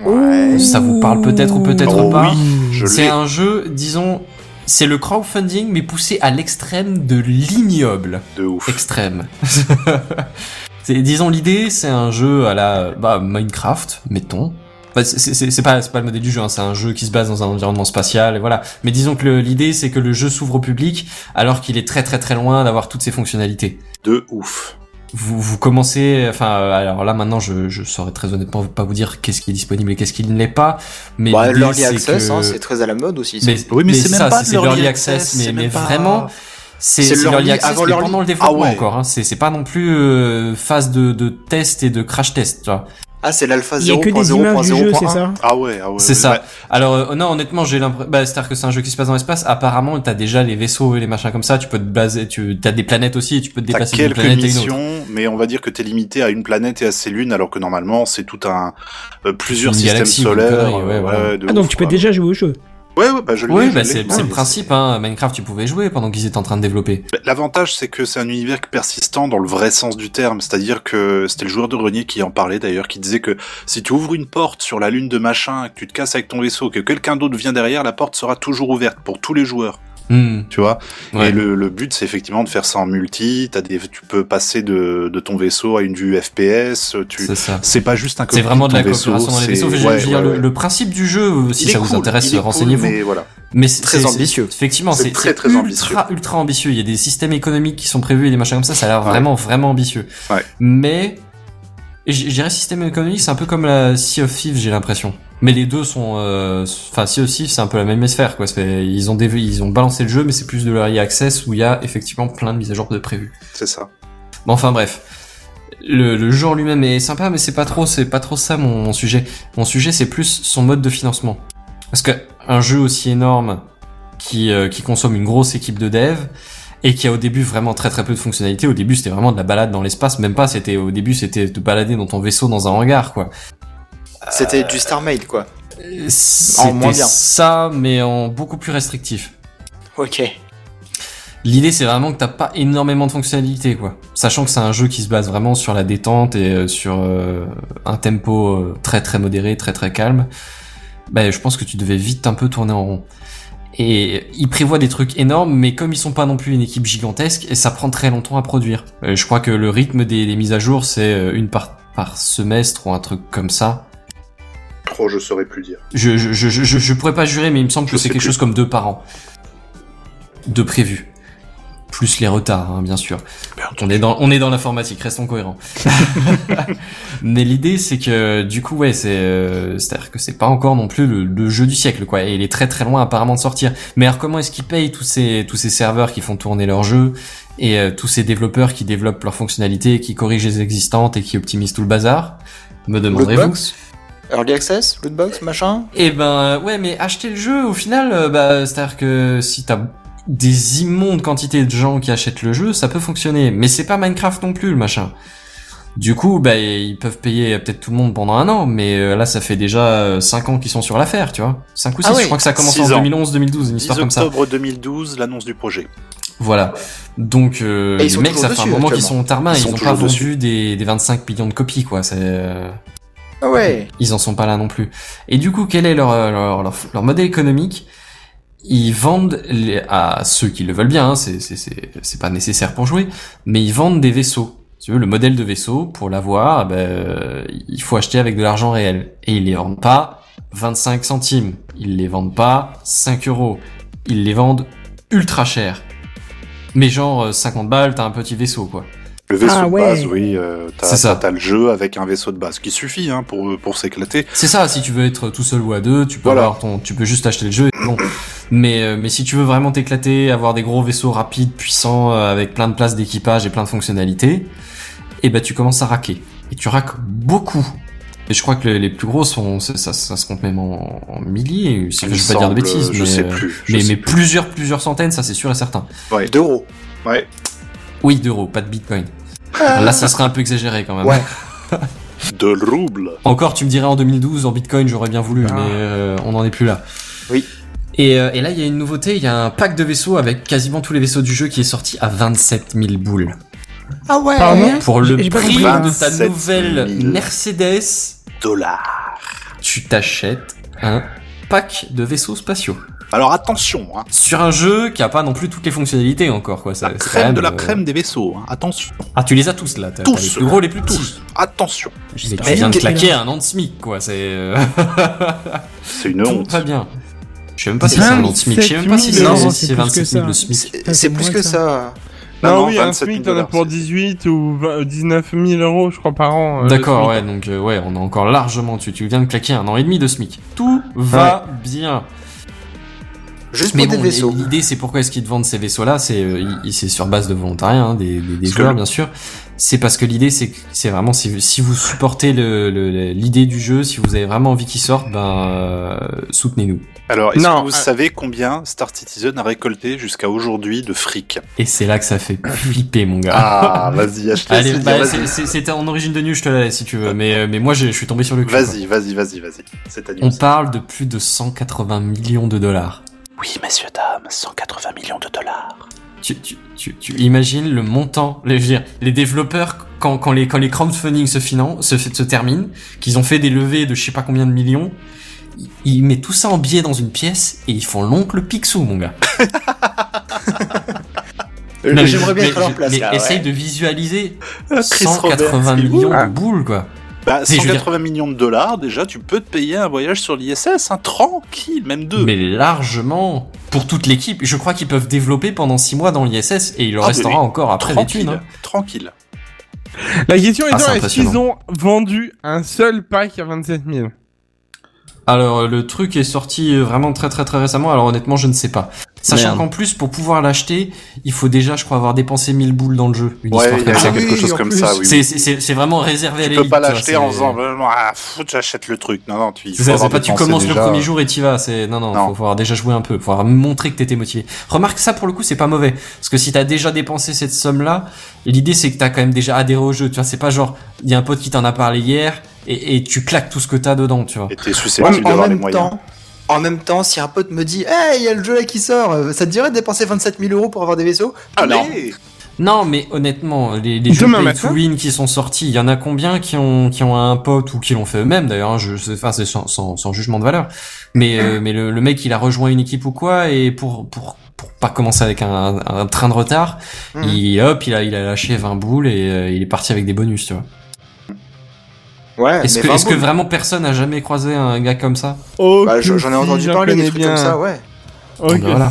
D: Ouais.
H: Ça vous parle peut-être ou peut-être
C: Oh
H: pas.
C: oui, je
H: C'est un jeu, disons, c'est le crowdfunding mais poussé à l'extrême de l'ignoble
C: De ouf.
H: extrême. c'est, disons l'idée, c'est un jeu à la bah, Minecraft, mettons. Enfin, c'est, c'est, c'est pas c'est pas le modèle du jeu, hein, c'est un jeu qui se base dans un environnement spatial, et voilà. Mais disons que l'idée, c'est que le jeu s'ouvre au public alors qu'il est très très très loin d'avoir toutes ses fonctionnalités.
C: De ouf.
H: Vous, vous commencez, enfin, euh, alors là maintenant, je, je saurais très honnêtement pas vous dire qu'est-ce qui est disponible et qu'est-ce qui ne l'est pas. Mais
D: Bah, l'early
H: c'est
D: access,
H: que-
D: hein, c'est très à la mode aussi. ça.
H: mais,
C: Oui, mais c'est même
H: ça,
C: pas de
H: c'est
C: l'early access,
H: access, mais,
C: c'est
H: mais
C: pas-
H: vraiment, c'est
D: l'early
H: access,
D: avant
H: mais
D: l'early.
H: pendant le développement
C: Ah ouais.
H: encore. Hein. C'est c'est pas non plus euh, phase de, de test et de crash test, tu vois.
D: Ah, c'est l'alpha
A: Il y a que des images du jeu, c'est
D: 0.0.0.1.
A: ça
C: Ah ouais, ah ouais.
H: C'est
C: ouais,
H: ça. Alors euh, non, honnêtement, j'ai l'impression, bah, c'est-à-dire que c'est un jeu qui se passe dans l'espace. Apparemment, t'as déjà les vaisseaux et les machins comme ça. Tu peux te baser, tu as des planètes aussi, et tu peux te déplacer d'une
C: quelques
H: planète à une autre.
C: missions, mais on va dire que t'es limité à une planète et à ses lunes, alors que normalement c'est tout un euh, plusieurs
H: Une
C: systèmes solaires.
H: ouais,
C: euh,
H: voilà.
A: Ah, donc
C: ouf,
A: tu peux déjà jouer au jeu.
C: Ouais, ouais, bah je l'ai.
H: Oui, bah c'est
C: Ouais,
H: le principe. Hein. Minecraft, tu pouvais jouer pendant qu'ils étaient en train de développer.
C: Bah, L'avantage, c'est que c'est un univers persistant dans le vrai sens du terme. C'est-à-dire que c'était le joueur de grenier qui en parlait d'ailleurs, qui disait que si tu ouvres une porte sur la lune de machin, que tu te casses avec ton vaisseau, que quelqu'un d'autre vient derrière, la porte sera toujours ouverte pour tous les joueurs.
H: Hmm.
C: Tu vois
H: Ouais.
C: Et le, le but, c'est effectivement de faire ça en multi. T'as des, tu peux passer de, de ton vaisseau à une vue FPS. Tu,
H: C'est
C: pas juste un
H: C'est vraiment de la
C: vaisseau,
H: coopération dans les vaisseaux. Je veux
C: ouais,
H: dire,
C: ouais,
H: le, principe du jeu, si
C: Il
H: ça vous
C: cool,
H: intéresse,
C: cool,
H: renseignez-vous.
C: mais voilà.
H: Mais c'est
D: Très ambitieux.
H: Effectivement,
C: C'est très, très
H: ultra,
C: ambitieux.
H: ultra ambitieux. Il y a des systèmes économiques qui sont prévus et des machins comme ça. Ça a l'air vraiment, vraiment ambitieux. Mais je dirais système économique, c'est un peu comme la Sea of Thieves, j'ai l'impression. Mais les deux sont, euh, enfin Sea of Thieves, c'est un peu la même sphère, quoi. Ils ont ils ont balancé le jeu, mais c'est plus de l'early access où il y a effectivement plein de mises à jour de prévues.
C: C'est ça.
H: Bon, enfin bref. le, le jeu en lui-même est sympa, mais c'est pas trop, c'est pas trop ça mon, mon sujet. Mon sujet, c'est plus son mode de financement. Parce que un jeu aussi énorme qui, euh, qui consomme une grosse équipe de dev et qui a au début vraiment très très peu de fonctionnalités. Au début, c'était vraiment de la balade dans l'espace, même pas. C'était au début, c'était de balader dans ton vaisseau dans un hangar, quoi.
D: C'était du Star Mail, quoi. Moins bien.
H: ça, mais en beaucoup plus restrictif.
D: Ok.
H: L'idée, c'est vraiment que t'as pas énormément de fonctionnalités, quoi. Sachant que c'est un jeu qui se base vraiment sur la détente et euh, sur euh, un tempo euh, très très modéré, très très calme. Bah, je pense que tu devais vite un peu tourner en rond. Et ils prévoient des trucs énormes, mais comme ils sont pas non plus une équipe gigantesque, et ça prend très longtemps à produire. Euh, je crois que le rythme des, des mises à jour, c'est une par, par semestre ou un truc comme ça.
C: Oh, je saurais plus dire.
H: Je, je, je, je, je pourrais pas jurer, mais il me semble que c'est quelque
C: plus.
H: chose comme deux par an. De prévu. Plus les retards, hein, bien sûr. On est dans, on est dans l'informatique, restons cohérents. Mais l'idée, c'est que, du coup, ouais, c'est, euh, c'est-à-dire que c'est pas encore non plus le, le jeu du siècle, quoi. Et il est très très loin apparemment de sortir. Mais alors, comment est-ce qu'ils payent tous ces, tous ces serveurs qui font tourner leurs jeux et euh, tous ces développeurs qui développent leurs fonctionnalités, qui corrigent les existantes et qui optimisent tout le bazar? Me demanderez-vous
D: Lootbox Early Access Lootbox, machin
H: eh ben ouais, mais acheter le jeu au final, euh, bah c'est-à-dire que si t'as des immondes quantités de gens qui achètent le jeu, ça peut fonctionner. Mais c'est pas Minecraft non plus le machin. Du coup, bah ils peuvent payer peut-être tout le monde pendant un an, mais euh, là ça fait déjà 5 ans qu'ils sont sur l'affaire, tu vois. 5 ou 6,
D: Ah oui,
H: je crois que ça a commencé
C: six
H: en
C: ans.
H: 2011-2012, une
C: 10
H: histoire comme ça.
C: octobre 2012, l'annonce du projet.
H: Voilà. Donc euh,
D: ils
H: les mecs, ça fait un moment qu'ils sont tardemain,
C: Ils
H: ils,
C: sont
H: ont pas vendu des, des 25 millions de copies, quoi. C'est euh,
D: Ah ouais.
H: ils en sont pas là non plus. Et du coup, quel est leur, euh, leur, leur, leur modèle économique? Ils vendent les- à ceux qui le veulent bien, hein, c'est pas nécessaire pour jouer, mais ils vendent des vaisseaux. Tu veux, le modèle de vaisseau, pour l'avoir, ben, euh, il faut acheter avec de l'argent réel. Et ils les vendent pas 25 centimes, ils les vendent pas 5 euros, ils les vendent ultra cher. Mais genre euh, 50 balles, t'as un petit vaisseau, quoi.
C: Le vaisseau
A: Ah ouais.
C: de base, oui, euh, t'as
H: C'est ça.
C: t'as- le jeu avec un vaisseau de base qui suffit hein, pour pour s'éclater.
H: C'est ça, si tu veux être tout seul ou à deux, tu peux
C: Voilà.
H: avoir ton, tu peux juste acheter le jeu. et Bon, mais euh, mais si tu veux vraiment t'éclater, avoir des gros vaisseaux rapides, puissants, euh, avec plein de places d'équipage et plein de fonctionnalités, et ben tu commences à raquer. Et tu raques beaucoup. Et je crois que les, plus gros sont, ça, ça, ça se compte même en, en milliers. Si je vais pas dire de bêtises,
C: je
H: mais
C: sais
H: euh,
C: plus. je
H: mais,
C: sais
H: mais
C: plus.
H: plusieurs plusieurs centaines, ça c'est sûr et certain.
C: Ouais.
D: D'euros.
C: ouais.
H: Oui, d'euros, pas de bitcoin. Là, ça serait un peu exagéré quand même.
D: Ouais.
C: De roubles.
H: Encore, tu me dirais en 2012, en Bitcoin, j'aurais bien voulu,
A: Ah.
H: mais euh, on n'en est plus là.
D: Oui.
H: Et, euh, et là, il y a une nouveauté, il y a un pack de vaisseaux avec quasiment tous les vaisseaux du jeu qui est sorti à 27 000 boules.
D: Ah ouais.
A: Pardon
H: Pour le prix de ta
C: 27
H: nouvelle
C: 000.
H: Mercedes,
C: Dollars.
H: tu t'achètes un pack de vaisseaux spatiaux.
C: Alors attention, hein.
H: Sur un jeu qui a pas non plus toutes les fonctionnalités encore, quoi. Ça,
C: La
H: quand
C: crème
H: même,
C: de la
H: euh,
C: crème des vaisseaux. Hein. Attention.
H: Ah, tu les as tous là. T'as
C: Tous.
H: t'as les plus gros, les plus petits.
C: Tous. Attention.
H: Mais tu viens de claquer
A: que-
H: un an de SMIC, quoi. C'est euh,
C: C'est une honte.
H: pas bien. Je sais même pas si c'est un an de SMIC. Je sais même pas si
A: 27 000,
H: c'est
A: non,
H: si
A: c'est
H: c'est
A: plus que
H: 27 000
A: ça.
H: le SMIC.
D: C'est plus que ça.
E: Non,
C: non,
E: oui, un
C: 27 000
E: SMIC, t'en as pour
C: c'est-
E: 18 ou 20 19 000 euros, je crois, par an. euh,
H: D'accord, ouais, donc euh, ouais, on est encore largement dessus. Tu viens de claquer un an et demi de SMIC. Tout va bien.
D: Juste
H: Mais
D: pour des
H: bon,
D: vaisseaux.
H: l'idée c'est pourquoi est-ce qu'ils te vendent ces vaisseaux-là C'est euh, c'est sur base de volontariat, hein, des, des, des joueurs
C: le-
H: bien sûr. C'est parce que l'idée c'est vraiment si, vous- si vous supportez le- le- l'idée du jeu, si vous avez vraiment envie qu'il sorte, ben euh, soutenez-nous.
C: Alors, est-ce que vous
E: euh,
C: savez combien Star Citizen a récolté jusqu'à aujourd'hui de fric?
H: Et c'est là que ça fait flipper mon gars.
C: Ah, vas-y, achète
H: Allez, bah, c'est- c'est- c'était en origine de news, je te la laisse si tu veux. Mais, euh, mais moi, je suis tombé sur le cul.
C: Vas-y, vas-y, vas-y, vas-y.
H: On parle de plus de 180 millions de dollars.
C: Oui, messieurs, dames, 180 millions de dollars.
H: Tu, tu, tu, tu imagines le montant, les, je veux dire, les développeurs, quand, quand les, quand les crowdfunding se se, se terminent, qu'ils ont fait des levées de je sais pas combien de millions, ils, ils mettent tout ça en billets dans une pièce et ils font l'oncle Picsou, mon gars. Mais-
D: J'aimerais bien être à leur place
H: mais
D: là.
H: essaye
D: ouais.
H: de visualiser
C: Chris
H: 180
C: Roberts,
H: millions
A: Ah.
H: de boules, quoi.
C: Bah,
H: Mais je veux
C: 180 millions de dollars, déjà, tu peux te payer un voyage sur l'ISS, hein, tranquille, même deux.
H: Mais largement pour toute l'équipe. Je crois qu'ils peuvent développer pendant 6 mois dans l'ISS et il leur
C: Ah,
H: restera
C: oui.
H: encore après des
C: tranquille,
H: thunes. hein.
C: tranquille.
E: La question
H: Ah,
E: étant, est-ce
H: impressionnant.
E: qu'ils ont vendu un seul pack à 27 000
H: Alors le truc est sorti euh, vraiment très très très récemment. Alors honnêtement, je ne sais pas. Sachant qu'en plus, pour pouvoir l'acheter, il faut déjà, je crois, avoir dépensé 1000 boules dans le jeu. Une
C: Ouais,
H: histoire
C: il y a.
A: Ah
C: quelque
A: oui,
C: chose comme
A: plus.
C: ça, oui.
H: C'est c'est- c'est c'est vraiment réservé à
C: Tu
H: l'élite.
C: peux pas l'acheter en faisant, euh, ah, fout, j'achète le truc. Non, non, tu,
H: ça, pas tu commences le premier jour et t'y vas. C'est non non, faut avoir déjà joué un peu, faut avoir montré que t'étais motivé. Remarque ça pour le coup, c'est pas mauvais parce que si t'as déjà dépensé cette somme là, l'idée c'est que t'as quand même déjà adhéré au jeu. Tu vois, c'est pas genre il y a un pote qui t'en a parlé hier et, et tu claques tout ce que t'as dedans, tu vois.
C: Et t'es
D: Ouais,
C: susceptible
D: en
C: d'avoir les
D: même
C: moyens.
D: temps, en même temps, si un pote me dit, hey, il y a le jeu là qui sort, euh, ça te dirait de dépenser 27 000 euros pour avoir des vaisseaux?
C: Allez
H: Non, mais honnêtement, les, les jeux
E: mettre
H: to Win qui sont sortis, il y en a combien qui ont qui ont un pote ou qui l'ont fait eux-mêmes d'ailleurs. hein, je sais, enfin c'est sans, sans, sans jugement de valeur. Mais euh, mais le, le mec il a rejoint une équipe ou quoi et pour pour pour pas commencer avec un, un train de retard,
D: Mhm.
H: il hop il a il a lâché 20 boules et euh, il est parti avec des bonus, tu vois.
D: Ouais,
H: Est-ce
D: mais
H: que
D: 20
H: est-ce que
D: boules.
H: vraiment personne a jamais croisé un gars comme ça
E: Oh,
D: Bah, j'en ai entendu parler des trucs
E: bien.
D: comme ça, ouais.
E: Oh,
H: voilà.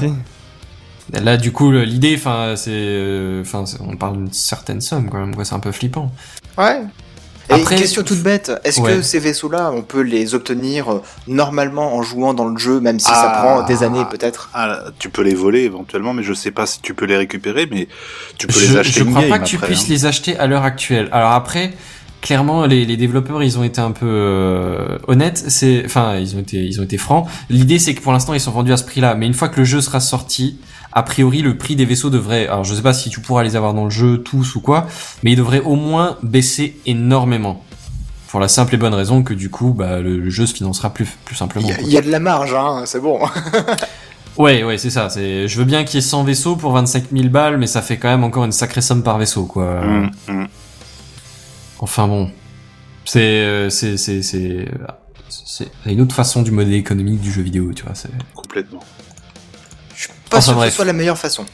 H: Là du coup l'idée, enfin c'est euh, enfin c'est- on parle d'une certaine somme quand même, quoi. C'est un peu flippant.
D: Ouais. Et
H: Après-
D: une question toute bête, est-ce
H: Ouais.
D: que ces vaisseaux-là, on peut les obtenir euh, normalement en jouant dans le jeu, même si ça
C: Ah.
D: prend des années peut-être?
C: Ah, tu peux les voler éventuellement, mais je sais pas si tu peux les récupérer, mais tu peux
H: je,
C: les acheter
H: je crois pas que tu
C: après,
H: puisses
C: hein.
H: les acheter à l'heure actuelle. Alors après, clairement, les, les développeurs, ils ont été un peu euh, honnêtes. C'est, enfin, ils ont été, ils ont été francs. L'idée, c'est que pour l'instant, ils sont vendus à ce prix-là. Mais une fois que le jeu sera sorti, a priori, le prix des vaisseaux devrait. Alors, je sais pas si tu pourras les avoir dans le jeu tous ou quoi, mais il devrait au moins baisser énormément. Pour la simple et bonne raison que du coup, bah, le, le jeu se financera plus, plus simplement.
D: Il y, a- y de la marge, hein, c'est bon.
H: Ouais, ouais, c'est ça. C'est, je veux bien qu'il y ait 100 vaisseaux pour 25 000 balles, mais ça fait quand même encore une sacrée somme par vaisseau, quoi.
C: Hum, hum.
H: Enfin bon, c'est euh, c'est c'est c'est c'est une autre façon du modèle économique du jeu vidéo, tu vois.
C: Complètement.
D: Je suis pas
H: Enfin,
D: sûr que ce soit la meilleure façon.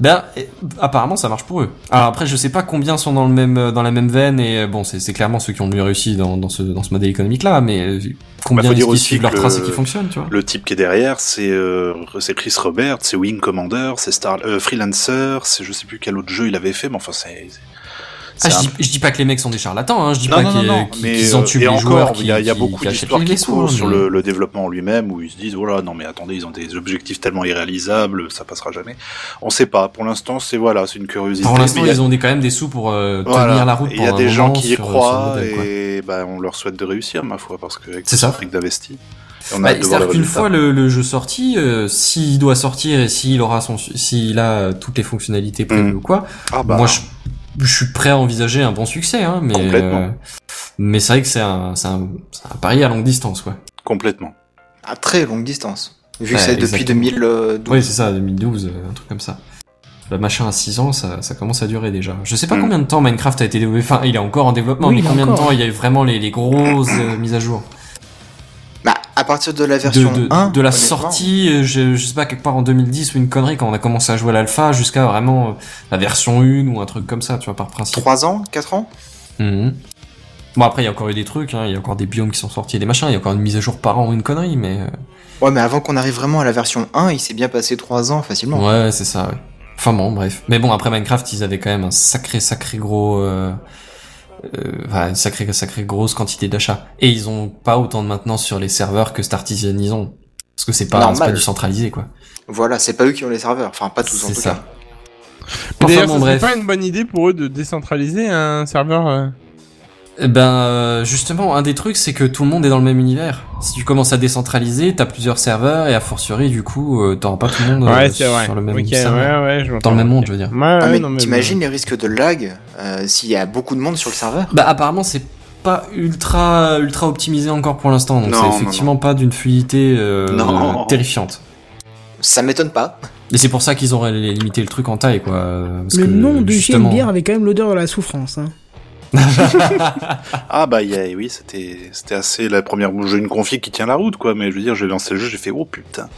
H: ben apparemment ça marche pour eux. Alors après je sais pas combien sont dans le même euh, dans la même veine et euh, bon c'est c'est clairement ceux qui ont le mieux réussi dans dans ce dans ce modèle économique là, mais combien
C: Bah, faut dire
H: qui suivent leur trace et qui fonctionnent, tu vois.
C: Le type qui est derrière, c'est euh, c'est Chris Robert, c'est Wing Commander, c'est Star euh, Freelancer, c'est je sais plus quel autre jeu il avait fait, mais enfin c'est.
H: Ah, je dis, je dis pas que les mecs sont des charlatans, hein. je dis
C: Non,
H: pas
C: non,
H: qu'ils
C: euh,
H: les joueurs
C: encore, il y a, y beaucoup d'histoires qui
H: hein,
C: sur le, le développement en lui-même où ils se disent voilà non mais attendez ils ont des objectifs tellement irréalisables ça passera jamais. On sait pas. Pour l'instant c'est voilà c'est une curiosité.
H: Pour l'instant
C: a-
H: ils ont des, quand même des sous pour euh,
C: voilà.
H: tenir la route.
C: Il y a
H: pendant
C: des gens qui y
H: le
C: croient
H: modèle,
C: et bah, on leur souhaite de réussir ma foi parce que
H: C'est
C: ce
H: ça.
C: fric d'investi. On a
H: Bah, C'est-à-dire qu'une fois le, le jeu sorti, euh, s'il doit sortir et s'il aura son, s'il a euh, toutes les fonctionnalités prévues
C: Mm.
H: ou quoi,
C: Ah bah,
H: moi je, je suis prêt à envisager un bon succès, hein, mais
C: Complètement.
H: euh, mais c'est vrai que c'est un, c'est un, c'est un pari à longue distance, quoi.
C: complètement.
D: À très longue distance. Vu que c'est depuis
H: exactement.
D: 2012.
H: Oui, c'est ça, 2012, euh, un truc comme ça. Le machin à 6 ans, ça, ça commence à durer déjà. Je sais pas
C: Mm.
H: combien de temps Minecraft a été développé. Enfin, il est encore en développement,
A: Oui,
H: mais combien de temps il y a eu vraiment les, les grosses euh, mises à jour?
D: À partir de la version
H: de,
D: 1.
H: de la sortie, euh, je, je sais pas, quelque part en 2010 ou une connerie quand on a commencé à jouer à l'alpha jusqu'à vraiment euh, la version 1 ou un truc comme ça, tu vois, par principe.
D: 3 ans 4 ans?
H: Mhm. Bon, après, il y a encore eu des trucs, hein, il y a encore des biomes qui sont sortis et des machins, il y a encore une mise à jour par an ou une connerie, mais... euh,
D: Ouais, mais avant qu'on arrive vraiment à la version 1, il s'est bien passé 3 ans facilement.
H: Ouais, c'est ça, ouais. Enfin bon, bref. Mais bon, après Minecraft, ils avaient quand même un sacré, sacré gros... Euh, enfin, une sacrée, sacrée grosse quantité d'achats. Et ils ont pas autant de maintenance sur les serveurs que Startisan ils ont. Parce que c'est pas, c'est pas du centralisé, quoi.
D: Voilà, c'est pas eux qui ont les serveurs. Enfin, pas tous en
H: C'est
D: tout
H: ça.
D: cas.
H: Enfin,
E: D'ailleurs,
H: bon,
E: ce serait
H: bref.
E: pas une bonne idée pour eux de décentraliser un serveur.
H: Eh Ben euh, justement, un des trucs, c'est que tout le monde est dans le même univers. Si tu commences à décentraliser, t'as plusieurs serveurs et a fortiori, du coup, euh, t'auras pas tout le monde euh,
E: Ouais, c'est vrai.
H: sur le même
E: Ok,
H: serveur.
E: ouais, ouais, je
H: Dans le même monde, je veux dire.
E: Ouais,
D: Ah,
E: ouais,
D: mais t'imagines les risques de lag euh, s'il y a beaucoup de monde sur le serveur?
H: Bah apparemment, c'est pas ultra ultra optimisé encore pour l'instant, donc c'est
C: non,
H: effectivement pas d'une fluidité euh,
C: Non.
H: terrifiante.
D: Ça m'étonne pas.
H: Et c'est pour ça qu'ils auraient limité le truc en taille, quoi. parce
A: Le
H: que,
A: nom de
H: justement-
A: JMBR avait quand même l'odeur de la souffrance. Hein.
C: Ah bah il y a- oui c'était c'était assez la première j'ai une config qui tient la route quoi mais je veux dire j'ai lancé le jeu j'ai fait oh putain.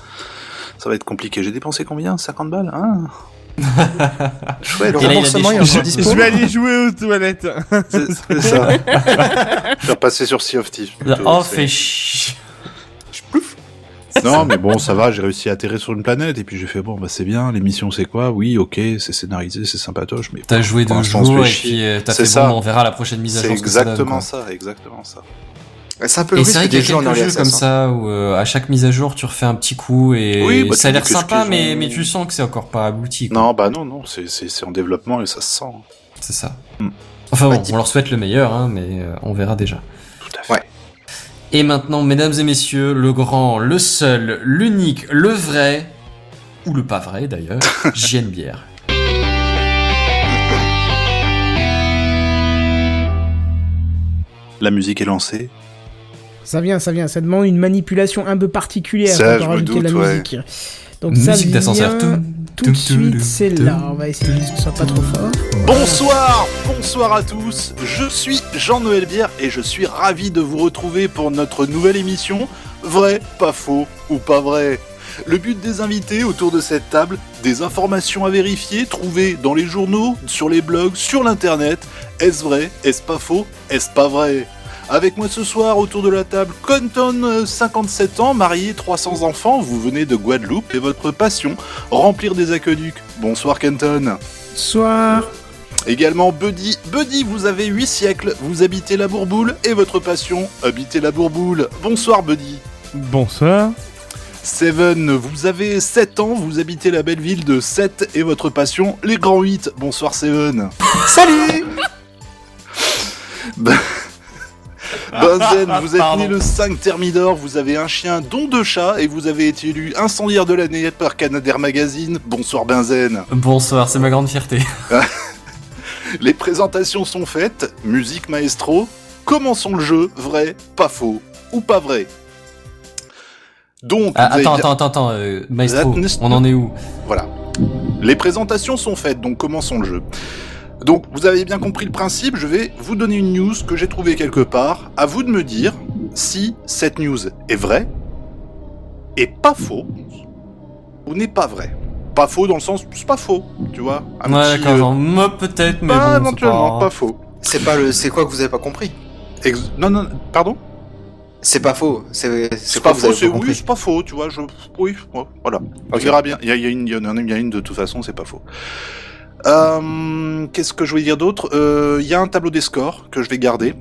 C: Ça va être compliqué. J'ai dépensé combien? 50 balles hein? Chouette.
H: Là, il a
E: Je vais aller jouer aux toilettes.
C: c'est ça. Je vais repasser sur Sea of Thieves plutôt,
H: Oh, fait chier.
C: non mais bon ça va j'ai réussi à atterrir sur une planète et puis j'ai fait bon bah c'est bien l'émission c'est quoi? Oui ok c'est scénarisé c'est sympatoche mais
H: T'as joué
C: pour
H: deux jours et puis euh, t'as
C: C'est
H: fait
C: ça.
H: bon, on verra la prochaine mise à
C: c'est
H: jour. ce que ça donne,
C: exactement ça exactement ça
D: C'est un peu le
H: c'est
D: risque
H: vrai qu'il y
D: des
H: a
D: jeux en
H: quelques jeux comme
D: hein.
H: ça où euh, à chaque mise à jour tu refais un petit coup et
C: Oui, bah,
H: ça a l'air sympa mais
C: ont-
H: mais tu sens que c'est encore pas abouti. quoi.
C: Non, bah non, non, c'est- c'est c'est en développement et ça se sent.
H: C'est ça.
C: Hmm.
H: Enfin
D: Ouais,
H: bon, on leur souhaite le meilleur hein, mais euh, on verra déjà.
C: Tout à fait.
D: Ouais.
H: Et maintenant, mesdames et messieurs, le grand, le seul, l'unique, le vrai, ou le pas vrai d'ailleurs, JN Bière.
C: La musique est lancée.
A: Ça vient, ça vient. Ça demande une manipulation un peu particulière
C: Ça,
A: pour rajouter de la
C: ouais.
A: Musique. Donc ça
H: Musique d'ascenseur.
A: tout de suite, c'est là. On va essayer que ce soit pas trop fort.
C: Bonsoir, bonsoir à tous. Je suis Jean-Noël Bière et je suis ravi de vous retrouver pour notre nouvelle émission Vrai, pas faux ou pas vrai. Le but des invités autour de cette table, des informations à vérifier, trouvées dans les journaux, sur les blogs, sur l'internet. Est-ce vrai? Est-ce pas faux? Est-ce pas vrai? Avec moi ce soir autour de la table, Conton, euh, 57 ans, marié, 300 enfants, vous venez de Guadeloupe et votre passion, remplir des aqueducs. Bonsoir Kenton.
A: Soir.
C: Également Buddy. Buddy, vous avez 8 siècles, vous habitez la Bourboule et votre passion, habiter la Bourboule. Bonsoir Buddy.
E: Bonsoir.
C: Seven, vous avez 7 ans, vous habitez la belle ville de 7 et votre passion, les grands 8. Bonsoir Seven.
D: Salut
C: Benzen, vous êtes
H: Pardon.
C: né le 5 Thermidor, vous avez un chien dont deux chats et vous avez été élu incendiaire de l'année par Canadair Magazine. Bonsoir Benzen.
H: Bonsoir, c'est ma grande fierté.
C: Les présentations sont faites, musique maestro. Commençons le jeu, vrai, pas faux ou pas vrai. Donc,
H: Ah,
C: avez
H: attends, attends, attends, attends, euh, Maestro, on en est où?
C: Voilà. Les présentations sont faites, donc commençons le jeu. Donc, vous avez bien compris le principe, je vais vous donner une news que j'ai trouvée quelque part. À vous de me dire si cette news est vraie, est pas faux, ou n'est pas vraie. Pas faux dans le sens, c'est pas faux, tu vois. Un
H: Ouais,
C: petit,
H: d'accord,
C: euh,
H: peut-être, mais
C: pas
H: bon, c'est
C: éventuellement,
H: pas...
C: pas faux.
D: C'est pas le. C'est quoi que vous avez pas compris?
C: Ex- non, non, pardon?
D: C'est pas faux. C'est
C: C'est
D: c'est quoi
C: pas faux, c'est oui, c'est pas faux, tu vois. Je, oui, voilà. On verra bien. Il y, a- il y a une, il y en a une de toute façon, c'est pas faux. Euh, Qu'est-ce que je voulais dire d'autre? Euh, Il y a un tableau des scores que je vais garder.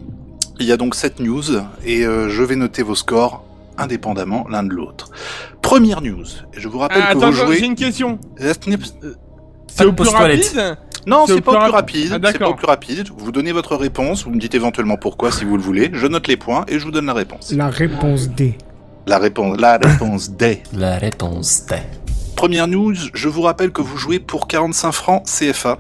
C: Il y a donc cette news et euh, je vais noter vos scores indépendamment l'un de l'autre. Première news. Et je vous rappelle
E: Ah,
C: que
E: attends,
C: vous
E: attends, j'ai
C: jouez.
E: une question. C'est au plus rapide
C: Non,
E: C'est
C: pas au
E: plus
C: plus
E: rap-
C: rapide.
E: Ah,
C: c'est pas au plus rapide. Vous donnez votre réponse. Vous me dites éventuellement pourquoi si vous le voulez. Je note les points et je vous donne la réponse.
A: La réponse D.
C: La réponse, la réponse D.
H: La réponse D.
C: Première news, je vous rappelle que vous jouez pour 45 francs CFA.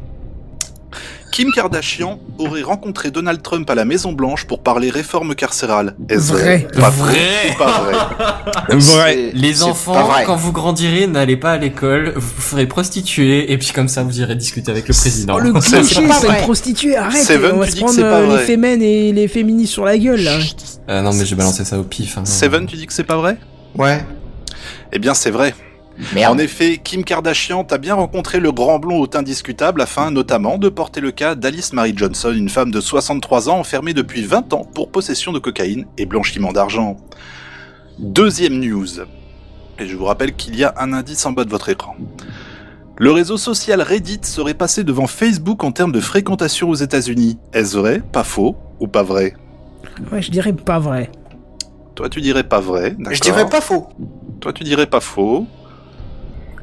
C: Kim Kardashian aurait rencontré Donald Trump à la Maison Blanche pour parler réforme carcérale. Est-ce vrai,
A: Vrai.
C: Pas
H: Vrai.
C: pas vrai
H: Les enfants,
D: vrai.
H: quand vous grandirez, n'allez pas à l'école, vous vous ferez prostituer, et puis comme ça, vous irez discuter avec le président.
A: Oh, le
C: C'est
A: cliché,
D: pas
A: c'est une prostituée. Arrête,
C: Seven,
A: on va
C: tu
A: se prendre euh, les fémènes et les féministes sur la gueule, là.
H: Euh, non, mais j'ai balancé ça au pif. hein.
C: Seven, tu dis que c'est pas vrai?
D: Ouais.
C: Eh bien, c'est vrai.
D: Merde.
C: En effet, Kim Kardashian a bien rencontré le grand blond au teint discutable afin notamment de porter le cas d'Alice Marie Johnson, une femme de 63 ans enfermée depuis 20 ans pour possession de cocaïne et blanchiment d'argent. Deuxième news. Et je vous rappelle qu'il y a un indice en bas de votre écran. Le réseau social Reddit serait passé devant Facebook en termes de fréquentation aux États-Unis. Est-ce vrai, pas faux ou pas vrai?
A: Ouais, je dirais pas vrai.
C: Toi, tu dirais pas vrai, d'accord
D: Je dirais pas faux.
C: Toi, tu dirais pas faux.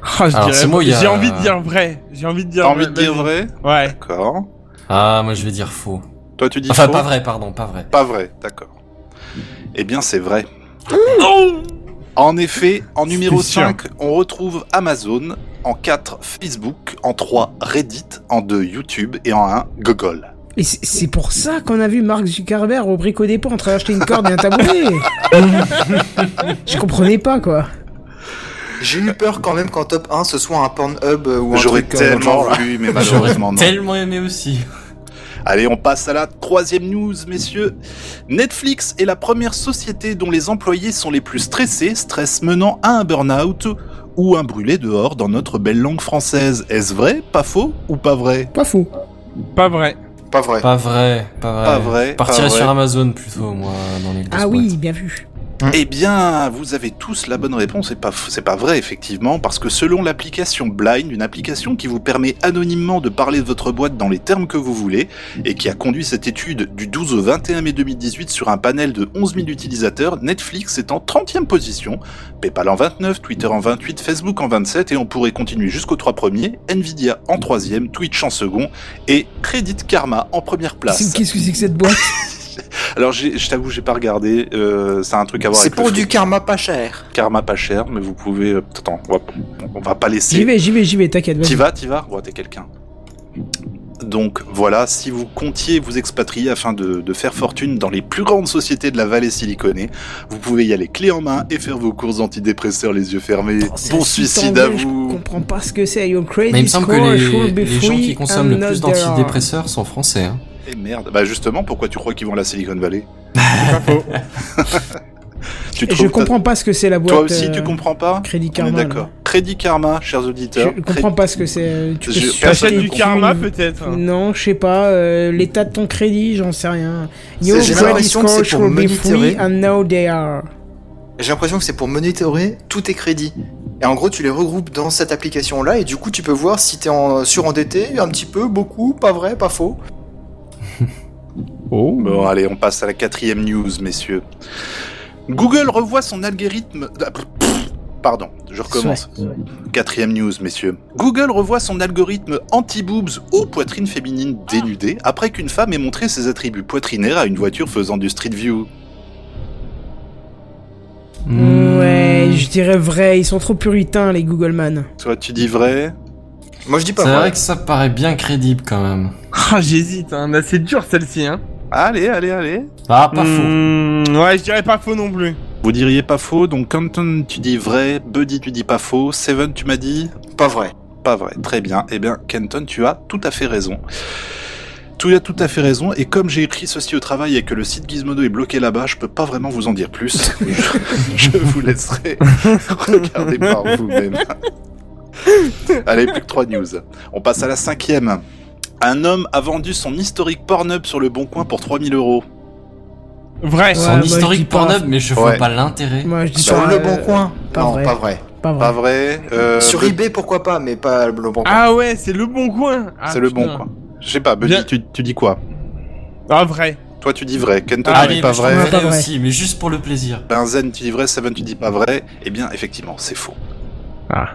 E: Ah, je
H: Alors,
E: dirais-
H: c'est moi, il y a-
E: J'ai envie de dire vrai. J'ai envie de dire
C: T'as envie de dire vrai
E: Ouais.
C: D'accord.
H: Ah, moi je vais dire faux.
C: Toi, tu dis
H: Enfin,
C: faux
H: pas vrai, pardon, pas vrai.
C: Pas vrai, d'accord. Eh bien, c'est vrai. En effet, en numéro
E: C'était sûr.
C: 5, on retrouve Amazon, en 4, Facebook, en 3, Reddit, en 2, YouTube et en 1, Google.
A: Et c'est c'est pour ça qu'on a vu Mark Zuckerberg au brico dépôt en train d'acheter une corde et un tabouret. je comprenais pas, quoi.
D: J'ai eu peur quand même qu'en top 1 ce soit un Pornhub ou un
C: J'aurais tellement voulu, mais malheureusement non.
H: tellement aimé aussi.
C: Allez, on passe à la troisième news, messieurs. Netflix est la première société dont les employés sont les plus stressés, stress menant à un burn-out ou un brûlé dehors dans notre belle langue française. Est-ce vrai, pas faux ou pas vrai?
A: Pas fou.
E: Pas vrai.
D: Pas vrai.
H: Pas vrai, pas vrai.
C: Pas vrai,
H: Partirais sur
C: vrai.
H: Amazon plutôt, moi, dans les
A: Ah oui, bien vu.
C: Eh bien, vous avez tous la bonne réponse. C'est pas, c'est pas vrai, effectivement, parce que selon l'application Blind, une application qui vous permet anonymement de parler de votre boîte dans les termes que vous voulez, et qui a conduit cette étude du 12 au 21 mai 2018 sur un panel de 11 000 utilisateurs, Netflix est en 30e position, PayPal en 29, Twitter en 28, Facebook en 27, et on pourrait continuer jusqu'aux trois premiers, Nvidia en troisième, Twitch en second, et Credit Karma en première place.
A: Qu'est-ce que c'est que cette boîte?
C: Alors, j'ai- je t'avoue, j'ai pas regardé, euh, c'est un truc à voir
D: C'est
C: le
D: pour du karma pas cher.
C: karma pas cher, mais vous pouvez. euh, Attends, on va, on va pas
A: J'y
C: laisser.
A: vais, j'y vais, j'y vais, t'inquiète.
C: T'y vas, t'y vas? Ouais, t'es quelqu'un. Donc voilà, si vous comptiez vous expatrier afin de, de faire fortune dans les plus grandes sociétés de la vallée siliconée, vous pouvez y aller clé en main et faire vos courses antidépresseurs les yeux fermés.
A: Oh,
C: bon suicide à
A: anglais, Je
C: vous.
A: comprends pas ce que c'est.
H: Mais il me semble que les, les gens qui consomment le plus d'antidépresseurs sont français. Hein.
C: Et merde. Bah justement, pourquoi tu crois qu'ils vont à la Silicon Valley
E: Pas faux.
C: tu
A: Je comprends pas ce que c'est la boîte.
C: Toi aussi, tu
A: euh,
C: comprends pas
A: Crédit Karma.
C: d'accord. Crédit Karma, chers auditeurs.
A: Je comprends pas ce que c'est. Tu
C: Je-
A: acheter
E: T'achètes du karma peut-être?
A: Non, je sais pas. euh, L'état de ton crédit, j'en sais rien. Your
D: j'ai
A: credit
D: l'impression que
A: score
D: c'est pour monitorer.
A: free and now they are.
D: J'ai l'impression que c'est pour monitorer tous tes crédits. Et en gros, tu les regroupes dans cette application-là, et du coup, tu peux voir si t'es en surendetté, un petit peu, beaucoup, pas vrai, pas faux.
E: Oh.
C: Bon, allez, on passe à la quatrième news, messieurs. Google revoit son algorithme. Ah, Pardon, je recommence. Quatrième news, messieurs. Google revoit son algorithme anti-boobs ou poitrine féminine dénudée après qu'une femme ait montré ses attributs poitrinaires à une voiture faisant du street view.
H: Hmm.
A: Ouais, je dirais vrai. Ils sont trop puritains, les Google Man.
C: Toi, tu dis vrai?
D: Moi, je dis pas
H: C'est
D: vrai.
H: vrai que ça paraît bien crédible quand même.
E: Ah, j'hésite, hein. C'est dur celle-ci, hein.
C: Allez, allez, allez.
H: Ah, pas faux.
E: Hmm, Ouais, je dirais pas faux non plus.
C: Vous diriez pas faux, donc Canton, tu dis vrai, Buddy, tu dis pas faux, Seven, tu m'as dit
D: Pas vrai.
C: Pas vrai, très bien. Eh bien, Kenton, tu as tout à fait raison. Tu as tout à fait raison, et comme j'ai écrit ceci au travail et que le site Gizmodo est bloqué là-bas, je peux pas vraiment vous en dire plus. je, je vous laisserai regarder par vous-même. Allez, plus que trois news. On passe à la cinquième. Un homme a vendu son historique Pornhub sur le Bon Coin pour 3000 euros.
E: Vrai.
A: Ouais,
H: Son
A: moi, je dis
H: historique. Pornhub, mais je
C: Ouais.
H: vois pas l'intérêt.
A: Moi, je dis
D: Sur
A: pas,
D: le
A: euh,
D: bon coin
A: pas
D: Non,
A: vrai.
D: pas vrai.
A: Pas vrai.
C: Pas vrai euh,
D: Sur
C: Bud-
D: eBay, pourquoi pas, mais pas le bon coin.
E: Ah ouais, c'est le bon coin. Ah,
C: C'est le bon coin. Je sais pas, Buddy,
E: Bien.
C: tu, tu dis quoi?
E: Ah, vrai.
C: Toi, tu dis vrai. Kenton, tu
H: Allez,
C: dis pas
H: je
C: vrai.
H: trouve
A: Pas
H: vrai
A: vrai.
H: aussi, mais juste pour le plaisir.
C: Benzen, tu dis vrai, Seven, tu dis pas vrai. Eh bien, effectivement, c'est faux.
E: Ah.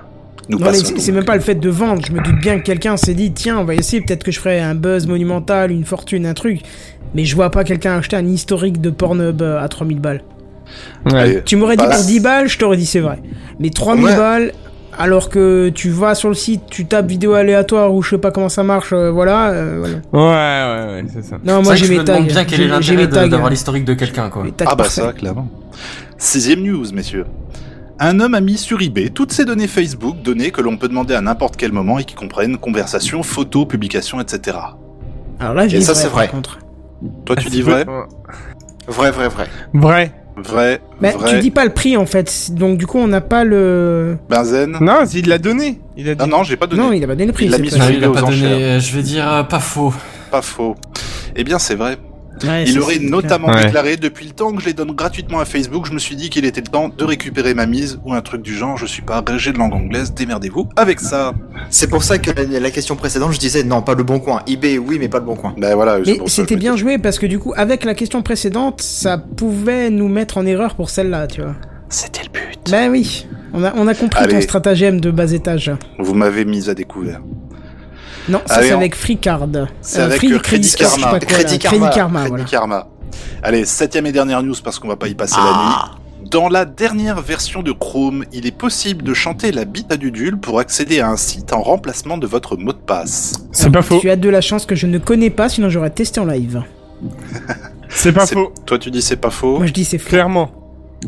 C: Nous
A: Non, mais
C: passons
A: c'est même pas le fait de vendre. Je me doute bien que quelqu'un s'est dit, tiens, on va essayer, peut-être que je ferai un buzz monumental, une fortune, un truc. Mais je vois pas quelqu'un acheter un historique de Pornhub euh, à 3000 balles.
E: Ouais.
C: Allez,
A: Tu m'aurais dit
C: Bah,
A: pour 10 balles, je t'aurais dit c'est vrai. Mais 3000
D: Ouais.
A: balles, alors que tu vas sur le site, tu tapes vidéo aléatoire ou je sais pas comment ça marche, euh, voilà, euh, voilà.
E: Ouais, ouais, ouais, c'est ça.
A: Non, moi j'ai mes
H: me
A: tags.
H: demande bien quel est l'intérêt
A: mes
H: de-
A: tags.
H: d'avoir l'historique de quelqu'un, quoi.
A: mes tags
C: Ah bah ça, clairement. Sixième news, messieurs. Un homme a mis sur eBay toutes ses données Facebook, données que l'on peut demander à n'importe quel moment et qui comprennent conversations, photos, publications, etc.
A: Alors là, je
D: Et
A: dis
D: ça,
A: vrai,
D: c'est
A: par
D: vrai.
A: contre.
C: Toi, tu dis vrai
D: Vrai, vrai, vrai.
E: Vrai.
C: Vrai,
A: Mais
C: vrai.
A: tu dis pas le prix en fait, donc du coup on n'a pas le.
C: Benzen
E: Non, il l'a donné. Il a dit.
C: Non, non, j'ai pas donné.
A: Non, il a pas donné le prix.
C: Il l'a mis sur
H: Non, il a
C: aux
H: pas
C: enchères.
H: donné. Je vais dire euh, pas faux.
C: Pas faux. Eh bien, c'est vrai.
A: Ouais,
C: Il aurait
A: clair.
C: notamment
E: Ouais.
C: déclaré depuis le temps que je les donne gratuitement à Facebook, je me suis dit qu'il était le temps de récupérer ma mise ou un truc du genre. Je suis pas agrégé de langue anglaise, démerdez-vous avec ça.
D: C'est pour ça que la, question précédente, je disais non, pas le bon coin. eBay, oui, mais pas le bon coin.
C: Ben voilà.
A: c'était bien joué parce que du coup, avec la question précédente, ça pouvait nous mettre en erreur pour celle-là, tu vois.
C: C'était le but.
A: Ben oui, on a, on a compris
C: Allez.
A: ton stratagème de bas étage.
C: Vous m'avez mis à découvert.
A: Non, ça
C: Allez,
A: c'est avec Freecard.
C: C'est
A: Euh,
C: avec
A: Free-
C: euh, Credit
A: Credit- je sais
C: Karma.
A: pas quoi, là.
D: Credit
A: Credit
D: Karma.
A: Karma,
C: Credit
A: voilà.
C: Karma. Allez, septième et dernière news parce qu'on va pas y passer
A: Ah.
C: la nuit. Dans la dernière version de Chrome, il est possible de chanter la bite à Dudule pour accéder à un site en remplacement de votre mot de passe.
E: C'est pas faux.
A: Tu as de la chance que je ne connais pas, sinon j'aurais testé en live.
E: C'est pas
C: C'est-
E: faux.
C: Toi tu dis c'est pas faux.
A: Moi je dis c'est faux.
E: Clairement.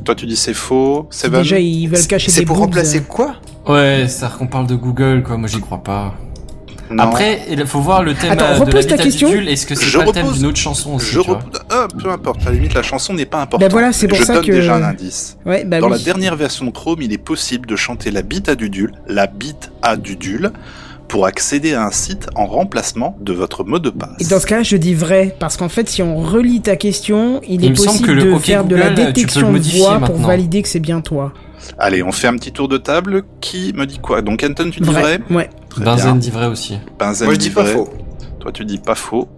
C: Toi tu dis c'est faux. Seven.
A: Déjà ils veulent cacher
D: C'est
A: des
D: pour
A: boobs,
D: remplacer quoi?
H: Ouais, ça qu'on parle de Google, quoi. Moi, j'y crois pas.
C: Non.
H: Après, il faut voir le thème
A: Attends,
H: euh, de la
A: ta question.
H: Dudule. Est-ce que c'est
C: Je
H: pas le thème
C: repose-
H: d'une autre chanson aussi,
C: je
H: tu vois
C: ah, peu importe, à la limite la chanson n'est pas importante.
A: Ben voilà, c'est pour
C: je
A: ça
C: donne
A: que-
C: déjà un indice.
A: Ouais, bah
C: Dans
A: oui.
C: la dernière version de Chrome, il est possible de chanter la bite à Dudule, la bite à Dudule, pour accéder à un site en remplacement de votre mot de passe.
A: Et dans ce cas, je dis vrai, parce qu'en fait, si on relit ta question, il,
H: Il
A: est possible
H: que le
A: de faire de la
H: le
A: détection de voix pour valider que c'est bien toi.
C: Allez, on fait un petit tour de table. Qui me dit quoi? Donc Anton, tu dis
A: Vrai.
C: vrai,
A: Ouais.
C: Très
H: Benzen
C: bien.
H: dit vrai aussi.
C: Benzen
D: Moi je dis pas
C: vrai.
D: faux.
C: Toi, tu dis pas faux.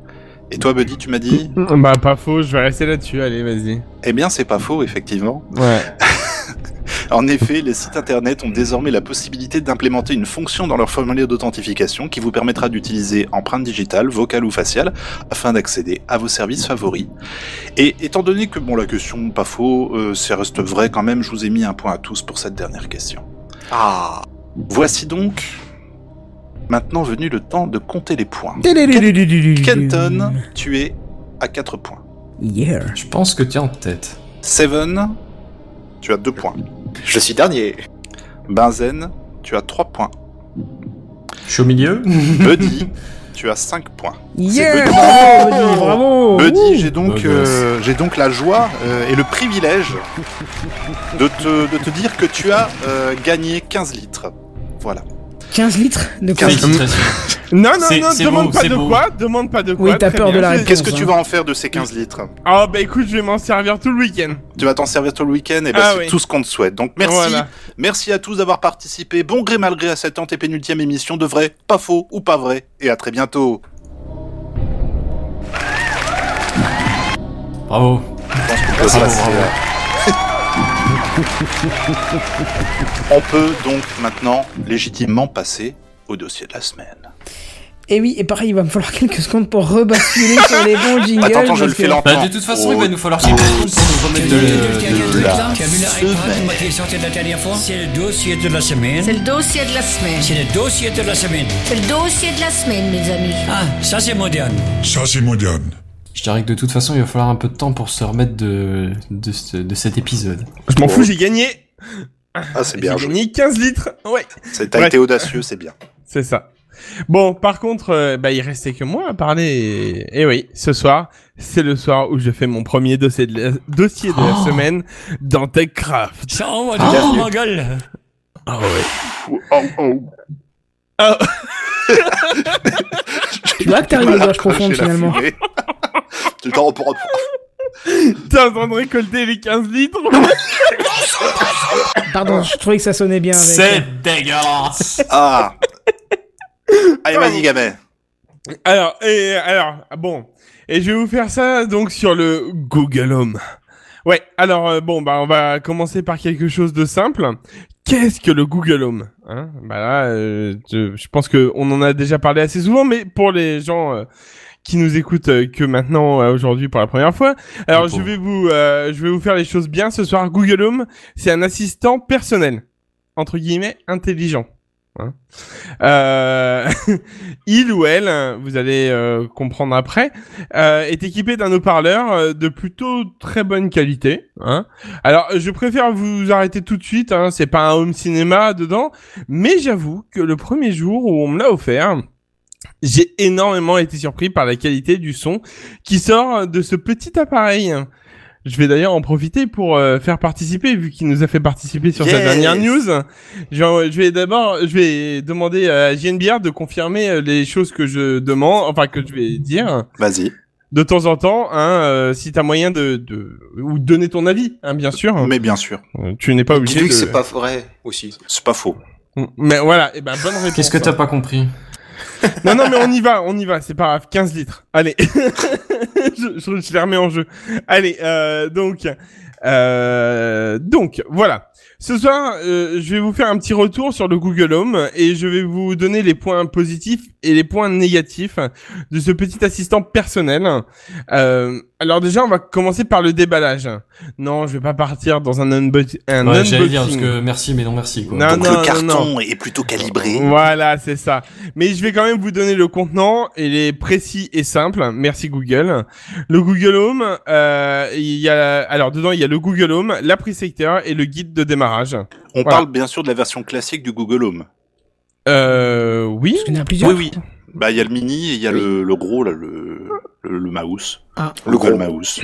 C: Et toi, Buddy, tu m'as dit?
E: Bah pas faux, je vais rester là-dessus. Allez, vas-y.
C: Eh bien, c'est pas faux, effectivement.
E: Ouais.
C: En effet, les sites internet ont désormais la possibilité d'implémenter une fonction dans leur formulaire d'authentification qui vous permettra d'utiliser empreinte digitale, vocale ou faciale afin d'accéder à vos services favoris. Et étant donné que, bon, la question pas faux, euh, ça reste vrai quand même, je vous ai mis un point à tous pour cette dernière question.
D: Ah.
C: Voici donc maintenant venu le temps de compter les points.
A: Kenton.
C: Kenton, tu es à 4 points.
A: Yeah.
H: Je pense que tu es en tête.
C: Seven, tu as 2 points.
D: Je suis dernier.
C: Benzen, tu as 3 points.
H: Je suis au milieu.
C: Buddy, tu as 5 points.
A: Yeah.
C: Buddy.
A: Bravo, Buddy, bravo.
C: Buddy, j'ai donc,
H: beau gosse.
C: euh, j'ai donc la joie euh, et le privilège de te, de te dire que tu as euh, gagné 15 litres. Voilà.
A: 15 litres de quoi
C: 15
H: Félicitations.
E: Non, non, non, demande
H: beau,
E: pas de
H: beau.
E: quoi, demande pas de quoi.
A: Oui, t'as peur
E: bien.
A: de la réponse.
C: Qu'est-ce que tu
A: hein.
C: vas en faire de ces 15 litres?
E: Ah bah écoute, je vais m'en servir tout le week-end.
C: Tu vas t'en servir tout le week-end et ben
E: Ah
C: c'est
E: oui.
C: tout ce qu'on te souhaite. Donc merci,
E: Voilà.
C: merci à tous d'avoir participé. Bon gré mal gré à cette antépénultième émission de vrai, pas faux ou pas vrai. Et à très bientôt.
H: Bravo.
C: Peut,
H: bravo.
C: On peut donc maintenant légitimement passer au dossier de la semaine.
A: Et oui, et pareil, il va me falloir quelques secondes pour rebasculer sur les bons jingles.
C: Attends, attends, je le fais lentement.
H: Bah, de toute façon,
C: Oh,
H: il va nous falloir quelques secondes pour nous remettre de, de- de-
C: la
G: Tu as vu l'iPad qui est sorti la dernière fois C'est le dossier de la semaine.
F: C'est le dossier de la semaine.
G: C'est le dossier de la semaine.
F: C'est le dossier de la semaine, mes amis.
G: Ah, ça c'est moderne.
I: Ça, c'est moderne.
H: Je dirais que de toute façon, il va falloir un peu de temps pour se remettre de, de, ce- de cet épisode.
E: Je m'en fous, j'ai gagné.
C: Ah, c'est bien
E: J'ai gagné 15 litres. Ouais.
C: C'est- T'as
E: Ouais.
C: été audacieux, c'est bien.
E: C'est ça. Bon, par contre, euh, bah, il restait que moi à parler. Et, et oui, ce soir, c'est le soir où je fais mon premier dossier de la, dossier de la
H: Oh.
E: semaine dans TechCraft.
G: Ça envoie du oh, ma gueule.
E: Ah ouais.
C: Oh, oh.
E: Ah,
A: Tu vois que t'arrives profondes
C: Cracher la
A: finalement.
C: Tu t'en reprends.
E: t'es en train de récolter les 15 litres
A: Pardon, je trouvais que ça sonnait bien avec.
H: C'est dégueulasse
C: Ah. Allez, vas-y, gamin.
E: Alors, et alors, bon, et je vais vous faire ça donc sur le Google Home. Ouais, alors euh, bon, bah on va commencer par quelque chose de simple. Qu'est-ce que le Google Home hein? Bah là, euh, je, je pense que on en a déjà parlé assez souvent, mais pour les gens euh, qui nous écoutent euh, que maintenant euh, aujourd'hui pour la première fois, alors je vais vous, euh, je vais vous faire les choses bien ce soir. Google Home, c'est un assistant personnel entre guillemets intelligent. Hein euh, il ou elle, vous allez euh, comprendre après, euh, est équipé d'un haut-parleur de plutôt très bonne qualité. Hein. Alors, je préfère vous arrêter tout de suite. Hein, c'est pas un home cinéma dedans, mais j'avoue que le premier jour où on me l'a offert. J'ai énormément été surpris par la qualité du son qui sort de ce petit appareil. Je vais d'ailleurs en profiter pour euh, faire participer, vu qu'il nous a fait participer sur
C: Yes.
E: dernière news. Je vais, je vais d'abord, je vais demander à JNBR de confirmer euh, les choses que je demande, enfin que je vais dire
C: Vas-y.
E: de temps en temps, hein, euh, si t'as moyen de, de ou de donner ton avis, hein, bien sûr.
C: Mais bien sûr.
E: Euh, Tu n'es pas obligé
D: Dis-lui
E: de.
D: que c'est pas vrai aussi.
C: C'est pas faux.
E: Mais voilà, et ben bonne réponse.
H: Qu'est-ce que t'as pas compris?
E: Non, non, mais on y va, on y va, c'est pas grave. 15 litres. Allez. je, je, je les remets en jeu. Allez, euh, donc, euh, donc, voilà. Ce soir, euh, je vais vous faire un petit retour sur le Google Home et je vais vous donner les points positifs et les points négatifs de ce petit assistant personnel. Euh, alors déjà, on va commencer par le déballage. Non, je vais pas partir dans un, unbo- un
H: Ouais, j'allais
E: unboxing.
H: dire parce que merci mais non merci quoi.
E: Non,
C: Donc
E: non,
C: le
E: non,
C: carton
E: non.
C: est plutôt calibré.
E: Voilà, c'est ça. Mais je vais quand même vous donner le contenant. Il est précis et simple. Merci Google. Le Google Home, euh, il y a, alors dedans il y a le Google Home, la prise secteur et le guide de démarrage.
C: On
E: Voilà.
C: parle bien sûr de la version classique du Google Home.
E: Euh, oui.
A: Parce qu'il y en a plusieurs.
C: Oui, oui. Bah, il y a le mini et il y a le, le gros, là, le, le, le mouse.
A: Ah.
C: Le Google mouse.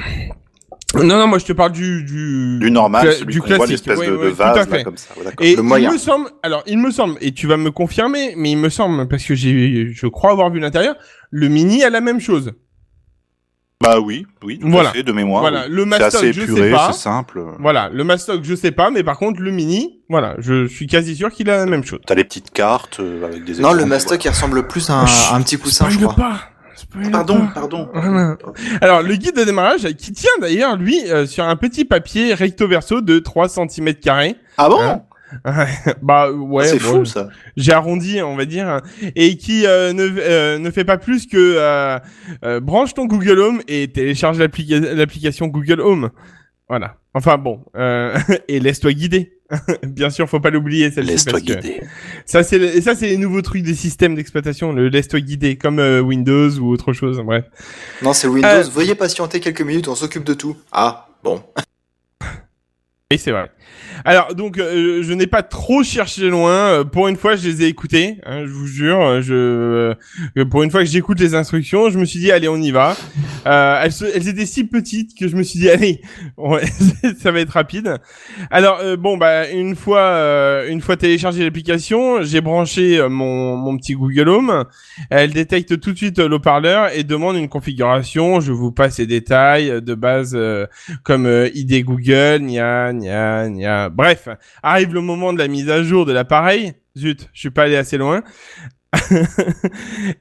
E: Non, non, moi je te parle du du,
C: Du normal, celui
E: du
C: qu'on voit
E: classique.
C: l'espèce
E: Oui,
C: de,
E: oui,
C: de
E: tout à
C: vase là
E: fait.
C: comme ça. Ouais.
E: Et
D: Le
E: il
D: moyen.
E: me semble, alors il me semble, et tu vas me confirmer, mais il me semble parce que j'ai, je crois avoir vu l'intérieur, le mini a la même chose.
C: Bah oui, oui, tout
E: Voilà.
C: à fait, de mémoire.
E: Voilà,
C: oui.
E: le
C: c'est
E: Mastoc,
C: assez
E: je
C: épuré,
E: sais pas.
C: c'est simple.
E: Voilà, le Mastoc, je sais pas, mais par contre le mini, voilà, je suis quasi sûr qu'il a la même chose.
C: T'as les petites cartes euh, avec des.
D: Non, le Mastoc, il ressemble plus à un, à un petit coussin, je crois.
E: pas.
C: Pardon,
E: pas.
C: pardon.
E: Voilà. Alors, le guide de démarrage, qui tient d'ailleurs, lui, euh, sur un petit papier recto verso de 3 cm carrés.
C: Ah bon?
E: Hein bah ouais,
C: C'est
E: bon,
C: fou ça.
E: j'ai arrondi, on va dire, et qui euh, ne, euh, ne fait pas plus que euh, euh, branche ton Google Home et télécharge l'applica- l'application Google Home. Voilà. Enfin bon, euh, et laisse-toi guider. Bien sûr, faut pas l'oublier celle-ci.
C: Laisse-toi guider.
E: Ça c'est ça c'est les nouveaux trucs des systèmes d'exploitation, le laisse-toi guider comme euh, Windows ou autre chose. Bref.
D: Non, c'est Windows. Veuillez patienter quelques minutes, on s'occupe de tout. Ah, bon.
E: Et c'est vrai. Alors donc euh, je n'ai pas trop cherché loin. Euh, Pour une fois, je les ai écoutés. hein, je vous jure. euh, Je euh, pour une fois que j'écoute les instructions, je me suis dit allez on y va. Euh, elles, étaient si petites que je me suis dit allez ça va être rapide. Alors bon bah une fois une fois téléchargé l'application, j'ai branché mon mon petit Google Home. Elle détecte tout de suite l'haut-parleur et demande une configuration. Je vous passe les détails de base. comme ID Google, nia, nia, nia. Bref, arrive le moment de la mise à jour de l'appareil. Zut, je suis pas allé assez loin.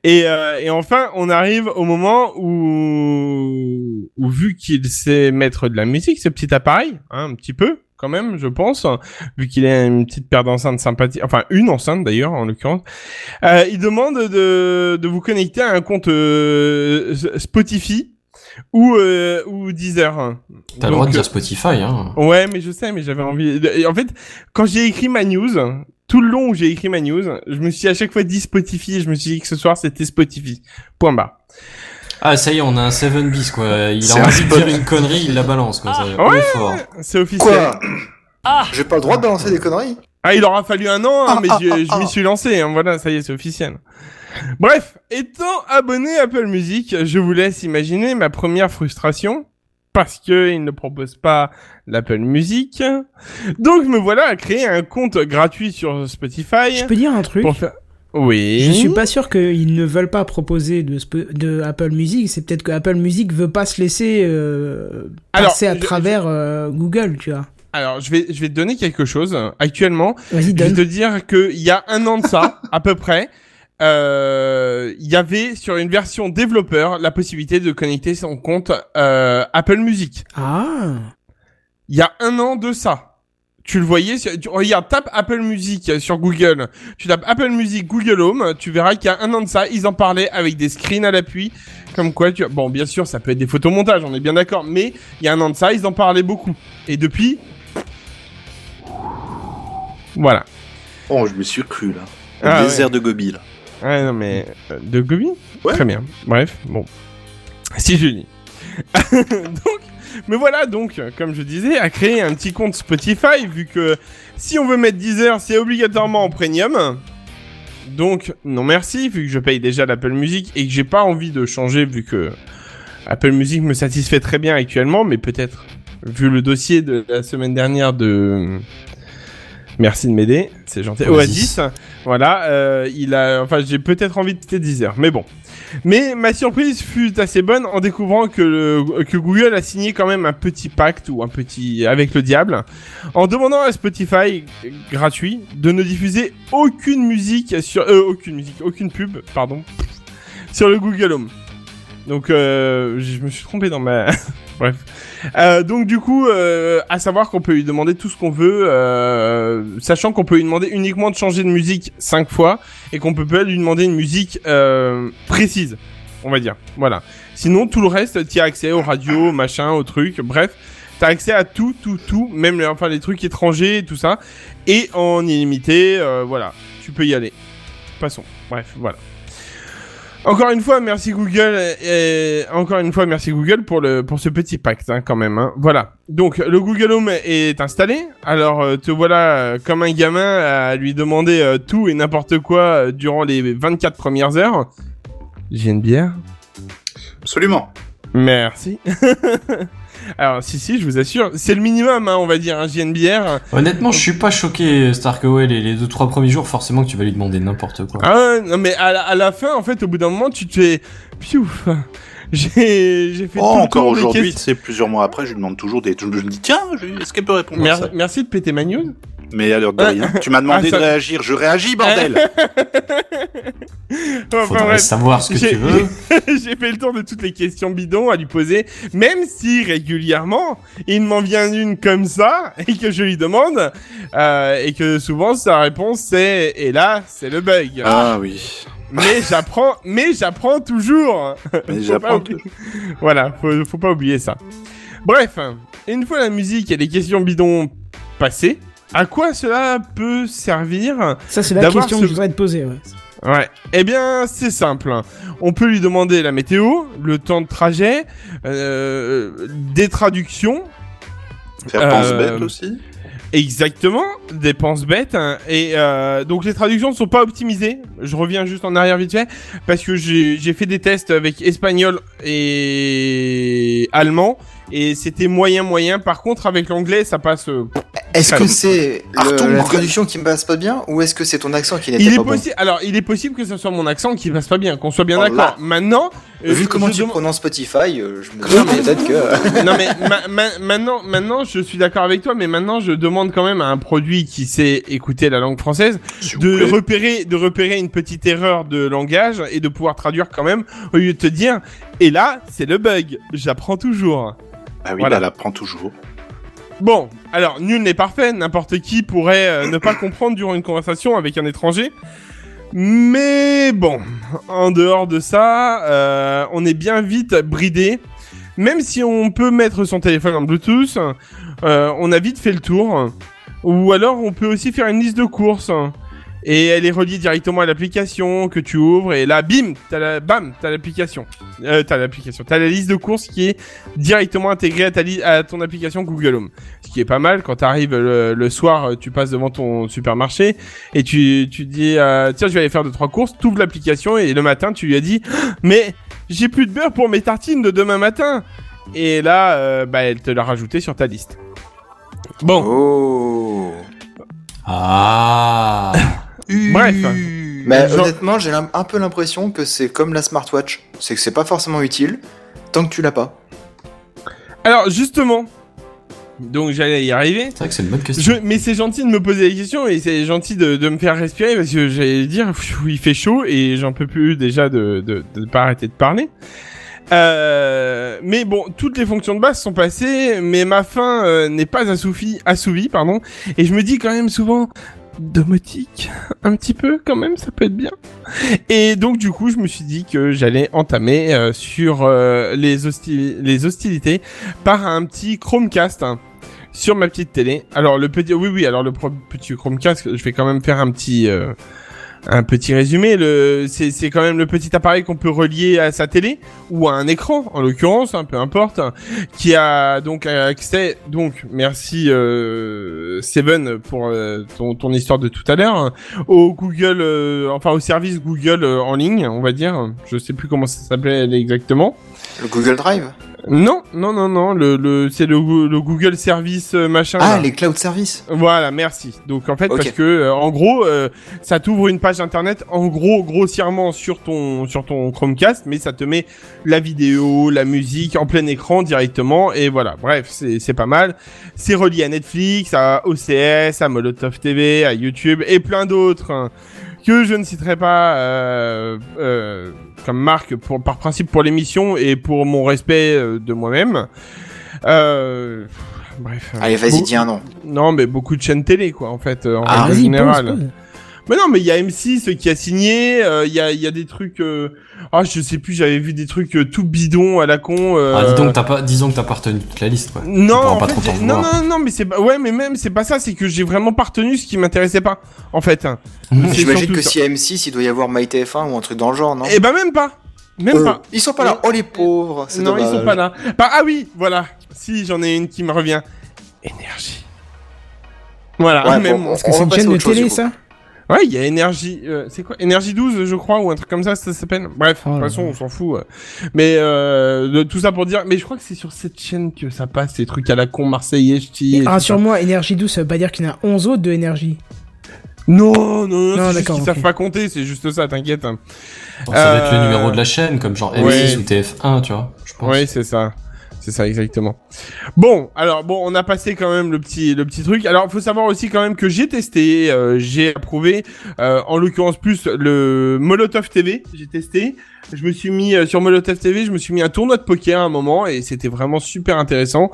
E: et, euh, et enfin, on arrive au moment où, où vu qu'il sait mettre de la musique, ce petit appareil, hein, un petit peu quand même, je pense, vu qu'il a une petite paire d'enceintes sympathiques, enfin une enceinte d'ailleurs en l'occurrence, euh, il demande de, de vous connecter à un compte euh, Spotify ou euh, ou Deezer.
H: T'as le droit de dire Spotify, hein.
E: Ouais, mais je sais, mais j'avais envie. de- et En fait, quand j'ai écrit ma news, tout le long où j'ai écrit ma news, je me suis à chaque fois dit Spotify. et Je me suis dit que ce soir c'était Spotify. Point barre.
H: Ah, ça y est, on a un 7 bis, quoi. Il a envie de dire une connerie, il la balance, quoi.
E: Ah, ouais.
H: fort.
E: C'est officiel.
D: Quoi
F: Ah
D: J'ai pas le droit de balancer des conneries?
E: Ah, il aura fallu un an, hein,
D: Ah,
E: mais
D: ah,
E: je,
D: ah,
E: je m'y suis lancé. Hein, voilà, ça y est, c'est officiel. Bref, étant abonné à Apple Music, je vous laisse imaginer ma première frustration. Parce que il ne propose pas l'Apple Music. Donc me voilà à créer un compte gratuit sur Spotify.
A: Je peux dire un truc
E: Pour faire... Oui.
A: Je suis pas sûr qu'ils ne veulent pas proposer de, Apple Music. C'est peut-être que Apple Music veut pas se laisser euh,
E: Alors,
A: passer à
E: je-
A: travers euh, Google, tu vois.
E: Alors, je vais, je vais te donner quelque chose. Actuellement, je vais te dire que il y a un an de ça, à peu près, euh, il y avait sur une version développeur la possibilité de connecter son compte euh, Apple Music.
A: Ah,
E: Il y a un an de ça. Tu le voyais, sur- tu, regarde, tape Apple Music sur Google. Tu tapes Apple Music Google Home, tu verras qu'il y a un an de ça, ils en parlaient avec des screens à l'appui. Comme quoi, tu bon, bien sûr, ça peut être des photomontages, on est bien d'accord, mais il y a un an de ça, ils en parlaient beaucoup. Et depuis, voilà.
C: Oh, je me suis cru là. Le
E: Ah,
C: désert de Gobi là.
E: Ouais, non, mais euh, de Gobi
C: Ouais.
E: Très bien. Bref, bon. Si je dis. donc, mais voilà, donc, comme je disais, à créer un petit compte Spotify, vu que si on veut mettre 10 heures, c'est obligatoirement en premium. Donc, non merci, vu que je paye déjà l'Apple Music et que j'ai pas envie de changer, vu que Apple Music me satisfait très bien actuellement, mais peut-être, vu le dossier de la semaine dernière de... Merci de m'aider, c'est gentil.
H: Oasis.
E: Oasis, voilà, euh, il a, enfin, j'ai peut-être envie de quitter Deezer, mais bon. Mais ma surprise fut assez bonne en découvrant que, le- que Google a signé quand même un petit pacte ou un petit avec le diable en demandant à Spotify gratuit de ne diffuser aucune musique sur euh, aucune musique, aucune pub, pardon, sur le Google Home. Donc euh, je me suis trompé dans ma bref. Euh, donc du coup, euh, à savoir qu'on peut lui demander tout ce qu'on veut, euh, sachant qu'on peut lui demander uniquement de changer de musique cinq fois et qu'on peut pas lui demander une musique euh, précise, on va dire. Voilà. Sinon, tout le reste, tu as accès aux radios, machin, aux trucs, bref. T'as accès à tout, tout, tout, même les, enfin, les trucs étrangers, tout ça. Et en illimité, euh, voilà. Tu peux y aller. Passons. Bref, voilà. Encore une fois, merci Google. Et encore une fois, merci Google pour le pour ce petit pacte, hein, quand même. hein. Voilà. Donc le Google Home est installé. Alors euh, te voilà euh, comme un gamin à lui demander euh, tout et n'importe quoi durant les 24 premières heures. J'ai une bière.
C: Absolument.
E: Merci. Alors si si, je vous assure, c'est le minimum, hein, on va dire, un JNBR.
H: Honnêtement, je suis pas choqué, Starkowell, les, les deux trois premiers jours, forcément que tu vas lui demander n'importe quoi.
E: Ah non mais à la, à la fin, en fait, au bout d'un moment, tu te fais, piouf. J'ai j'ai fait
C: Oh,
E: tout
C: encore aujourd'hui, sais, plusieurs mois après, je lui demande toujours des. Je me dis, tiens, je- est-ce qu'elle peut répondre à ça?
E: merci de péter ma news.
C: Mais à l'heure de rien, tu m'as demandé
E: Ah, ça-
C: de réagir, je réagis, bordel
E: Enfin,
H: Faudrait
E: bref.
H: savoir ce que
E: J'ai-
H: tu veux.
E: J'ai fait le tour de toutes les questions bidons à lui poser, même si régulièrement il m'en vient une comme ça et que je lui demande euh, et que souvent sa réponse c'est et là c'est le bug.
C: Ah oui.
E: Mais j'apprends, mais j'apprends toujours.
C: Mais j'apprends
E: oublier- Voilà, faut, faut pas oublier ça. Bref, une fois la musique et les questions bidons passées, à quoi cela peut servir
A: Ça, c'est la question
E: ce-
A: que je voudrais te poser. Ouais.
E: Ouais. Eh bien, c'est simple. On peut lui demander la météo, le temps de trajet, euh, des traductions.
C: Faire pense
E: Euh,
C: bête aussi
E: Exactement, dépenses bêtes. hein. Et euh, donc les traductions ne sont pas optimisées. Je reviens juste en arrière vite fait parce que j'ai j'ai fait des tests avec espagnol et allemand et c'était moyen moyen. Par contre avec l'anglais ça passe.
D: Est-ce que c'est la traduction qui me passe pas bien ou est-ce que c'est ton accent qui
E: Il
D: n'était
E: est
D: pas bon.
E: Alors il est possible que ce soit mon accent qui passe pas bien, qu'on soit bien
D: Oh
E: d'accord. Maintenant, euh,
D: Vu comment tu prononces Spotify, euh, je me dis peut-être que...
E: non mais ma- ma- maintenant, maintenant, je suis d'accord avec toi, mais maintenant, je demande quand même à un produit qui sait écouter la langue française de repérer, de repérer une petite erreur de langage et de pouvoir traduire quand même au lieu de te dire. Et là, c'est le bug. J'apprends toujours.
C: Ah oui,
E: Voilà.
C: elle apprend toujours.
E: Bon, alors nul n'est parfait. N'importe qui pourrait euh, ne pas comprendre durant une conversation avec un étranger. Mais bon, en dehors de ça, euh, on est bien vite bridé. Même si on peut mettre son téléphone en Bluetooth, euh, on a vite fait le tour. Ou alors on peut aussi faire une liste de courses. Et elle est reliée directement à l'application que tu ouvres et là, bim, t'as la, bam, t'as l'application. Euh, t'as l'application. T'as la liste de courses qui est directement intégrée à ta à ton application Google Home. Ce qui est pas mal quand t'arrives le, le soir, euh, tu passes devant ton supermarché et tu, tu dis, euh, tiens, je vais aller faire deux trois courses. T'ouvres l'application et le matin, tu lui as dit, mais j'ai plus de beurre pour mes tartines de demain matin. Et là, euh, bah, elle te l'a rajouté sur ta liste. Bon,
D: Oh
H: Ah.
E: bref.
D: Mais
E: Genre-
D: honnêtement, j'ai un peu l'impression que c'est comme la smartwatch. C'est que c'est pas forcément utile tant que tu l'as pas.
E: Alors justement, donc j'allais y arriver.
H: C'est vrai que c'est une bonne
E: Je,
H: question.
E: mais c'est gentil de me poser des questions et c'est gentil de, de me faire respirer parce que j'allais dire il fait chaud et j'en peux plus déjà de, de, de pas arrêter de parler. Euh, mais bon, toutes les fonctions de base sont passées, mais ma faim euh, n'est pas assouvie, assouvie, pardon. Et je me dis quand même souvent, domotique, un petit peu quand même, ça peut être bien. Et donc du coup, je me suis dit que j'allais entamer euh, sur euh, les, les hostilités par un petit Chromecast. hein, sur ma petite télé. Alors le petit, oui oui, alors le petit Chromecast, je vais quand même faire un petit, euh, un petit résumé. Le, c'est c'est quand même le petit appareil qu'on peut relier à sa télé ou à un écran, en l'occurrence, hein, peu importe, qui a donc accès. Donc merci euh, Seven pour euh, ton, ton histoire de tout à l'heure hein, au Google, euh, enfin au service Google euh, en ligne, on va dire. Je sais plus comment ça s'appelait exactement.
D: Le Google Drive?
E: Non, non, non, non. Le, le c'est le, le Google Service euh, machin.
D: Ah,
E: là.
D: les cloud services
E: Voilà, merci. Donc en fait, parce que euh, en gros, euh, ça t'ouvre une page internet, en gros, grossièrement sur ton sur ton Chromecast, mais ça te met la vidéo, la musique en plein écran directement, et voilà. Bref, c'est c'est pas mal. C'est relié à Netflix, à OCS, à Molotov TV, à YouTube et plein d'autres hein, que je ne citerai pas euh, euh, comme marque pour par principe pour l'émission et pour mon respect euh, de moi-même. Euh, bref.
D: Allez, vas-y, dis un nom.
E: non, mais beaucoup de chaînes télé, quoi, en fait, euh, en
H: Ah,
E: règle générale. Mais non, mais il y a M6 qui a signé, euh, il y, a, il y a des trucs... euh, Ah, je sais plus, j'avais vu des trucs euh, tout bidons à la con. euh,
H: Ah, dis donc, t'as pas, disons que t'as pas retenu toute la liste, quoi.
E: Non,
H: pourras
E: en
H: pas
E: fait,
H: trop t'en
E: j'ai- non, non, non, mais c'est pas... Ouais, mais même, c'est pas ça, c'est que j'ai vraiment pas retenu ce qui m'intéressait pas, en fait. hein.
D: J'imagine que
E: ça.
D: si M6, il doit y avoir MyTF1 ou un truc dans le genre, non?
E: Eh ben même pas Même
D: Euh,
E: pas
D: Ils sont pas là. Oh les pauvres.
E: Non, ils sont pas là. Bah, ah oui, voilà. Si, j'en ai une qui me revient. Énergie. Voilà,
D: Ouais,
E: même...
D: bon,
A: Parce que
D: On
A: c'est une chaîne de télé, ça?
E: Ouais, il y a énergie, euh, c'est quoi Énergie 12, je crois, ou un truc comme ça, ça s'appelle. Bref,
A: Oh
E: de toute façon, on s'en fout. euh. Mais euh, de, tout ça pour dire, mais je crois que c'est sur cette chaîne que ça passe, ces trucs à la con marseillais, ch'ti.
A: Rassure-moi, énergie douce, ça veut pas dire qu'il y en a 11 autres de énergie.
E: Non, non, non,
A: Non,
E: c'est juste
A: d'accord,
E: qu'ils
A: ok.
E: savent pas compter, c'est juste ça, t'inquiète.
H: Bon, ça va être le numéro de la chaîne, comme genre M6
E: ouais.
H: ou TF1, tu vois. Je pense.
E: Oui, c'est ça. C'est ça exactement. Bon, alors bon, on a passé quand même le petit le petit truc. Alors, il faut savoir aussi quand même que j'ai testé, euh, j'ai approuvé, euh, en l'occurrence plus le Molotov TV. J'ai testé. Je me suis mis euh, sur Molotov TV, je me suis mis un tournoi de poker à un moment et c'était vraiment super intéressant.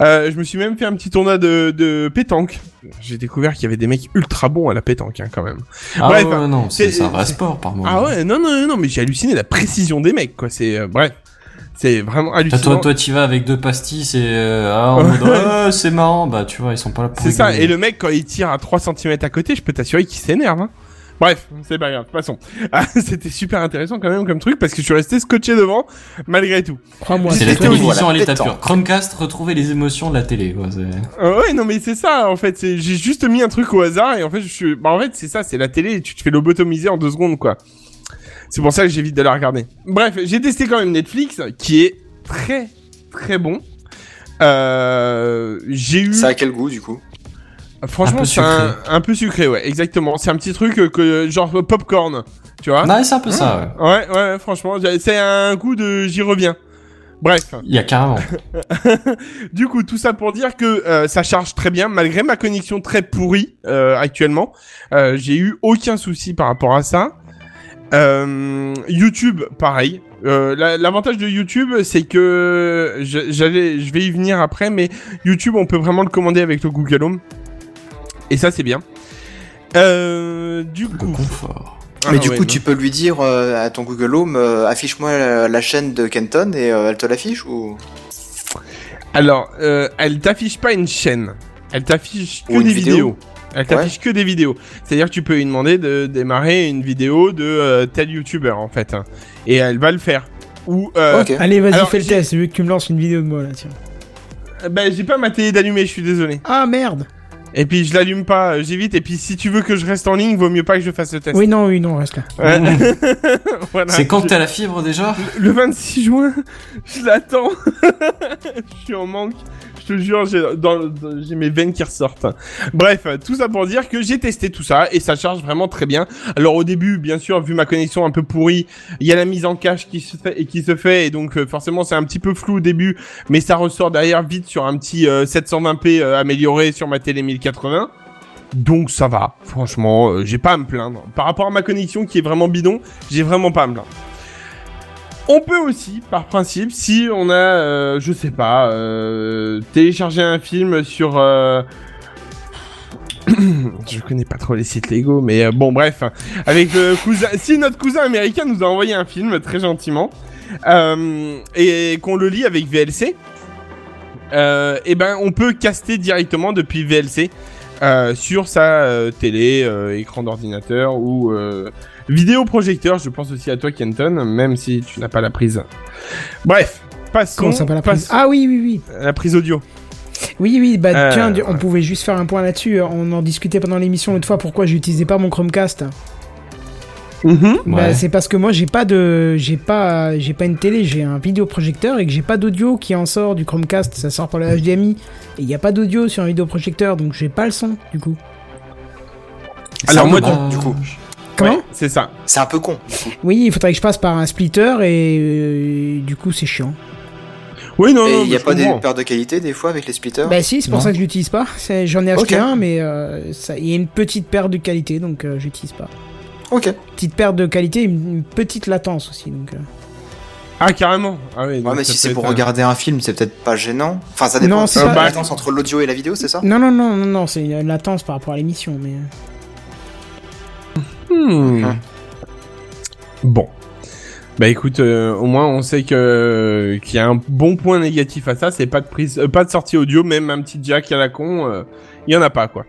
E: Euh, je me suis même fait un petit tournoi de, de pétanque. J'ai découvert qu'il y avait des mecs ultra bons à la pétanque hein, quand même.
H: Ah
E: Bref,
H: ouais, non, c'est un vrai sport par moment.
E: Ah ouais, non non non, non mais j'ai halluciné la précision des mecs quoi. C'est euh, bref, c'est vraiment
H: T'as
E: hallucinant.
H: toi, toi, t'y vas avec deux pastilles et euh, ah, en mode ah, c'est marrant, bah tu vois, ils sont pas là pour
E: C'est ça, et le mec, quand il tire à 3 cm à côté, je peux t'assurer qu'il s'énerve. Hein. Bref, c'est pas grave, passons. Ah, C'était super intéressant quand même comme truc, parce que je suis resté scotché devant, malgré tout.
A: Crois-moi.
H: C'est la télévision
D: à
H: l'état pur. Chromecast, retrouver les émotions de la télé, quoi. c'est-
E: Euh, ouais, non mais c'est ça, en fait, c'est- j'ai juste mis un truc au hasard, et en fait, je suis... Bah en fait, c'est ça, c'est la télé, et tu te fais lobotomiser en deux secondes, quoi. C'est pour ça que j'évite de la regarder. Bref, j'ai testé quand même Netflix, qui est très, très bon. Euh, j'ai eu...
D: Ça a quel goût du coup?
E: Franchement,
H: Un peu
E: c'est un,
H: sucré.
E: un peu sucré, ouais, exactement. C'est un petit truc euh, que genre popcorn, tu vois?
H: Ouais, c'est un peu ça, ouais.
E: Ouais, ouais, franchement, c'est un goût de j'y reviens. Bref,
H: Il y a carrément.
E: du coup, tout ça pour dire que euh, ça charge très bien, malgré ma connexion très pourrie euh, actuellement. Euh, j'ai eu aucun souci par rapport à ça. Euh, YouTube, pareil. Euh, la- L'avantage de YouTube, c'est que je- j'allais, je vais y venir après, mais YouTube, on peut vraiment le commander avec le Google Home, et ça, c'est bien. Euh, du
H: Le
E: coup,
H: confort.
D: Mais
E: Ah
D: du
E: ouais,
D: coup,
E: non.
D: tu peux lui dire euh, à ton Google Home, euh, affiche-moi la, la chaîne de Kenton et euh, elle te l'affiche ou?
E: Alors, euh, elle t'affiche pas une chaîne. Elle t'affiche que des
D: vidéo.
E: Elle t'affiche que des vidéos. C'est-à-dire que tu peux lui demander de démarrer une vidéo de euh, tel youtubeur en fait. hein. Et elle va le faire. Ou euh.
A: Allez, vas-y, fais le test, vu que tu me lances une vidéo de moi là, tiens.
E: ben j'ai pas ma télé d'allumer, je suis désolé.
A: Ah merde
E: Et puis je l'allume pas, euh, j'évite. Et puis si tu veux que je reste en ligne, vaut mieux pas que je fasse le test.
A: Oui, non, oui, non, reste là.
E: Ouais. Voilà.
H: C'est quand
E: Je-
H: t'as la fibre déjà?
E: Le 26 juin, je l'attends. je suis en manque. Je te jure, j'ai mes veines qui ressortent. Bref, tout ça pour dire que j'ai testé tout ça et ça charge vraiment très bien. Alors au début, bien sûr, vu ma connexion un peu pourrie, il y a la mise en cache qui se fait et qui se fait et donc euh, forcément c'est un petit peu flou au début, mais ça ressort derrière vite sur un petit euh, 720p euh, amélioré sur ma télé 1080. Donc ça va, franchement, euh, j'ai pas à me plaindre. Par rapport à ma connexion qui est vraiment bidon, j'ai vraiment pas à me plaindre. On peut aussi, par principe, si on a, euh, je sais pas, euh, téléchargé un film sur... euh, je connais pas trop les sites Lego, mais euh, bon, bref, avec le cousin... Si notre cousin américain nous a envoyé un film, très gentiment, euh, et qu'on le lit avec VLC, et ben on peut caster directement depuis VLC sur sa télé, écran d'ordinateur ou vidéoprojecteur. Je pense aussi à toi, Kenton, même si tu n'as pas la prise. Bref, passons.
A: Comment ça, pas la prise Ah oui, oui, oui.
E: La prise audio.
A: Oui, oui, bah
E: Euh,
A: tiens, on pouvait juste faire un point là-dessus. On en discutait pendant l'émission l'autre fois pourquoi j'utilisais pas mon Chromecast.
E: Mhm.
A: Bah,
H: Ouais.
A: c'est parce que moi j'ai pas de j'ai pas j'ai pas une télé, j'ai un vidéoprojecteur et que j'ai pas d'audio qui en sort du Chromecast, ça sort par le HDMI et il y a pas d'audio sur un vidéoprojecteur donc j'ai pas le son du coup.
E: Alors moi,
D: du coup.
A: Comment
E: Ouais, c'est ça.
D: C'est un peu con.
A: Oui, il faudrait que je passe par un splitter et euh, du coup c'est chiant.
E: Oui, non,
D: il n'y
E: mais
D: a pas des
E: comprends.
D: pertes de qualité des fois avec les splitters
A: Bah si, c'est pour
H: Non.
A: ça que je l'utilise pas. C'est- J'en ai acheté un mais euh, il y a une petite perte de qualité donc euh, j'utilise pas.
D: Ok.
A: Petite perte de qualité, une, une petite latence aussi donc. euh.
E: Ah, carrément. Ah, oui,
D: Ouais, mais si c'est pour
E: un-
D: regarder un film, c'est peut-être pas gênant. Enfin, ça dépend.
A: Non, c'est
E: pas-
D: la latence entre l'audio et la vidéo, c'est ça?
A: Non non non non non, c'est une latence par rapport à l'émission mais euh,
E: Hmm.
D: Mhm.
E: Bon. Bah écoute, euh, au moins on sait que qu'il y a un bon point négatif à ça, c'est pas de prise, euh, pas de sortie audio, même un petit jack à la con, euh, il y en a pas quoi.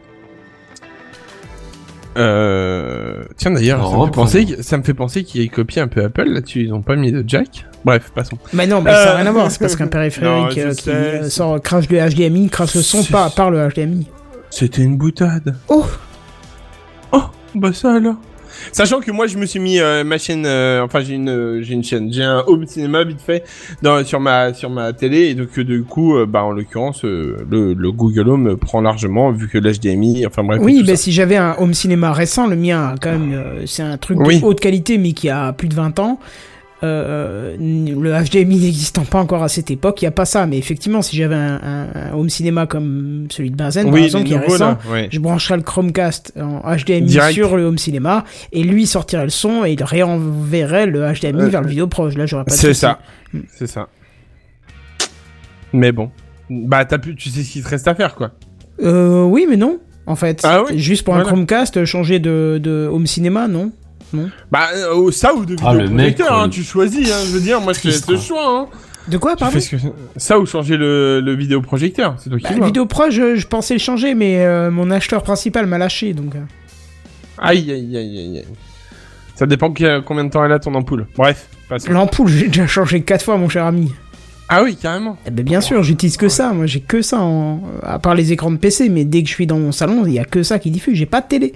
E: Euh... Tiens d'ailleurs, ça, me fait penser que- ça me fait penser qu'ils aient copié un peu Apple là-dessus, ils ont pas mis de jack. Bref, passons.
A: Bah non, mais ça n'a
E: Euh,
A: rien à voir. C'est parce qu'un
E: Non,
A: périphérique euh, qui euh, sort crache le HDMI, crache le son par, par le HDMI.
E: C'était une boutade.
A: Oh
E: Oh Bah ça alors. Sachant que moi je me suis mis euh, ma chaîne, euh, enfin j'ai une euh, j'ai une chaîne, j'ai un home cinéma vite fait dans, sur ma sur ma télé et donc euh, du coup euh, bah en l'occurrence euh, le, le Google Home prend largement vu que l'HDMI, enfin bref.
A: Oui,
E: ça.
A: si j'avais un home cinéma récent, le mien, quand même, euh, c'est un truc
E: Oui.
A: de haute qualité, mais qui a plus de 20 ans. Euh, le HDMI n'existant pas encore à cette époque, il y a pas ça. Mais effectivement, si j'avais un, un- un home cinéma comme celui de Benzen, par exemple, qui est récent,
E: là, ouais.
A: je brancherais le Chromecast en HDMI
E: Direct.
A: sur le home cinéma, et lui sortirait le son et il réenverrait le HDMI
E: Euh,
A: vers le vidéo proche. Là, j'aurais pas
E: C'est ça. C'est ça. Mais bon. Bah, t'as pu, tu sais ce qu'il te reste à faire, quoi.
A: Euh, oui, mais non. En fait,
E: Ah oui
A: juste pour un. Chromecast, changer de, de home cinéma, non
E: Bah, euh, ça ou de
H: Ah, le mec,
E: vidéoprojecteur, hein, tu choisis, hein, je veux dire, moi je te laisse le choix, hein.
A: De quoi, pardon
E: que- Ça ou changer le, le vidéoprojecteur, c'est toi qui
A: Bah,
E: vois.
A: vidéo pro, je, je pensais le changer, mais euh, mon acheteur principal m'a lâché, donc. euh.
E: Aïe, aïe, aïe, aïe, aïe. Ça dépend que- combien de temps elle a ton ampoule. Bref.
A: L'ampoule, j'ai déjà changé quatre fois, mon cher ami.
E: Ah oui, carrément.
A: Eh ben, bien sûr, j'utilise que ça. Moi, j'ai que ça, en... à part les écrans de PC, mais dès que je suis dans mon salon, il y a que ça qui diffuse. J'ai pas de télé.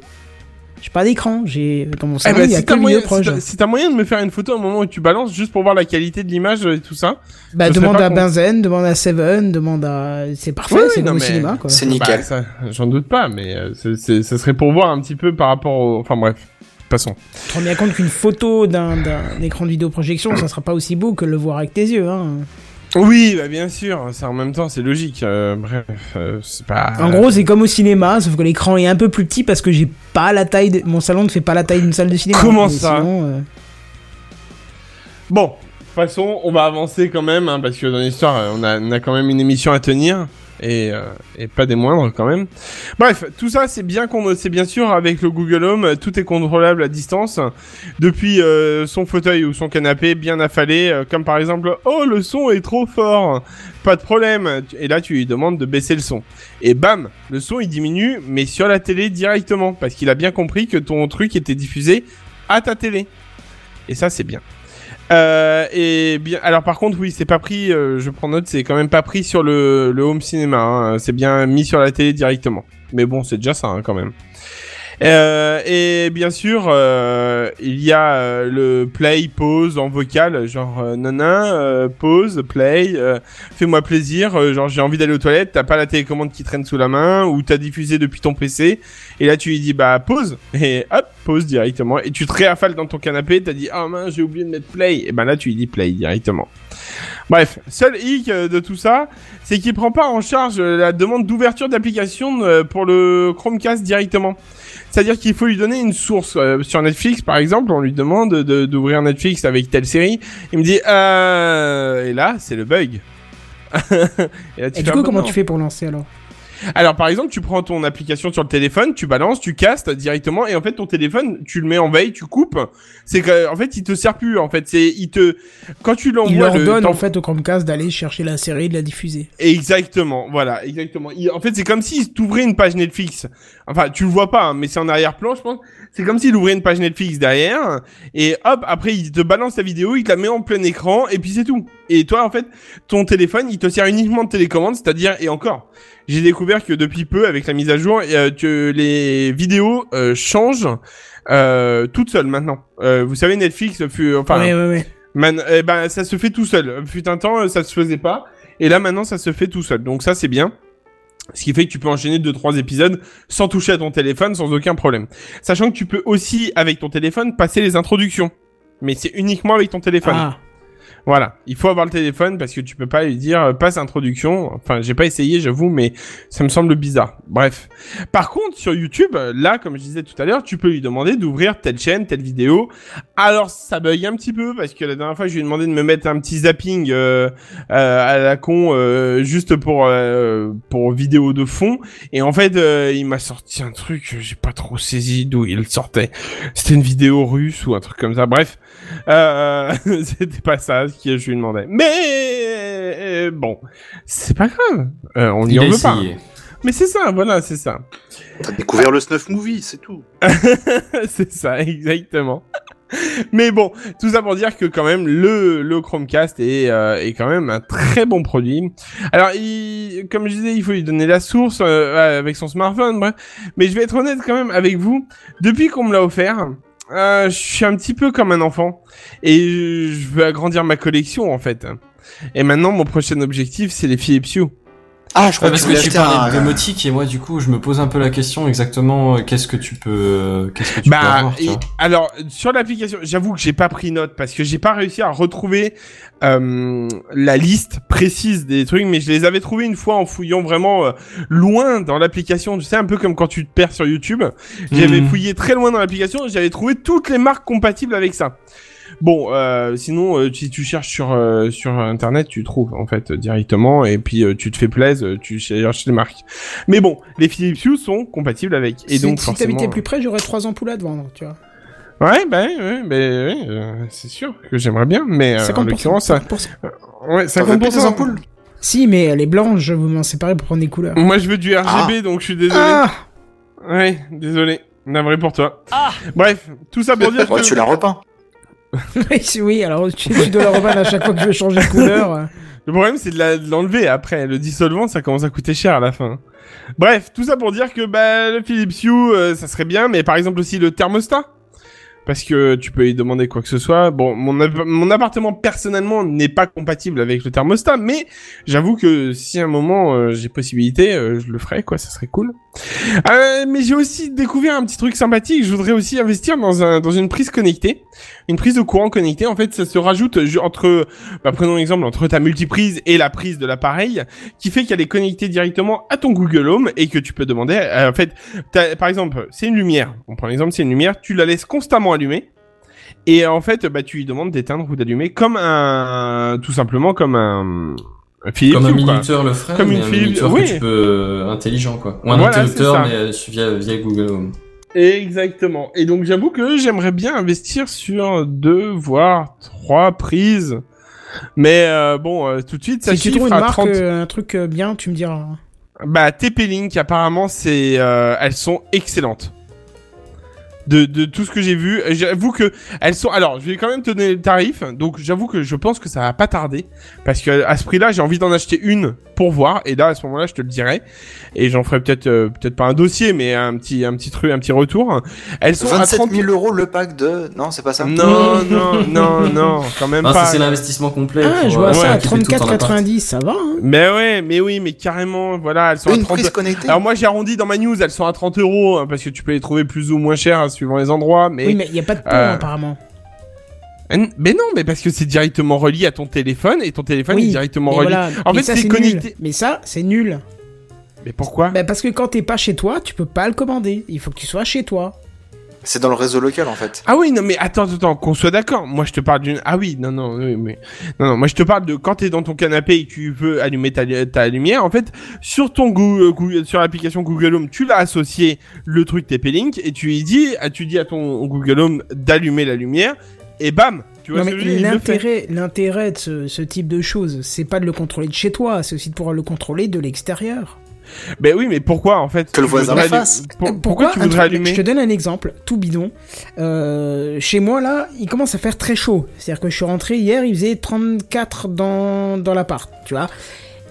A: J'ai pas d'écran. J'ai dans mon
E: Eh
A: salon,
E: ben,
A: il y a
E: si
A: que
E: t'as
A: le
E: moyen,
A: vidéo
E: si
A: proche.
E: t'as- si t'as moyen de me faire une photo au moment où tu balances, juste pour voir la qualité de l'image et tout ça.
A: Bah, demande à
E: con.
A: Benzen, demande à Seven, demande à. C'est parfait,
E: Oui,
A: c'est
E: mais
A: cinéma, quoi.
D: C'est nickel.
E: Bah, j'en doute pas, mais euh, ça serait pour voir un petit peu par rapport au... Enfin bref, passons.
A: Tu te rends bien compte qu'une photo d'un d'un écran de vidéoprojection, ça sera pas aussi beau que le voir avec tes yeux, hein.
E: Oui, bah bien sûr, ça en même temps c'est logique. euh, bref, euh, c'est pas.
A: En gros, c'est comme au cinéma, sauf que l'écran est un peu plus petit parce que j'ai pas la taille. de- Mon salon ne fait pas la taille d'une salle de cinéma.
E: Comment ça
A: sinon, euh,
E: Bon, de toute façon, on va avancer quand même, hein, parce que dans l'histoire, on a, on a quand même une émission à tenir. Et, euh, et pas des moindres quand même. Bref, tout ça c'est bien qu'on, c'est bien sûr avec le Google Home, tout est contrôlable à distance depuis euh, son fauteuil ou son canapé bien affalé, euh, comme par exemple oh le son est trop fort, pas de problème. Et là tu lui demandes de baisser le son. Et bam, le son il diminue, mais sur la télé directement, parce qu'il a bien compris que ton truc était diffusé à ta télé. Et ça c'est bien. Euh, et bien, alors par contre, oui, c'est pas pris. euh, je prends note, c'est quand même pas pris sur le, le home cinéma. hein, c'est bien mis sur la télé directement. Mais bon, c'est déjà ça hein, quand même. Euh, et bien sûr, euh, il y a euh, le play, pause en vocal, genre euh, nana, euh, pause, play, fais-moi plaisir, genre j'ai envie d'aller aux toilettes, t'as pas la télécommande qui traîne sous la main ou t'as diffusé depuis ton PC et là tu lui dis bah pause et hop pause directement et tu te réaffales dans ton canapé, t'as dit ah mince j'ai oublié de mettre play et ben là tu lui dis play directement. Bref, seul hic de tout ça, c'est qu'il prend pas en charge la demande d'ouverture d'application pour le Chromecast directement. C'est-à-dire qu'il faut lui donner une source. Euh, sur Netflix, par exemple, on lui demande de- d'ouvrir Netflix avec telle série. Il me dit, euh... et là, c'est le bug. et là, tu
A: Et
E: fais,
A: du
E: ah
A: coup,
E: bah
A: comment tu fais pour lancer alors?
E: Alors, par exemple, tu prends ton application sur le téléphone, tu balances, tu castes directement, et en fait, ton téléphone, tu le mets en veille, tu coupes. C'est que, en fait, il te sert plus. En fait, c'est, il te, quand tu
A: Il
E: l'envoies,
A: leur
E: le-
A: donne
E: t'en-
A: en fait au Chromecast d'aller chercher la série et de la diffuser.
E: Exactement, voilà, exactement. Il- en fait, c'est comme s'il t'ouvrait une page Netflix. Enfin, tu le vois pas, hein, mais c'est en arrière-plan, je pense. C'est comme s'il ouvrait une page Netflix derrière, et hop, après, il te balance la vidéo, il te la met en plein écran, et puis c'est tout. Et toi, en fait, ton téléphone, il te sert uniquement de télécommande, c'est-à-dire, et encore, j'ai découvert que depuis peu, avec la mise à jour, euh, que les vidéos euh, changent euh, toutes seules maintenant. Euh, vous savez, Netflix, fut, enfin,
A: ouais, ouais, ouais.
E: Man, eh ben, ça se fait tout seul. Fut un temps, euh, ça se faisait pas. Et là, maintenant, ça se fait tout seul. Donc ça, c'est bien. Ce qui fait que tu peux enchaîner deux, trois épisodes sans toucher à ton téléphone, sans aucun problème. Sachant que tu peux aussi, avec ton téléphone, passer les introductions. Mais c'est uniquement avec ton téléphone.
A: Ah,
E: Voilà, il faut avoir le téléphone parce que tu peux pas lui dire euh, passe introduction. Enfin, j'ai pas essayé, j'avoue, mais ça me semble bizarre. Bref. Par contre, sur YouTube, euh, là, comme je disais tout à l'heure, tu peux lui demander d'ouvrir telle chaîne, telle vidéo. Alors, ça bug un petit peu parce que la dernière fois, je lui ai demandé de me mettre un petit zapping euh, euh, à la con euh, juste pour euh, pour vidéo de fond. Et en fait, il m'a sorti un truc, j'ai pas trop saisi d'où il sortait. C'était une vidéo russe ou un truc comme ça. Bref, c'était pas ça que je lui demandais. Mais euh, bon, c'est pas grave. Euh, on y
H: Il
E: en veut pas. Mais c'est ça, voilà, c'est ça.
C: T'as découvert le snuff movie, c'est tout.
E: c'est ça, exactement. Mais bon, tout ça pour dire que quand même le le Chromecast est euh, est quand même un très bon produit. Alors, il, comme je disais, il faut lui donner la source euh, avec son smartphone. Bref. Mais je vais être honnête quand même avec vous. Depuis qu'on me l'a offert, euh, je suis un petit peu comme un enfant et je veux agrandir ma collection en fait. Et maintenant, mon prochain objectif, c'est les Philips Hue.
D: Ah, je crois
H: Ouais, parce
D: que
H: que
D: tu
H: parlais de
D: un...
H: domotique et moi du coup je me pose un peu la question exactement euh, qu'est-ce que tu peux euh, qu'est-ce que tu peux
E: Bah,
H: avoir tu vois.
E: alors sur l'application, j'avoue que j'ai pas pris note parce que j'ai pas réussi à retrouver euh, la liste précise des trucs, mais je les avais trouvés une fois en fouillant vraiment euh, loin dans l'application. Tu sais, un peu comme quand tu te perds sur YouTube. J'avais
H: Mhm.
E: fouillé très loin dans l'application, et j'avais trouvé toutes les marques compatibles avec ça. Bon, euh, sinon, euh, si tu cherches sur euh, sur internet, tu trouves en fait directement, et puis euh, tu te fais plaisir, euh, tu cherches les marques. Mais bon, les Philips Hue sont compatibles avec, et
A: si,
E: donc
A: si
E: forcément.
A: t'habitais plus près, j'aurais trois ampoules à te vendre, tu vois.
E: Ouais, bah, ouais, bah, ouais, euh, c'est sûr que j'aimerais bien, mais euh, en
A: 50%.
E: l'occurrence, ça-
A: 50%.
E: ouais,
D: T'en veux plus
E: 50%.
D: des ampoules
A: Si, mais les blanches, je vous m'en séparer pour prendre des couleurs.
E: Moi, je veux du RGB, donc je suis désolé.
A: Ah
E: Ouais, désolé. Navré pour toi. Bref, tout ça pour dire
D: Ouais,
E: que...
D: tu l'as repeint.
A: oui, alors tu, tu dois la reprendre à chaque fois que je vais changer de couleur.
E: Le problème, c'est de l'enlever après. Le dissolvant, ça commence à coûter cher à la fin. Bref, tout ça pour dire que bah, le Philips Hue, euh, ça serait bien, mais par exemple aussi le thermostat. Parce que tu peux y demander quoi que ce soit. Bon, mon, mon appartement personnellement n'est pas compatible avec le thermostat, mais j'avoue que si à un moment euh, j'ai possibilité, euh, je le ferai, quoi, ça serait cool. Euh, mais j'ai aussi découvert un petit truc sympathique. Je voudrais aussi investir dans un dans une prise connectée, une prise de courant connectée. En fait, ça se rajoute entre, bah, prenons l'exemple entre ta multiprise et la prise de l'appareil, qui fait qu'elle est connectée directement à ton Google Home et que tu peux demander. euh, en fait, par exemple, c'est une lumière. On prend l'exemple, c'est une lumière. Tu la laisses constamment allumée. Et en fait, bah, tu lui demandes d'éteindre ou d'allumer comme un, tout simplement comme un, Philips
H: comme un minuteur le ferait
E: Comme
H: mais
E: une
H: un minuteur
E: oui.
H: que tu peux euh, intelligent quoi ou un
E: Voilà,
H: interrupteur mais euh, via via Google Home
E: Exactement. Et donc j'avoue que j'aimerais bien investir sur deux voire trois prises. Mais euh, bon, euh, tout de suite, ça
A: Si tu
E: chiffre
A: trouves une
E: à
A: marque,
E: 30.
A: euh, un truc euh, bien, tu me diras.
E: Bah TP-Link, apparemment, c'est, euh, elles sont excellentes. De, de tout ce que j'ai vu, j'avoue que elles sont. Alors, je vais quand même te donner le tarif. Donc, j'avoue que je pense que ça va pas tarder parce que à ce prix-là, j'ai envie d'en acheter une pour voir. Et là, à ce moment-là, je te le dirai. Et j'en ferai peut-être, euh, peut-être pas un dossier, mais un petit, un petit truc, un petit retour. Elles sont à
D: 27
E: 30
D: 000 euros le pack de... Non, c'est pas ça?
E: Non, non, non, non, quand même
H: Ah,
E: pas.
H: ça, c'est l'investissement complet
A: Ah,
H: pour,
A: je vois
H: euh,
A: ça à
H: équiper tout ton appart.
A: 34,90, ça va. Hein
E: Mais ouais, mais oui, mais carrément, voilà, elles sont à
D: Une
E: 30
D: prise connectée
E: Alors moi j'ai arrondi dans ma news, elles sont à 30 euros hein, parce que tu peux les trouver plus ou moins chères hein, suivant les endroits. Mais
A: Oui, mais il n'y a pas de pont
E: euh,
A: apparemment.
E: Mais non, mais parce que c'est directement relié à ton téléphone et ton téléphone
A: Oui,
E: est directement relié.
A: voilà.
E: En
A: Mais
E: fait, c'est
A: c'est
E: connecté.
A: nul. Mais ça, c'est nul.
E: Mais pourquoi?
A: Bah, parce que quand t'es pas chez toi, tu peux pas le commander. Il faut que tu sois chez toi.
D: C'est dans le réseau local en fait.
E: Ah oui, non mais attends, attends, qu'on soit d'accord. Moi je te parle d'une. Ah oui, non, non, oui, mais non, non. Moi je te parle de quand t'es dans ton canapé et que tu veux allumer ta, ta lumière. En fait, sur ton Google, Google- sur l'application Google Home, tu l'as associé le truc TP-Link et tu lui dis, tu dis à ton Google Home d'allumer la lumière et bam,
A: l'intérêt, l'intérêt de ce, ce type de choses, c'est pas de le contrôler de chez toi, c'est aussi de pouvoir le contrôler de l'extérieur.
E: Ben oui, mais pourquoi en fait
D: Que le voisin
E: voudrais
D: le
E: allu-
D: fasse.
E: pour-
A: Euh,
E: pourquoi, tu voudrais
A: truc-
E: allumer
A: Je te donne un exemple, tout bidon. Euh, chez moi, là, il commence à faire très chaud. C'est-à-dire que je suis rentré hier, il faisait 34 dans, dans l'appart, tu vois.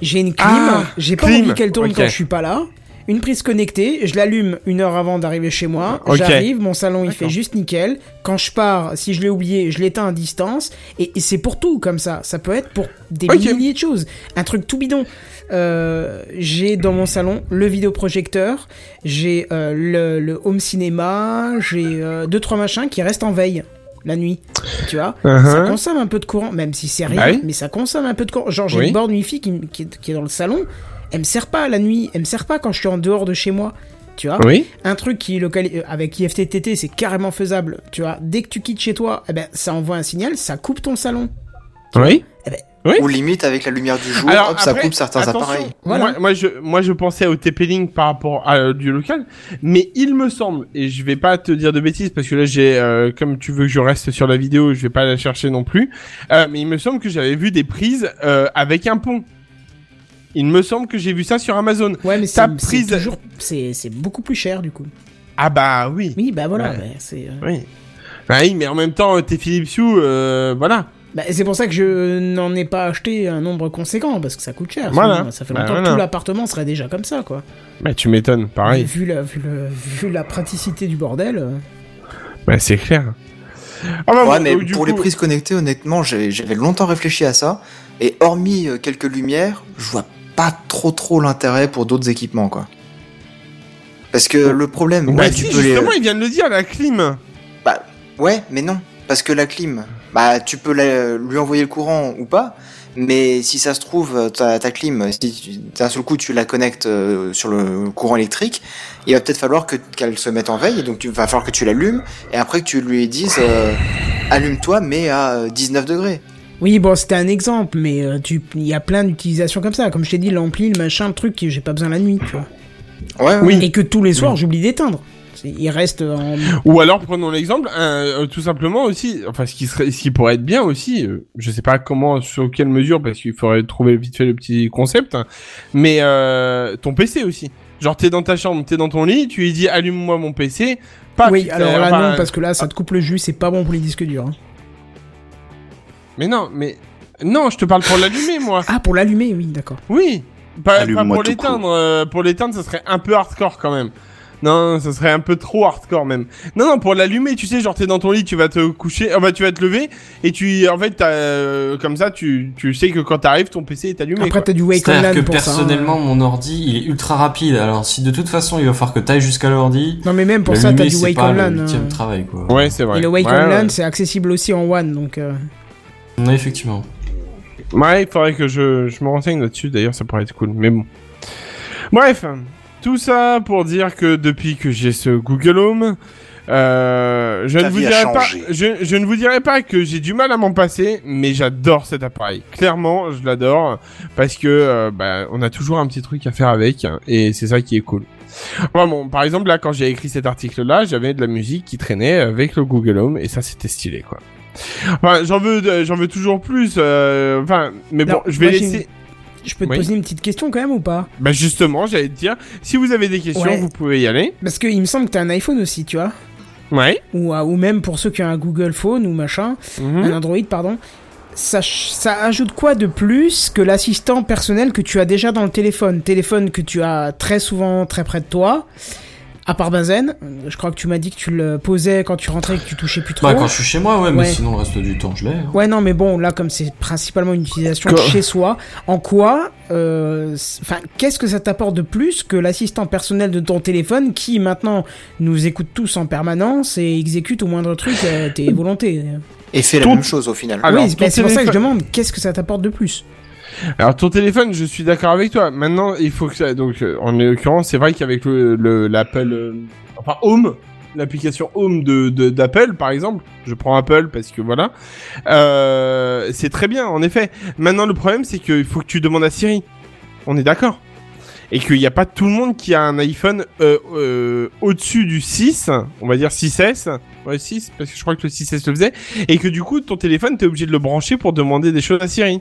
A: J'ai une clim,
E: Ah,
A: j'ai pas
E: clim,
A: envie qu'elle tourne quand je suis pas là. Une prise connectée, je l'allume une heure avant d'arriver chez moi. J'arrive, mon salon il fait juste nickel. Quand je pars, si je l'ai oublié, je l'éteins à distance. Et, et c'est pour tout comme ça. Ça peut être pour des milliers de choses. Un truc tout bidon. Euh, j'ai dans mon salon le vidéoprojecteur, j'ai euh, le, le home cinéma, j'ai euh, deux trois machins qui restent en veille la nuit. Tu vois, ça
E: Uh-huh.
A: consomme un peu de courant, même si c'est rien,
E: Bah oui.
A: mais ça consomme un peu de courant. Genre j'ai
E: Oui.
A: une borne wifi qui est dans le salon, elle me sert pas la nuit, elle me sert pas quand je suis en dehors de chez moi. Tu vois,
E: Oui.
A: un truc qui est locali- euh, avec IFTTT, c'est carrément faisable. Tu vois, dès que tu quittes chez toi, eh ben ça envoie un signal, ça coupe ton salon.
E: Oui. Oui.
D: Ou limite avec la lumière du jour,
E: Alors,
D: hop, ça coupe certains
E: attention,
D: appareils.
A: Voilà.
E: Moi, moi, je, moi, je pensais au TP-Link par rapport à euh, du local, mais il me semble, et je vais pas te dire de bêtises parce que là, j'ai, euh, comme tu veux que je reste sur la vidéo, je vais pas la chercher non plus, euh, mais il me semble que j'avais vu des prises euh, avec un pont. Il me semble que j'ai vu ça sur Amazon.
A: Ouais, mais c'est
E: prise-
A: toujours, c'est beaucoup plus cher du coup.
E: Ah bah oui.
A: Oui, bah voilà, c'est. euh,
E: Oui. Bah oui, mais en même temps, t'es Philips Hue, euh, voilà.
A: Bah, c'est pour ça que je n'en ai pas acheté un nombre conséquent, parce que ça coûte cher.
E: Voilà.
A: sinon, Ça fait
E: Bah,
A: longtemps que tout l'appartement serait déjà comme ça, quoi.
E: Bah tu m'étonnes, pareil.
A: Vu la, vu, le- vu la praticité du bordel. euh.
E: Bah c'est clair. Ah bah,
D: Ouais,
E: bon,
D: mais
E: donc, du
D: pour les prises connectées, honnêtement, j'avais longtemps réfléchi à ça. Et hormis quelques lumières, je vois pas trop trop l'intérêt pour d'autres équipements, quoi. Parce que le problème,
E: Bah si,
D: tu peux les-
E: justement, il vient de le dire, la clim.
D: Bah, ouais, mais non. Parce que la clim, bah, tu peux la- lui envoyer le courant ou pas. Mais si ça se trouve, ta, ta clim, si d'un seul coup tu la connectes euh, sur le courant électrique, il va peut-être falloir que- qu'elle se mette en veille. Donc, il va falloir que tu l'allumes. Et après que tu lui dises, euh, allume-toi, mais à euh, 19 degrés.
A: Oui, bon, c'était un exemple, mais euh, tu- il y a plein d'utilisations comme ça. Comme je t'ai dit, l'ampli, le machin, le truc, que j'ai pas besoin la nuit, tu vois.
D: Ouais.
E: Oui.
A: Et que tous les soirs, j'oublie d'éteindre. Il reste en...
E: Ou alors prenons l'exemple, euh, euh, tout simplement aussi, enfin ce qui serait, ce qui pourrait être bien aussi, euh, je sais pas comment, sur quelle mesure, parce qu'il faudrait trouver vite fait le petit concept, hein, mais euh, ton PC aussi. Genre t'es dans ta chambre, t'es dans ton lit, tu lui dis allume-moi mon PC. Pas
A: oui, alors là,
E: enfin,
A: non, parce que là, ça te coupe le jus, c'est pas bon pour les disques durs. hein.
E: Mais non, mais non, je te parle pour l'allumer moi.
A: Ah, pour l'allumer, oui, d'accord.
E: Oui, pas, pas
C: Allume-moi
E: pour l'éteindre. euh, pour l'éteindre, ça serait un peu hardcore quand même. Non, ça serait un peu trop hardcore même. Non, non, pour l'allumer, tu sais, genre t'es dans ton lit, tu vas te coucher, enfin tu vas te lever et tu, en fait, t'as, euh, comme ça, tu, tu sais que quand t'arrives, ton PC est allumé.
A: Après, t'as du Wake
H: C'est-à-dire que
A: Online pour ça. hein.
H: personnellement, mon ordi, il est ultra rapide. Alors si de toute façon, il va falloir que t'ailles jusqu'à l'ordi,
A: Non, mais même pour ça, t'as du Wake
H: pas
A: Online.
H: le
A: hein.
H: travail, quoi.
E: Ouais, c'est vrai.
A: Et le Wake
E: ouais,
A: Online,
E: ouais.
A: c'est accessible aussi en One, donc... euh,
H: Ouais, effectivement.
E: Ouais, il faudrait que je, je me renseigne là-dessus. D'ailleurs, ça pourrait être cool. Mais bon. Bref, tout ça pour dire que depuis que j'ai ce Google Home, euh, je ne vous dirai pas, je, je ne vous dirai pas que j'ai du mal à m'en passer, mais j'adore cet appareil. Clairement, je l'adore parce que euh, bah, on a toujours un petit truc à faire avec et c'est ça qui est cool. Enfin, bon, par exemple, là, quand j'ai écrit cet article-là, j'avais de la musique qui traînait avec le Google Home et ça, c'était stylé, quoi. Enfin, j'en veux, j'en veux toujours plus. euh, Enfin, mais bon,
A: Alors,
E: je vais laisser.
A: Je peux te
E: Oui.
A: poser une petite question quand même ou pas?
E: Bah justement, j'allais te dire, si vous avez des questions,
A: Ouais.
E: vous pouvez y aller.
A: Parce qu'il me semble que t'as un iPhone aussi, tu vois
E: Ouais.
A: ou, euh, ou même pour ceux qui ont un Google Phone ou machin,
E: Mhm.
A: un Android, pardon. Ça, ça ajoute quoi de plus que l'assistant personnel que tu as déjà dans le téléphone? Téléphone que tu as très souvent très près de toi. À part Benzen, je crois que tu m'as dit que tu le posais quand tu rentrais et que tu touchais plus trop.
H: Bah, quand je suis chez moi, ouais, mais
A: Ouais.
H: sinon le reste du temps, je l'ai. hein.
A: Ouais, non, mais bon, là, comme c'est principalement une utilisation
E: Quoi
A: chez soi, en quoi, euh, enfin, qu'est-ce que ça t'apporte de plus que l'assistant personnel de ton téléphone qui maintenant nous écoute tous en permanence et exécute au moindre truc euh, tes volontés?
D: Et fait la
E: Ton-
D: même chose au final.
E: Alors,
A: Oui, c'est pour ça que je demande, qu'est-ce que ça t'apporte de plus?
E: Alors ton téléphone, je suis d'accord avec toi. Maintenant, il faut que ça. Donc, euh, en l'occurrence, c'est vrai qu'avec le le- l'Apple, euh, enfin Home, l'application Home de d'Apple, par exemple, je prends Apple parce que voilà, euh, c'est très bien, en effet. Maintenant, le problème, c'est qu'il faut que tu demandes à Siri. On est d'accord. Et qu'il n'y a pas tout le monde qui a un iPhone euh, au-dessus du 6, on va dire 6S, ouais 6, parce que je crois que le 6S le faisait, et que du coup ton téléphone t'es obligé de le brancher pour demander des choses à Siri.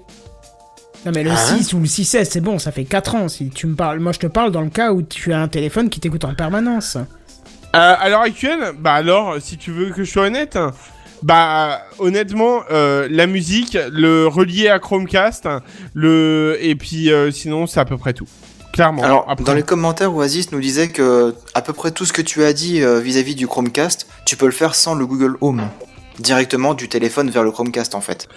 A: Non, mais le
D: Ah.
A: 6 ou le 6S, c'est bon, ça fait 4 ans. Si tu me parles, moi je te parle dans le cas où tu as un téléphone qui t'écoute en permanence.
E: Euh, à l'heure actuelle, bah alors, si tu veux que je sois honnête, bah honnêtement, euh, la musique, le relier à Chromecast, le et puis euh, sinon c'est à peu près tout. Clairement.
D: Alors,
E: Après-
D: dans les commentaires, Oasis nous disait que à peu près tout ce que tu as dit euh, vis-à-vis du Chromecast, tu peux le faire sans le Google Home. Directement du téléphone vers le Chromecast en fait.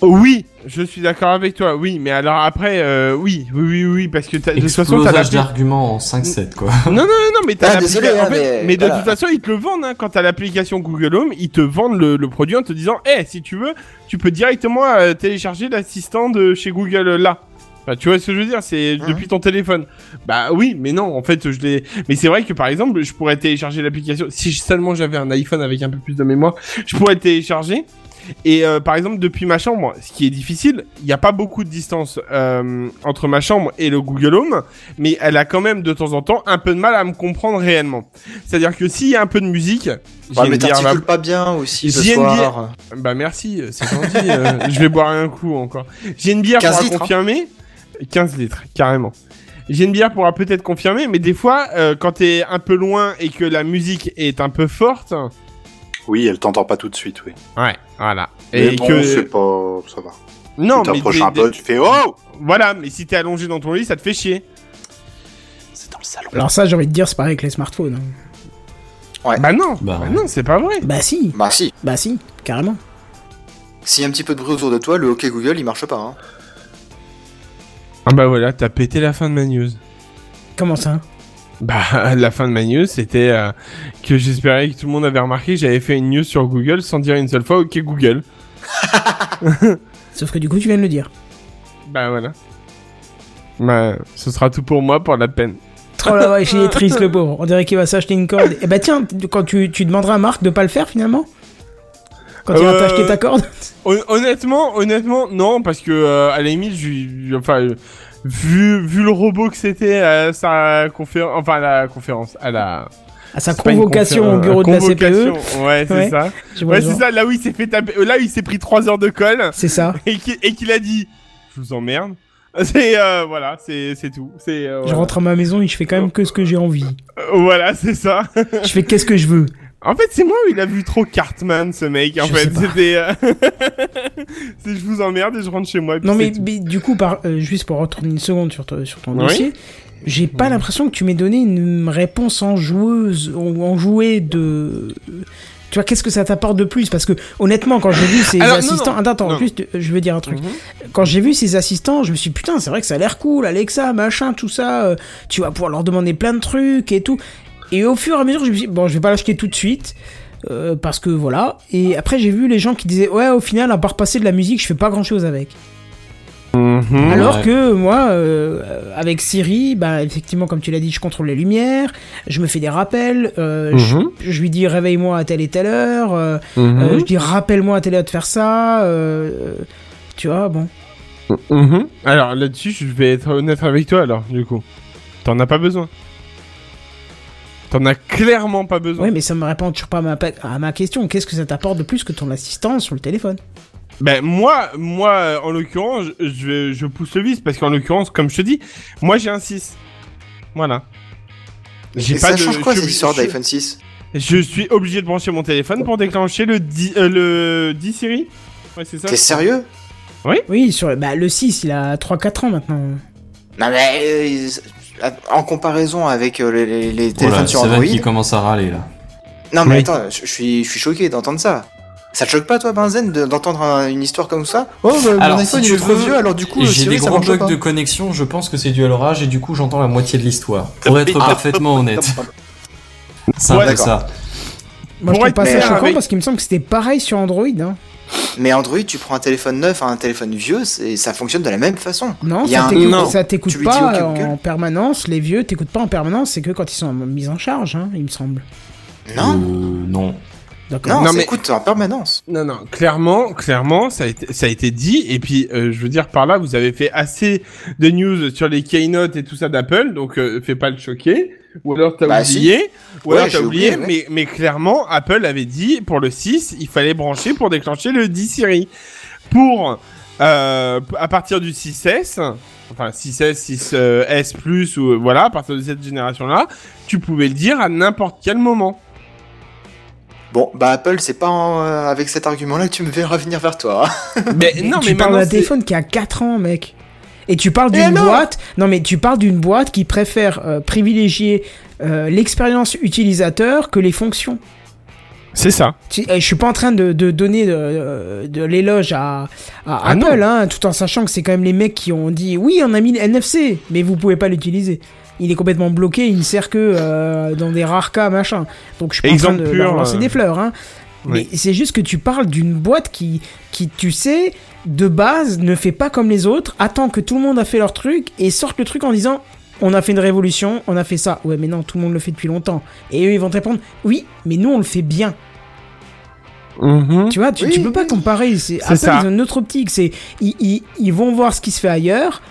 E: Oui, je suis d'accord avec toi. Oui, mais alors après, euh, oui, oui, oui, oui, parce que t'as- de toute façon, t'as
H: d'arguments en 5-7, quoi.
E: Non, non, non, non, mais t'as
D: Ah,
E: l'application-
D: désolé, hein,
E: en fait,
D: mais
E: mais de
D: voilà.
E: toute façon, ils te le vendent, hein, quand t'as l'application Google Home, ils te vendent le, le produit en te disant, eh, si tu veux, tu peux directement euh, télécharger l'assistant de chez Google là. Bah, tu vois ce que je veux dire, c'est
D: Mhm.
E: depuis ton téléphone. Bah oui, mais non, en fait, je l'ai. Mais c'est vrai que par exemple, je pourrais télécharger l'application. Si seulement j'avais un iPhone avec un peu plus de mémoire, je pourrais le télécharger. Et euh, par exemple, depuis ma chambre, ce qui est difficile, il n'y a pas beaucoup de distance euh, entre ma chambre et le Google Home, mais elle a quand même de temps en temps un peu de mal à me comprendre réellement. C'est-à-dire que s'il y a un peu de musique, j'ai
D: Ouais, mais
E: bière
D: t'articules pas bien aussi
E: une
D: soir.
E: bah merci, c'est gentil. euh, je vais boire un coup encore. J'ai une bière
D: 15
E: pour
D: litres, hein.
E: confirmer. 15 litres, carrément. J'ai une bière pourra peut-être confirmer, mais des fois, euh, quand t'es un peu loin et que la musique est un peu forte,
C: Oui, elle t'entend pas tout de suite, oui.
E: Ouais, voilà.
C: Mais
E: Et
C: bon,
E: que
C: c'est pas... ça va.
E: non,
C: tu
E: mais
C: t'approches un peu, tu fais oh
E: voilà, mais si t'es allongé dans ton lit, ça te fait chier.
C: C'est dans le salon.
A: Alors ça, j'ai envie de dire, c'est pareil avec les smartphones. hein.
D: Ouais.
E: Bah non,
H: Bah
E: bah, non, c'est pas vrai.
A: Bah si,
D: Bah si.
A: bah si, carrément.
D: S'il y a un petit peu de bruit autour de toi, le OK Google, il marche pas. Hein.
E: Ah bah voilà, t'as pété la fin de ma news.
A: Comment ça?
E: Bah, la fin de ma news, c'était euh, que j'espérais que tout le monde avait remarqué que j'avais fait une news sur Google sans dire une seule fois OK Google.
A: Sauf que du coup, tu viens de le dire.
E: Bah voilà. Bah, ce sera tout pour moi pour la peine.
A: Oh la vache, il est triste le pauvre. On dirait qu'il va s'acheter une corde. Et bah tiens, quand tu, tu demanderas à Marc de pas le faire finalement? Quand il va
E: Euh,
A: t'acheter ta corde?
E: Hon- Honnêtement, honnêtement, non, parce que euh, à la limite, je, enfin, vu vu le robot que c'était à sa conférence, enfin à la conférence, à la
A: À sa convocation au bureau de la CPE.
E: Ouais, c'est
A: Ouais.
E: ça. Ouais, c'est. Là où il s'est fait taper, là où il s'est pris trois heures de colle
A: C'est ça.
E: et qui- et qu'il a dit, je vous emmerde. C'est euh, voilà, c'est c'est tout. C'est euh,
A: Je rentre à ma maison et je fais quand même que ce que j'ai envie.
E: Euh, voilà, c'est ça.
A: Je fais qu'est-ce que je veux.
E: En fait, c'est moi où il a vu trop Cartman, ce mec. En
A: Je
E: fait, c'était. euh, c'est je vous emmerde et je rentre chez moi.
A: Non mais, du coup, par, euh, juste pour retourner une seconde sur, ton- sur ton
E: Oui.
A: dossier, j'ai pas l'impression que tu m'aies donné une réponse en joueuse ou en jouet de. Tu vois, qu'est-ce que ça t'apporte de plus? Parce que honnêtement, quand j'ai vu ces
E: Alors,
A: assistants,
E: non,
A: attends, attends, en plus, je veux dire un truc.
E: Mhm.
A: Quand j'ai vu ces assistants, je me suis dit, putain, c'est vrai que ça a l'air cool, Alexa, machin, tout ça. euh, tu vas pouvoir leur demander plein de trucs et tout. Et au fur et à mesure, je me suis dit, bon, je vais pas l'acheter tout de suite. euh, parce que voilà. Et après, j'ai vu les gens qui disaient, ouais, au final, à part passer de la musique, je fais pas grand chose avec.
E: Mhm.
A: Alors
H: Ouais.
A: que moi, euh, avec Siri, bah effectivement, comme tu l'as dit, je contrôle les lumières, je me fais des rappels, euh,
E: Mhm.
A: je, je lui dis réveille-moi à telle et telle heure, euh, je dis rappelle-moi à telle heure de faire ça, tu vois, bon.
E: Mhm. Alors là-dessus, je vais être honnête avec toi alors, du coup. T'en as pas besoin. T'en as clairement pas besoin.
A: Oui, mais ça me répond toujours pas à ma, à ma question. Qu'est-ce que ça t'apporte de plus que ton assistant sur le téléphone?
E: Ben moi, moi, euh, en l'occurrence, je, je, vais- je pousse le vice parce qu'en l'occurrence, comme je te dis, moi j'ai un 6. Voilà. J'ai
D: Et ça
E: de-
D: change quoi
E: je-
D: cette histoire d'iPhone 6
E: Je suis obligé de brancher mon téléphone pour déclencher le 10, euh, le 10 Siri. Ouais, c'est ça.
D: T'es sérieux?
A: Oui, sur bah, le 6, il a 3-4 ans maintenant.
D: Non mais euh, en comparaison avec euh, les, les- les téléphones
H: Voilà,
D: sur
H: c'est
D: Android.
H: Qui commence à râler là.
D: Non mais
E: Oui.
D: attends, je, suis, je suis choqué d'entendre ça. Ça te choque pas toi Benzen de- d'entendre un- une histoire comme ça? Oh bah, mon
H: Alors,
D: iPhone
H: si
D: il
H: tu
D: est trop
H: veux,
D: vieux alors du coup
H: J'ai des gros bugs
D: pas.
H: de connexion, je pense que c'est dû à l'orage et du coup j'entends la moitié de l'histoire. Pour être
C: Ah.
H: parfaitement honnête. C'est un
E: Ouais,
H: ça.
A: Moi, je trouve pas ça choquant
E: avec-
A: parce qu'il me semble que c'était pareil sur Android. Hein.
D: Mais Android tu prends un téléphone neuf à un téléphone vieux et ça fonctionne de la même façon.
A: Non,
D: Il y a
A: ça
D: un-
A: t'écoute-
D: dis
A: pas en, permanence. Les vieux t'écoutent pas en permanence, c'est que quand ils sont mis en charge, hein, il me semble.
D: Non
H: Euh, non.
D: Non,
E: Non,
D: ça
E: mais-
D: écoute en permanence.
E: Non, non, clairement, clairement, ça a été, ça a été dit. Et puis, euh, je veux dire, par là, vous avez fait assez de news sur les keynote et tout ça d'Apple, donc euh, fais pas le choquer. Ou alors t'as
D: Bah,
E: oublié. Ou
D: Ouais,
E: alors t'as oublié.
D: oublié,
E: mais, mais clairement, Apple avait dit pour le 6, il fallait brancher pour déclencher le 10 Siri. Pour euh, à partir du 6S, enfin 6S, 6S plus ou euh, voilà, à partir de cette génération-là, tu pouvais le dire à n'importe quel moment.
D: Bon bah Apple c'est pas en- euh, avec cet argument là que tu me verras venir vers toi. hein.
E: Mais non,
A: tu
E: mais
A: parles
E: maintenant,
A: d'un téléphone qui a 4 ans, mec. Et tu parles d'une boîte. Non, mais tu parles d'une boîte qui préfère euh, privilégier euh, l'expérience utilisateur que les fonctions.
E: c'est ça.
A: Eh, Je suis pas en train de, de donner de, de l'éloge à, à
E: Ah
A: Apple, hein, tout en sachant que c'est quand même les mecs qui ont dit oui, on a mis le NFC, mais vous pouvez pas l'utiliser. Il est complètement bloqué, il ne sert que euh, dans des rares cas, machin. Donc je suis pas
E: Exemple
A: en train de
E: pur,
A: leur lancer
E: euh,
A: des fleurs, hein.
E: oui.
A: Mais c'est juste que tu parles d'une boîte qui, qui, tu sais, de base, ne fait pas comme les autres, attend que tout le monde a fait leur truc et sort le truc en disant on a fait une révolution, on a fait ça. Ouais, mais non, tout le monde le fait depuis longtemps. Et eux, ils vont te répondre oui, mais nous, on le fait bien.
E: Mhm.
A: Tu vois, tu,
D: Oui,
A: tu peux pas comparer. C'est
E: C'est
A: Apple,
E: ça.
A: ils ont une autre optique. C'est ils, ils, ils vont voir ce qui se fait ailleurs.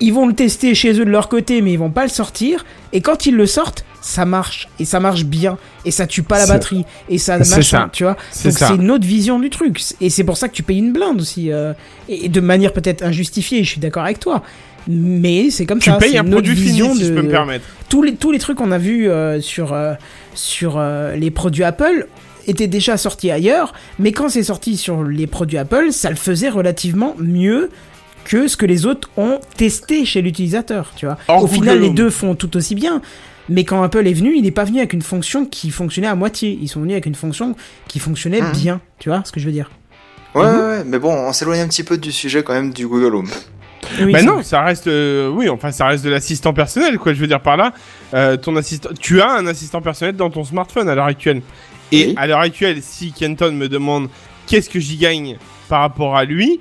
A: Ils vont le tester chez eux de leur côté, mais ils vont pas le sortir. Et quand ils le sortent, ça marche et ça marche bien et ça tue pas la batterie et ça machin.
E: ça.
A: Tu vois. Donc c'est une autre vision du truc. Et c'est pour ça que tu payes une blinde aussi. euh, et de manière peut-être injustifiée. Je suis d'accord avec toi. Mais c'est comme
E: Tu
A: ça.
E: payes
A: c'est
E: un
A: une
E: produit fini,
A: vision
E: si je
A: de-
E: peux me permettre.
A: tous les tous les trucs qu'on a vus euh, sur euh, sur les produits Apple était déjà sorti ailleurs, mais quand c'est sorti sur les produits Apple, ça le faisait relativement mieux que ce que les autres ont testé chez l'utilisateur, tu vois.
E: Or,
A: Au final, les deux font tout aussi bien. Mais quand Apple est venu, il n'est pas venu avec une fonction qui fonctionnait à moitié. Ils sont venus avec une fonction qui fonctionnait
D: Mhm.
A: bien. Tu vois ce que je veux dire
D: Ouais,
A: Mhm.
D: ouais, ouais, mais bon, on s'éloigne un petit peu du sujet quand même du Google Home.
A: Oui,
E: bah non,
A: vrai.
E: ça reste, euh, oui, enfin, ça reste de l'assistant personnel, quoi. Je veux dire par là, euh, ton assistant, tu as un assistant personnel dans ton smartphone à l'heure actuelle. Et
D: Oui.
E: à l'heure actuelle, si Kenton me demande qu'est-ce que j'y gagne par rapport à lui,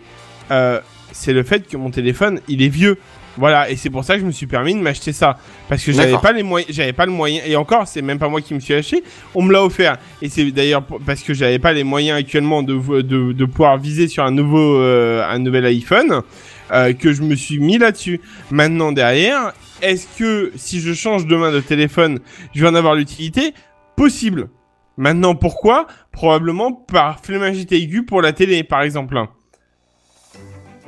E: euh, c'est le fait que mon téléphone, il est vieux. Voilà, et c'est pour ça que je me suis permis de m'acheter ça, parce que j'avais pas les moyens, j'avais pas le moyen. Et encore, c'est même pas moi qui me suis acheté, on me l'a offert. Et c'est d'ailleurs parce que j'avais pas les moyens actuellement de, de, de pouvoir viser sur un nouveau, euh, un nouvel iPhone, euh, que je me suis mis là-dessus. Maintenant derrière, est-ce que si je change demain de téléphone, je vais en avoir l'utilité? Possible. Maintenant, pourquoi? Probablement par flémingité aiguë pour la télé, par exemple.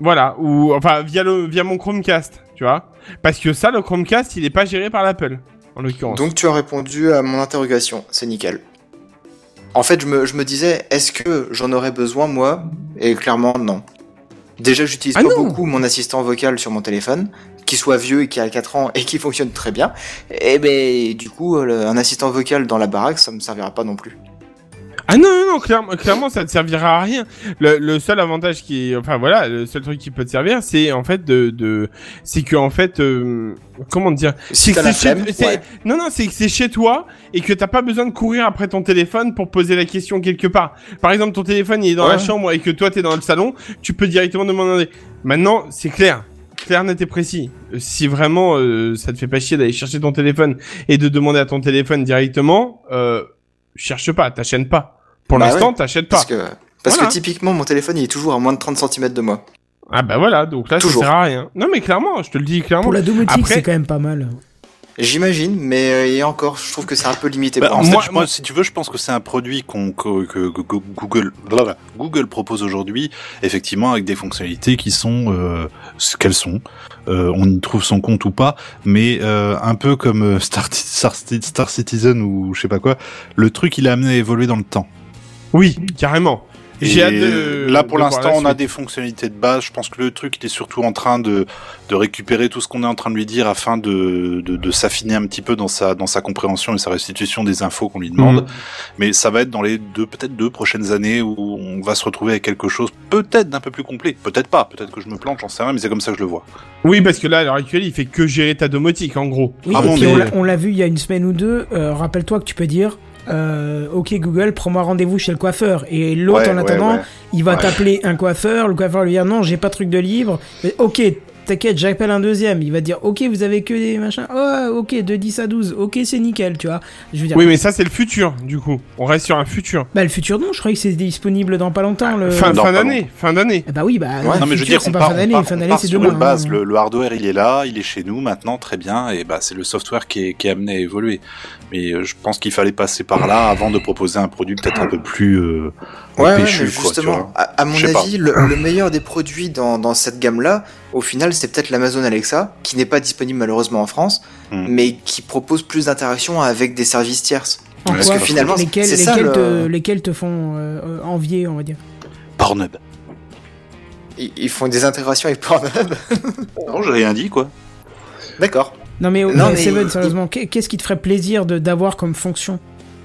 E: Voilà, ou enfin via le via mon Chromecast, tu vois. Parce que ça, le Chromecast, il est pas géré par l'Apple, en l'occurrence.
D: Donc tu as répondu à mon interrogation, c'est nickel. En fait, je me, je me disais, est-ce que j'en aurais besoin moi? Et clairement, non. Déjà, j'utilise
E: Ah
D: pas
E: non
D: beaucoup mon assistant vocal sur mon téléphone, qui soit vieux et qui a 4 ans et qui fonctionne très bien. Et ben, du coup, le- un assistant vocal dans la baraque, ça me servira pas non plus.
E: Ah non, non, non, clairement, clairement, ça te servira à rien. Le, le seul avantage qui enfin voilà, le seul truc qui peut te servir, c'est en fait de, de c'est que en fait, euh, comment dire,
D: Si
E: c'est chez-
D: ouais.
E: non, non, c'est que c'est chez toi et que t'as pas besoin de courir après ton téléphone pour poser la question quelque part. Par exemple, ton téléphone il est dans la chambre et que toi t'es dans le salon, tu peux directement demander. Maintenant, c'est clair. Clair, net et précis. Si vraiment euh, ça te fait pas chier d'aller chercher ton téléphone et de demander à ton téléphone directement, euh, cherche pas, t'achètes pas. Pour
D: Bah
E: l'instant,
D: ouais.
E: t'achètes pas.
D: Parce que, parce
E: Voilà.
D: que typiquement, mon téléphone, il est toujours à moins de 30 cm de moi.
E: Ah bah voilà, donc là
D: Toujours.
E: ça sert à rien. Non mais clairement, je te le dis clairement.
A: Pour la domotique,
E: Après-
A: c'est quand même pas mal.
D: J'imagine, mais euh, et encore, je trouve que c'est un peu limité.
C: Bah, en
D: moi.
C: fait,
E: moi-
C: je pense- si tu veux, je pense que c'est un produit qu'on, que, que- que Google, blablabla, Google propose aujourd'hui, effectivement, avec des fonctionnalités qui sont euh, ce qu'elles sont. Euh, on y trouve son compte ou pas, mais euh, un peu comme Star, Star, Star Citizen ou je sais pas quoi, le truc il est amené à évoluer dans le temps.
E: Oui, carrément. J'ai
C: Et
E: hâte de.
C: là, pour l'instant, on a des fonctionnalités de base. Je pense que le truc, il est surtout en train de, de récupérer tout ce qu'on est en train de lui dire afin de, de, de s'affiner un petit peu dans sa, dans sa compréhension et sa restitution des infos qu'on lui demande.
E: Mhm.
C: Mais ça va être dans les deux, peut-être deux prochaines années où on va se retrouver avec quelque chose peut-être d'un peu plus complet. Peut-être pas. Peut-être que je me plante, j'en sais rien, mais c'est comme ça que je le vois.
E: Oui, parce que là, à l'heure actuelle, il fait que gérer ta domotique, en gros.
A: Oui,
C: Ah bon, mais-
A: on l'a- on l'a vu il y a une semaine ou deux. euh, Rappelle-toi que tu peux dire euh, Ok Google, prends-moi rendez-vous chez le coiffeur. Et l'autre,
C: Ouais,
A: en attendant,
C: ouais.
A: il va
C: Ouais.
A: t'appeler un coiffeur. Le coiffeur lui dire Non, j'ai pas de truc de libre. Mais, ok, t'inquiète, j'appelle un deuxième. Il va dire Ok, vous avez que des machins. Oh, ok, de 10 à 12. Ok, c'est nickel, tu vois. Je veux dire.
E: Oui, mais ça, c'est le futur, du coup. On reste sur un futur.
A: Bah, le futur, non, je croyais que c'est disponible dans pas longtemps. Le...
E: Fin, fin d'année, fin d'année.
A: Eh bah oui, bah.
D: Ouais,
A: le
C: non, mais je veux dire,
A: c'est
C: on
A: pas
C: part,
A: fin d'année. Fin d'année, c'est demain.
C: une base.
A: hein.
C: Le, le hardware, il est là, il est chez nous maintenant, très bien. Et bah, c'est le software qui est, qui est amené à évoluer. Mais euh, je pense qu'il fallait passer par là avant de proposer un produit peut-être un peu plus euh,
D: Ouais,
C: péchu,
D: justement, à, à mon avis, le, le meilleur des produits dans, dans cette gamme-là, au final, c'est peut-être l'Amazon Alexa, qui n'est pas disponible malheureusement en France,
C: Hmm.
D: mais qui propose plus d'interactions avec des services tierces.
A: En
C: Parce
A: quoi
C: que
D: finalement,
A: lesquels,
D: c'est ça,
A: lesquels,
D: le-
A: te, lesquels te font euh, euh, envier, on va dire
C: Pornhub.
D: Ils, ils font des intégrations avec Pornhub.
C: Non, j'ai rien dit, quoi.
D: D'accord.
A: Non mais,
D: Non, mais
A: Seven, sérieusement, qu'est- qu'est-ce qui te ferait plaisir de d'avoir comme fonction?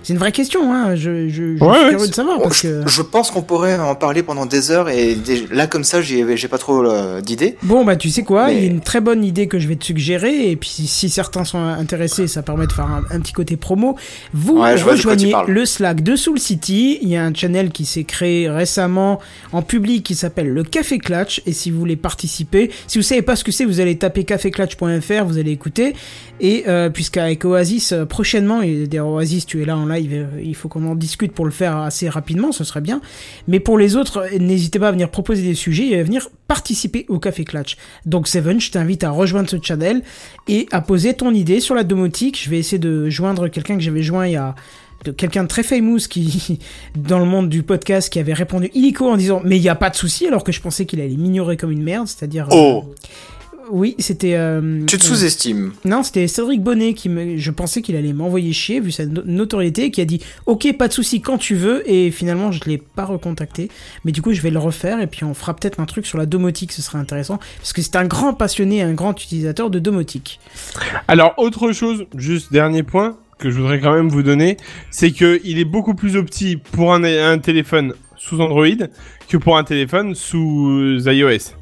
A: C'est une vraie question, hein. Je, je, je
E: Ouais,
A: suis curieux de savoir parce
D: je,
A: que.
D: je pense qu'on pourrait en parler pendant des heures et des- là comme ça j'ai pas trop euh, d'idées.
A: Bon bah tu sais quoi, il y a une très bonne idée que je vais te suggérer et puis si, si certains sont intéressés, ça permet de faire un, un petit côté promo. Vous
D: Ouais,
A: rejoignez le Slack de Soul City. Il y a un channel qui s'est créé récemment en public qui s'appelle le Café Clutch et si vous voulez participer, si vous savez pas ce que c'est, vous allez taper caféclatch.fr, vous allez écouter et euh, puisqu'avec Oasis euh, prochainement et d'ailleurs Oasis tu es là en live, il faut qu'on en discute pour le faire assez rapidement, ce serait bien. Mais pour les autres, n'hésitez pas à venir proposer des sujets et à venir participer au Café Clutch. Donc Seven, je t'invite à rejoindre ce channel et à poser ton idée sur la domotique. Je vais essayer de joindre quelqu'un que j'avais joint il y a quelqu'un de très famous qui dans le monde du podcast qui avait répondu illico en disant mais il y a pas de souci alors que je pensais qu'il allait m'ignorer comme une merde, c'est-à-dire
C: Oh.
A: euh, oui, c'était. euh,
D: Tu te
A: euh,
D: sous-estimes.
A: Non, c'était Cédric Bonnet qui me. Je pensais qu'il allait m'envoyer chier vu sa no- notoriété, qui a dit Ok, pas de souci quand tu veux, et finalement je l'ai pas recontacté. Mais du coup, je vais le refaire et puis on fera peut-être un truc sur la domotique, ce serait intéressant, parce que c'est un grand passionné, un grand utilisateur de domotique.
E: Alors, autre chose, juste dernier point que je voudrais quand même vous donner, c'est que il est beaucoup plus opti pour un, un téléphone sous Android que pour un téléphone sous iOS.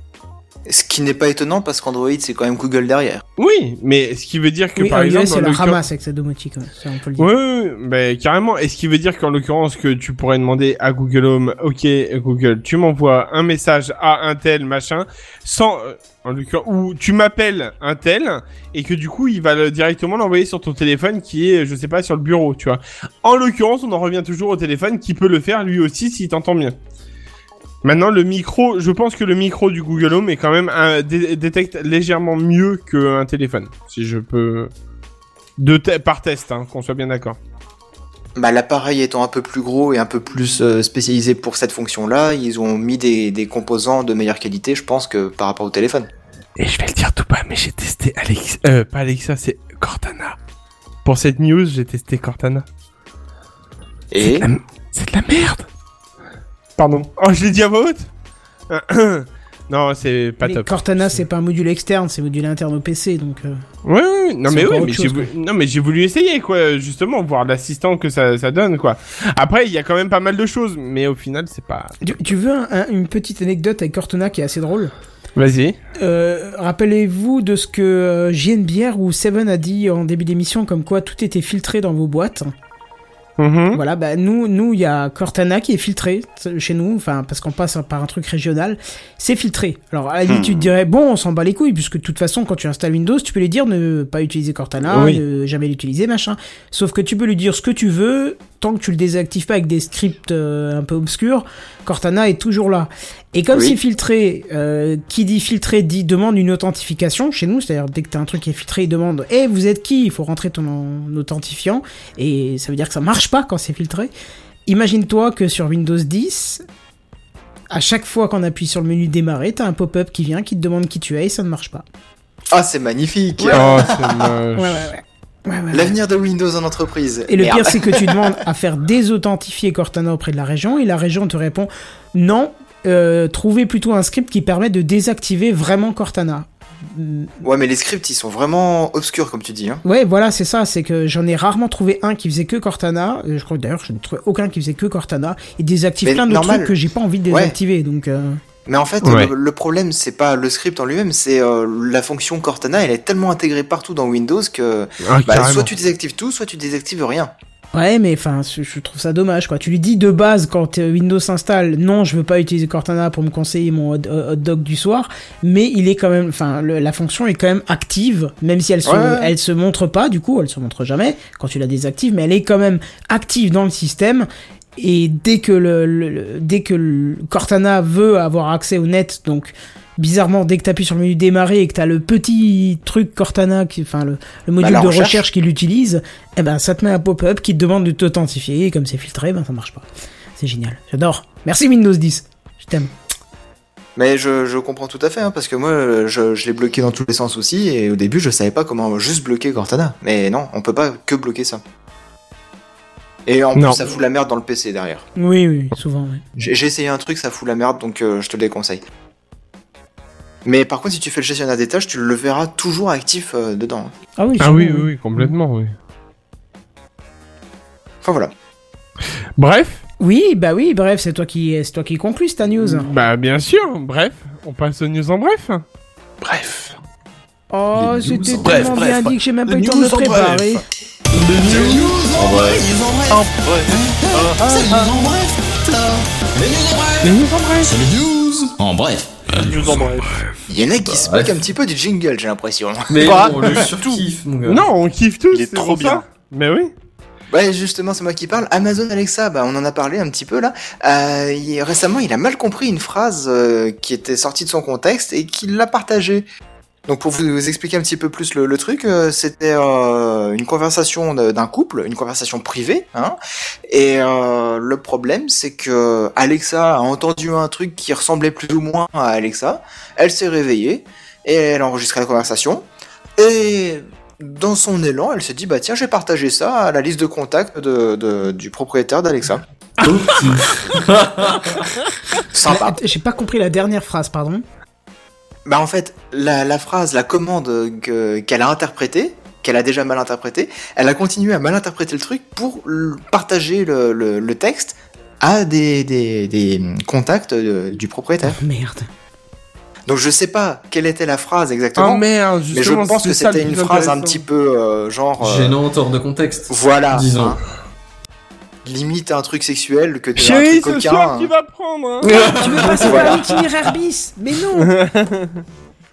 D: Ce qui n'est pas étonnant parce qu'Android c'est quand même Google derrière.
E: Oui, mais ce qui veut dire que
A: oui,
E: par
A: iOS,
E: exemple,
A: c'est la ramasse avec sa domotique, ouais, ça on peut le dire.
E: Bah, carrément. Et ce qui veut dire qu'en l'occurrence que tu pourrais demander à Google Home, ok Google, tu m'envoies un message à un tel machin, sans, euh, en l'occurrence, ou tu m'appelles un tel, et que du coup il va le- directement l'envoyer sur ton téléphone qui est, je sais pas, sur le bureau, tu vois. En l'occurrence, on en revient toujours au téléphone qui peut le faire lui aussi s'il t'entend bien. Maintenant, le micro, je pense que le micro du Google Home est quand même un, dé- détecte légèrement mieux qu'un téléphone, si je peux, de te- par test, hein, qu'on soit bien d'accord.
D: Bah, l'appareil étant un peu plus gros et un peu plus euh, spécialisé pour cette fonction-là, ils ont mis des, des composants de meilleure qualité, je pense, que par rapport au téléphone.
E: Et je vais le dire tout bas, mais j'ai testé Alex, euh, pas Alexa, c'est Cortana. Pour cette news, j'ai testé Cortana.
D: Et
E: C'est de la merde. Pardon. Oh, je l'ai dit à voix haute. non, c'est pas
A: Mais
E: top.
A: Cortana, c'est pas un module externe, c'est un module interne au PC, donc. euh,
E: Ouais, ouais, ouais. non mais ouais,
A: autre
E: mais j'ai
A: chose,
E: voulu... non mais j'ai voulu essayer quoi, justement voir l'assistant que ça, ça donne quoi. Après, il y a quand même pas mal de choses, mais au final, c'est pas.
A: Tu, tu veux un- un- une petite anecdote avec Cortana qui est assez drôle?
E: Vas-y.
A: Euh, Rappelez-vous de ce que euh, JNBR ou Seven a dit en début d'émission, comme quoi tout était filtré dans vos boîtes.
E: Mhm.
A: Voilà, bah nous, nous, il y a Cortana qui est filtré chez nous, enfin parce qu'on passe par un truc régional, c'est filtré. Alors à la limite, tu te dirais bon, on s'en bat les couilles puisque de toute façon, quand tu installes Windows, tu peux lui dire ne pas utiliser Cortana,
E: Oui.
A: ne jamais l'utiliser, machin. Sauf que tu peux lui dire ce que tu veux tant que tu le désactives pas avec des scripts euh, un peu obscurs. Cortana est toujours là. Et comme
D: Oui.
A: c'est filtré, euh, qui dit filtré dit demande une authentification chez nous, c'est-à-dire dès que t'as un truc qui est filtré, il demande Eh, vous êtes qui? Il faut rentrer ton en- authentifiant et ça veut dire que ça marche pas quand c'est filtré. Imagine-toi que sur Windows 10, à chaque fois qu'on appuie sur le menu démarrer, t'as un pop-up qui vient qui te demande qui tu es et ça ne marche pas.
D: ah, c'est magnifique.
E: Oh, c'est moche.
A: Ouais, ouais, ouais. Ouais, ouais, ouais.
D: L'avenir de Windows en entreprise.
A: Et le
D: Merde.
A: pire, c'est que tu demandes à faire désauthentifier Cortana auprès de la région, et la région te répond non, euh, trouvez plutôt un script qui permet de désactiver vraiment Cortana. Mm,
D: Ouais, mais les scripts, ils sont vraiment obscurs, comme tu dis. Hein.
A: Ouais, voilà, c'est ça, c'est que j'en ai rarement trouvé un qui faisait que Cortana, euh, je crois que d'ailleurs je ne trouvais aucun qui faisait que Cortana, et désactive
D: Mais
A: plein de trucs que j'ai pas envie de
D: Ouais.
A: désactiver, donc... euh,
D: Mais en fait,
E: Ouais.
D: le, le problème, c'est pas le script en lui-même, c'est euh, la fonction Cortana, elle est tellement intégrée partout dans Windows que
E: Ah,
D: bah, soit tu désactives tout, soit tu désactives rien.
A: Ouais, mais enfin, je trouve ça dommage, quoi. Tu lui dis de base, quand euh, Windows s'installe, non, je veux pas utiliser Cortana pour me conseiller mon hot, hot dog du soir, mais il est quand même, enfin, la fonction est quand même active, même si elle se,
D: Ouais,
A: elle se montre pas, du coup, elle se montre jamais quand tu la désactives, mais elle est quand même active dans le système. Et dès que le, le- le- dès que le Cortana veut avoir accès au net, donc bizarrement, dès que tu appuies sur le menu démarrer et que tu as le petit truc Cortana, qui, enfin le, le module
D: la
A: de
D: recherche.
A: recherche qu'il utilise, eh ben ça te met un pop-up qui te demande de t'authentifier, et comme c'est filtré, ben ça marche pas. C'est génial, j'adore. Merci Windows 10, je t'aime.
D: Mais je, je comprends tout à fait, hein, parce que moi, je, je l'ai bloqué dans tous les sens aussi, et au début, je savais pas comment juste bloquer Cortana. Mais non, on peut pas que bloquer ça. Et en
E: Non.
D: plus, ça fout la merde dans le PC derrière.
A: Oui, oui, souvent,
D: j'ai essayé un truc, ça fout la merde, donc euh, je te le déconseille. Mais par contre, si tu fais le gestionnaire des tâches, tu le verras toujours actif euh, dedans.
A: Ah oui,
E: Ah oui, oui, oui, complètement, oui.
D: Enfin voilà.
E: Bref,
A: Oui, bah oui, bref, c'est toi qui, c'est toi qui conclus ta news.
E: bah bien sûr, bref, on passe aux news en bref.
C: Bref.
A: Oh,
H: Les
A: c'était
H: en
C: bref,
A: tellement
C: bref,
A: bien
C: bref.
A: dit que j'ai même pas
C: Les
A: eu le temps de me
C: news en
A: préparer.
C: bref.
E: Les news en bref.
G: C'est les news En bref.
C: News en bref.
D: Il y en a qui se moquent un petit peu du jingle, j'ai l'impression.
H: Mais
E: Bah,
H: on le surkiffe, mon gars.
E: Non, on kiffe tous.
C: Il est
E: c'est
C: trop
E: pour
C: bien.
E: ça. Mais oui.
D: Ouais, justement, c'est moi qui parle. Amazon Alexa, bah, on en a parlé un petit peu là. Euh, il- récemment, il a mal compris une phrase euh, qui était sortie de son contexte et qu'il l'a partagée. Donc, pour vous expliquer un petit peu plus le, le truc, euh, c'était euh, une conversation d'un couple, une conversation privée. Hein, et euh, le problème, c'est que Alexa a entendu un truc qui ressemblait plus ou moins à Alexa. Elle s'est réveillée. et elle a enregistré la conversation. Et dans son élan, elle s'est dit bah tiens, je vais partager ça à la liste de contacts de, de- du propriétaire d'Alexa. Sympa.
A: J'ai pas compris la dernière phrase, pardon.
D: Bah en fait, la, la phrase, la commande que- qu'elle a interprétée, qu'elle a déjà mal interprétée, elle a continué à mal interpréter le truc pour partager le, le- le texte à des, des, des contacts du propriétaire.
A: Oh, merde.
D: Donc je sais pas quelle était la phrase exactement,
E: Oh merde,
D: mais je pense que c'était une phrase un petit peu euh, genre... euh,
H: Gênante hors de contexte.
D: Voilà.
H: Disons.
D: hein. Limite un truc sexuel que un
E: Chérie,
D: truc
E: ce
D: coquin.
E: soir,
D: hein.
E: tu vas prendre, hein.
A: Tu veux passer
D: Voilà.
A: par l'itinéraire bis Mais non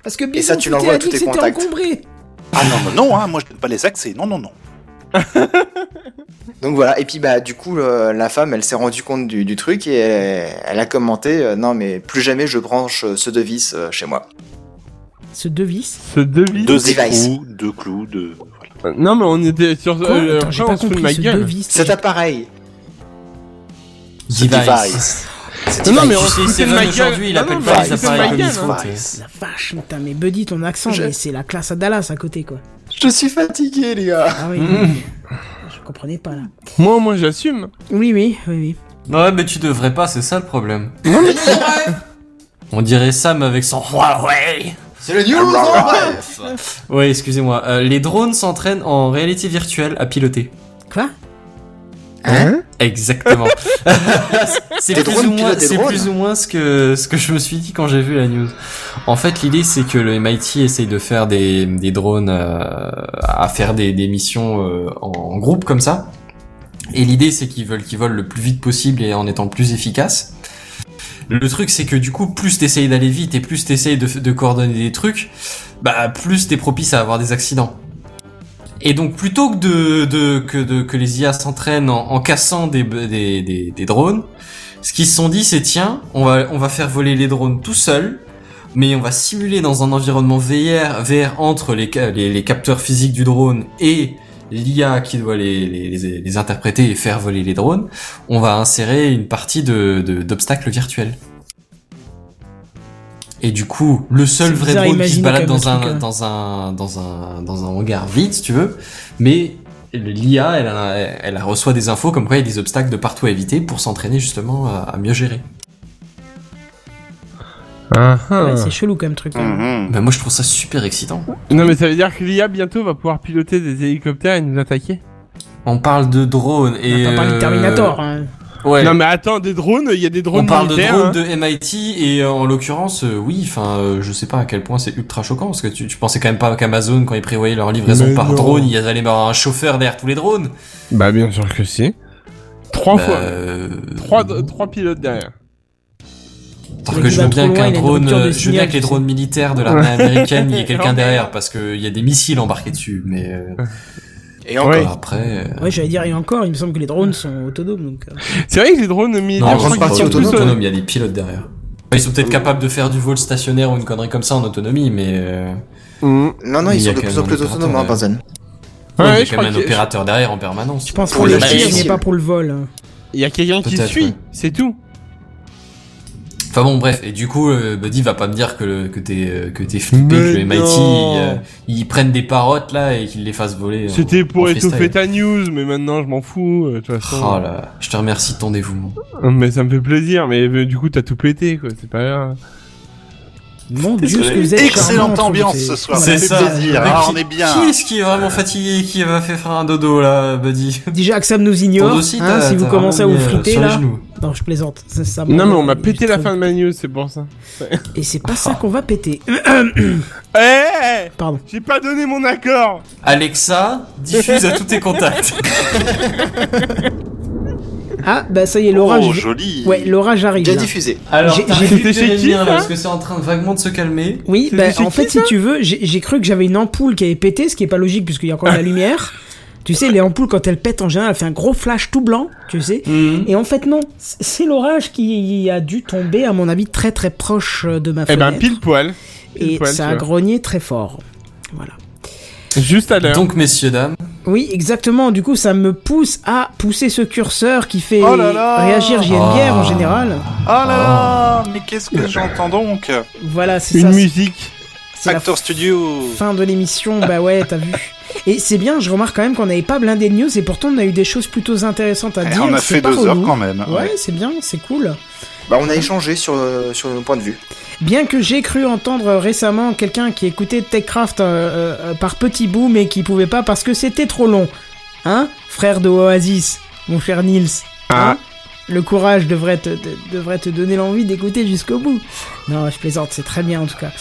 A: Parce que
D: Et ça,
A: Bison,
D: tu l'envoies à tous tes contacts.
A: encombré.
C: Ah non, non, non, hein, moi je donne pas les accès. Non, non, non.
D: Donc voilà, et puis bah du coup le- la femme elle s'est rendue compte du, du truc et elle, elle a commenté euh, non mais plus jamais je branche euh, ce device euh, chez moi.
A: Ce devis.
E: Ce devis.
C: Deux
D: Device.
C: écrous, deux clous, deux. Voilà.
E: Non, mais on était sur.
A: Quoi?
E: euh,
A: Attends, J'ai pas
E: de
A: compris
E: ma
A: ce
E: gueule.
A: devis.
D: Cet appareil,
H: Device.
D: device. Ce
E: Non, non, mais on se foutait de ma
H: aujourd'hui, il appelle pas
E: mais
H: les appareils comme
E: hein.
H: t'sais.
A: La vache, putain, mais Buddy, ton accent,
D: Je-
A: mais c'est la classe à Dallas à côté, quoi.
D: Je suis fatigué les gars.
A: Ah oui,
H: Mm.
A: je comprenais pas, là.
E: Moi, moi, j'assume.
A: Oui, oui, oui, oui.
H: Ouais, mais tu devrais pas, c'est ça le problème. On dirait Sam avec son Huawei.
D: C'est le news en bref.
H: Ouais, excusez-moi. Euh, les drones s'entraînent en réalité virtuelle à piloter.
A: Quoi?
D: Hein
H: Exactement. c'est plus, ou moins, plus ou moins ce que, ce que je me suis dit quand j'ai vu la news. En fait, l'idée, c'est que le MIT essaye de faire des, des drones euh, à faire des, des missions euh, en, en groupe comme ça. Et l'idée, c'est qu'ils veulent qu'ils volent le plus vite possible et en étant le plus efficace. Le truc, c'est que du coup, plus t'essayes d'aller vite et plus t'essayes de, de coordonner des trucs, bah plus t'es propice à avoir des accidents. Et donc plutôt que de, que les IA s'entraînent en, cassant des, drones, ce qu'ils se sont dit c'est tiens, on va faire voler les drones tout seul, mais on va simuler dans un environnement VR, VR entre les, ca- les, les capteurs physiques du drone et l'IA qui doit les, les, interpréter et faire voler les drones, on va insérer une partie d'obstacles virtuels. Et du coup, le seul vrai drone qui se balade dans un,
A: truc, hein.
H: dans un dans un dans un hangar vide, si tu veux, mais l'IA, elle, a- elle a reçoit des infos comme quoi il y a des obstacles de partout à éviter pour s'entraîner justement à, à mieux gérer.
A: Ouais, C'est chelou comme truc. hein.
C: Mhm.
H: Ben moi je trouve ça super excitant.
E: Non, mais ça veut dire que l'IA bientôt va pouvoir piloter des hélicoptères et nous attaquer.
H: On parle de drones
A: On
H: et
A: parler de
H: euh,
A: Terminator. hein.
H: Ouais.
E: Non, mais attends, des drones, il y a des drones
H: on parle de drones
E: hein.
H: de MIT et euh, en l'occurrence, euh, oui, enfin, euh, je sais pas à quel point c'est ultra choquant parce que tu, tu pensais quand même pas qu'Amazon, quand ils prévoyaient leur livraison
E: Mais
H: par
E: non.
H: drone, ils allaient avoir un chauffeur derrière tous les drones.
E: Bah, bien sûr que si. Trois
H: Bah,
E: fois.
H: euh,
E: Trois, trois pilotes derrière.
H: Parce
A: Le
H: que je veux bien qu'un
A: il
H: drone, euh, je veux bien que les drones militaires de l'armée américaine, il y ait quelqu'un derrière parce qu'il y a des missiles embarqués dessus, mais euh,
D: Et encore.
E: Ouais.
H: après. euh,
A: Ouais, j'allais dire, et encore, il me semble que les drones sont autonomes, donc... euh,
E: C'est vrai que les drones
H: Non,
E: crois qu'ils
H: partie
E: sont
H: autonome,
E: tous, euh,
H: autonome, il y a des pilotes derrière. Ils sont peut-être capables de faire du vol stationnaire ou une connerie comme ça en autonomie, mais euh,
E: Mhm.
D: Non non
H: Il
D: ils sont de plus en plus autonomes hein. Benzen.
E: Ouais,
H: il y a
E: je
H: quand
E: crois
H: même un
E: que-
H: opérateur derrière en permanence.
A: Je pense
D: Pour
A: le tir, mais pas pour le vol. hein.
E: Il y a quelqu'un qui suit,
H: ouais.
E: c'est tout.
H: Enfin bon, bref, et du coup, euh, Buddy va pas me dire que, le, que t'es euh, que t'es flippé,
E: Mais
H: que le MIT ils, euh, ils prennent des parottes là et qu'ils les fassent voler.
E: C'était pour
H: freestyle.
E: ta news, mais maintenant je m'en fous, de toute façon.
H: Oh là, je te remercie de ton dévouement.
E: Mais ça me fait plaisir, mais euh, du coup t'as tout pété, quoi, c'est pas grave.
A: Mon dieu, ce que vous êtes
C: Excellente
A: charmant,
C: ambiance
A: c'est-
C: ce soir,
A: Voilà,
C: ça fait plaisir. Ah,
H: qui-
C: on est bien.
H: Qui est-ce qui est vraiment fatigué, qui va faire faire un dodo là, Buddy
A: Déjà que Sam nous ignore,
H: dossier,
A: hein, si vous commencez à vous
H: euh,
A: friter là. Non, je plaisante. Ça, ça
E: Non mais on m'a pété la fin de ma news, c'est pour ça.
A: Et c'est pas ça qu'on va péter.
E: Eh
A: Pardon.
E: J'ai pas donné mon accord
H: Alexa, diffuse à tous tes contacts.
A: Ah, bah ça y est, l'orage.
C: Oh, joli.
A: Ouais, l'orage arrive.
D: Déjà
A: là.
D: diffusé.
H: Alors,
E: C'était chez qui,
H: là, parce que c'est en train de vaguement de se calmer.
A: Oui, bah en fait, si tu veux, j'ai cru que j'avais une ampoule qui avait pété, ce qui est pas logique puisqu'il y a encore de la lumière. Tu sais, les ampoules, quand elles pètent en général, elles fait un gros flash tout blanc, tu sais.
H: Mhm.
A: Et en fait, non, c'est l'orage qui a dû tomber, à mon avis, très très proche de ma
E: Eh
A: fenêtre.
E: ben pile poil. Pile
A: et
E: poil,
A: ça a
E: vois.
A: grogné très fort. Voilà.
E: Juste à l'heure.
H: Donc, messieurs, dames,
A: Oui, exactement. Du coup, ça me pousse à pousser ce curseur qui fait
C: Oh là là
A: réagir JNBR en
H: Ah.
A: général.
C: Oh là là Mais qu'est-ce que j'entends donc
A: Voilà, c'est
E: Une
A: ça.
E: musique.
A: C'est la
C: Actor Studio.
A: fin de l'émission, bah ouais, t'as vu. Et c'est bien, je remarque quand même qu'on n'avait pas blindé de news et pourtant on a eu des choses plutôt intéressantes à
C: Eh,
A: dire.
C: on a
A: c'est
C: fait
A: pas
C: deux heures quand même.
A: Ouais, c'est bien, c'est cool.
D: Bah, on a échangé sur, euh, sur nos points de vue.
A: Bien que j'ai cru entendre récemment quelqu'un qui écoutait TechCraft euh, euh, par petits bouts mais qui pouvait pas parce que c'était trop long. Hein Frère de Oasis, mon cher Nils. Hein Le courage devrait te, de- devrait te donner l'envie d'écouter jusqu'au bout. Non, je plaisante, c'est très bien en tout cas.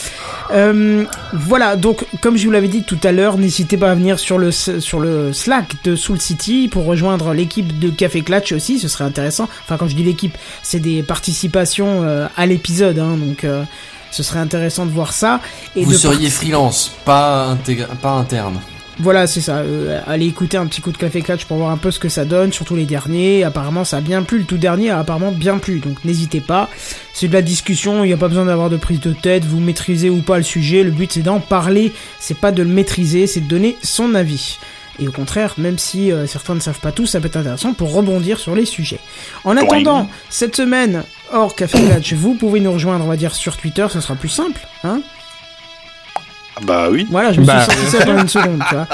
A: Euh, voilà, donc comme je vous l'avais dit tout à l'heure, n'hésitez pas à venir sur le, sur le Slack de Soul City pour rejoindre l'équipe de Café Clutch aussi, ce serait intéressant. Enfin, quand je dis l'équipe, c'est des participations euh, à l'épisode, hein, donc euh, ce serait intéressant de voir ça. Et
H: Vous
A: de
H: seriez freelance, pas, pas interne.
A: Voilà, c'est ça. Euh, allez écouter un petit coup de café catch pour voir un peu ce que ça donne, surtout les derniers. Apparemment, ça a bien plu. Le tout dernier a apparemment bien plu. Donc n'hésitez pas. C'est de la discussion. Il n'y a pas besoin d'avoir de prise de tête. Vous maîtrisez ou pas le sujet. Le but c'est d'en parler. C'est pas de le maîtriser, c'est de donner son avis. Et au contraire, même si euh, certains ne savent pas tout, ça peut être intéressant pour rebondir sur les sujets. En attendant, cette semaine, hors Café Catch, vous pouvez nous rejoindre, on va dire, sur Twitter, ce sera plus simple, hein
C: Bah oui.
A: Voilà, je me
E: Bah.
A: suis sorti ça pendant une seconde, tu vois.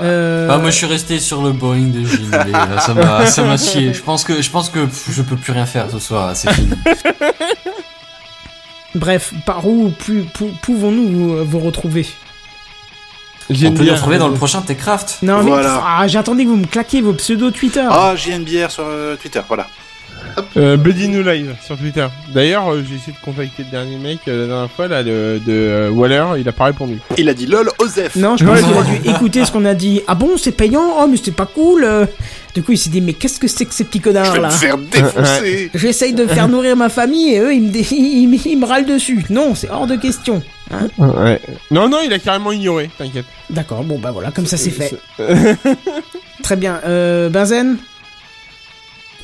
A: Euh,
H: Ah, moi je suis resté sur le Boeing de Gilles. là, ça m'a, ça m'a scié. Je pense que, je pense que pff, je peux plus rien faire ce soir. C'est fini.
A: Bref, par où pou- pouvons-nous vous, vous retrouver?
H: On peut nous retrouver dans le prochain Techcraft.
A: Non, mais
C: Voilà.
A: ah, j'attendais que vous me claquiez vos pseudos Twitter.
C: Ah, JNBR sur euh, Twitter, voilà.
E: Euh, Buddy New Live sur Twitter. D'ailleurs, euh, j'ai essayé de contacter le dernier mec euh, la dernière fois, là, le, de euh, Waller, il a pas répondu.
C: Il a dit lol, Osef.
A: Non, je pense qu'il a dû écouter ce qu'on a dit. Ah bon, c'est payant? Oh, mais c'était pas cool. Du coup, il s'est dit, mais qu'est-ce que c'est que ces petits
C: Je
A: connards
C: vais
A: là?
C: me faire défoncer.
A: J'essaye de faire nourrir ma famille et eux, ils me, dé- ils, me- ils me râlent dessus. Non, c'est hors de question. Hein
E: Ouais. Non, non, il a carrément ignoré, t'inquiète.
A: D'accord, bon bah voilà, comme ça c'est fait. Très bien. Euh, Benzen?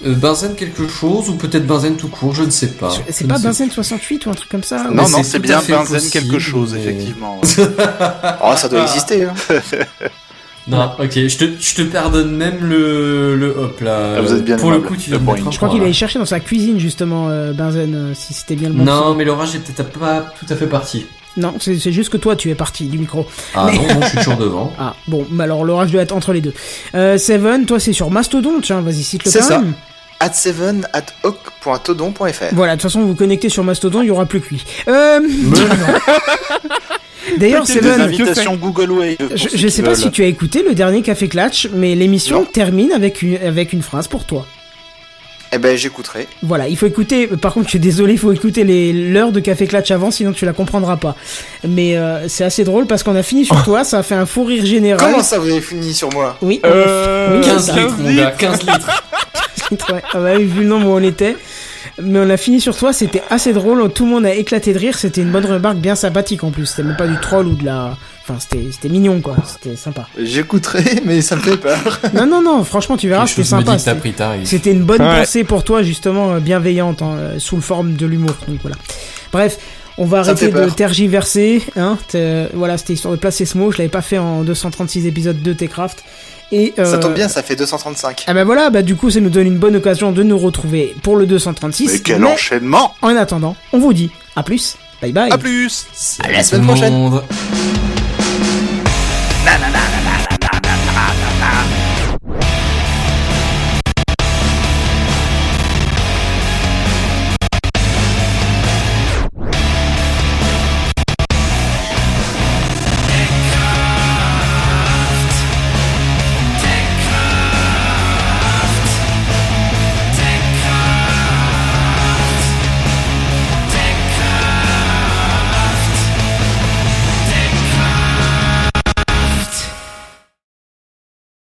H: Euh, Benzen quelque chose ou peut-être Benzen tout court, je ne sais pas.
A: C'est pas Benzen 68 ou un truc comme ça
H: Mais
C: Non, non,
H: c'est
C: bien Benzen
H: possible,
C: quelque chose,
H: mais-
C: effectivement. ouais.
D: Oh, ça doit exister. Hein.
H: Non, ok, je te, je te pardonne même le, le hop là.
C: Ah, vous êtes bien
H: Pour le coup, tu
C: Le
H: viens de
A: Je crois qu'il allait chercher dans sa cuisine justement, euh, Benzen, euh, si c'était bien le bon.
H: Non, mais l'orage est peut-être pas tout à fait parti.
A: Non, c'est juste que toi tu es parti du micro.
H: Ah
A: Mais-
H: non, non, je suis toujours devant.
A: Ah bon, mais alors l'orage doit être entre les deux. Euh, Seven, toi c'est sur Mastodon, tiens, vas-y cite-le
D: C'est
A: quand
D: ça.
A: même.
D: At 7 at hoc.todon.fr.
A: Voilà, de toute façon vous vous connectez sur Mastodon, il y aura plus que lui. Euh... D'ailleurs, Seven,
C: Google Wave.
A: je,
C: qui
A: sais pas
C: veulent.
A: si tu as écouté le dernier Café Clatch, mais l'émission termine avec une, avec une phrase pour toi.
D: Eh ben, j'écouterai.
A: Voilà, il faut écouter. Par contre, je suis désolé, il faut écouter les l'heure de Café Clatch avant, sinon tu la comprendras pas. Mais euh, c'est assez drôle parce qu'on a fini sur toi, ça a fait un fou rire général.
D: Comment ça, vous avez fini sur moi?
A: Oui, on a
E: Euh...
A: Oui,
H: 15
A: ça.
H: litres, mon gars, 15 litres.
A: fait- ouais. Ah bah vu le nombre où on était. Mais on a fini sur toi, c'était assez drôle, tout le monde a éclaté de rire, c'était une bonne remarque bien sympathique en plus. C'était même pas du troll ou de la. Enfin, c'était mignon quoi, c'était sympa.
D: J'écouterai, mais ça me fait peur.
A: Non, non, non, franchement, tu verras, c'était sympa. c'était-
H: pris ta risque.
A: C'était une bonne
E: Ouais.
A: pensée pour toi, justement, euh, bienveillante, hein, euh, sous le forme de l'humour. Donc voilà. Bref, on va
D: Ça
A: arrêter de tergiverser. Hein, t'es- voilà, c'était histoire de placer ce mot. Je l'avais pas fait en 236 épisodes de Techcraft. Et euh,
D: Ça tombe bien, ça fait 235.
A: Ah bah voilà, bah du coup, ça nous donne une bonne occasion de nous retrouver pour le 236.
C: Mais quel
A: Mais
C: enchaînement
A: en attendant, on vous dit à plus. Bye bye.
C: À plus
H: Salut
D: la semaine prochaine.
B: Na na na na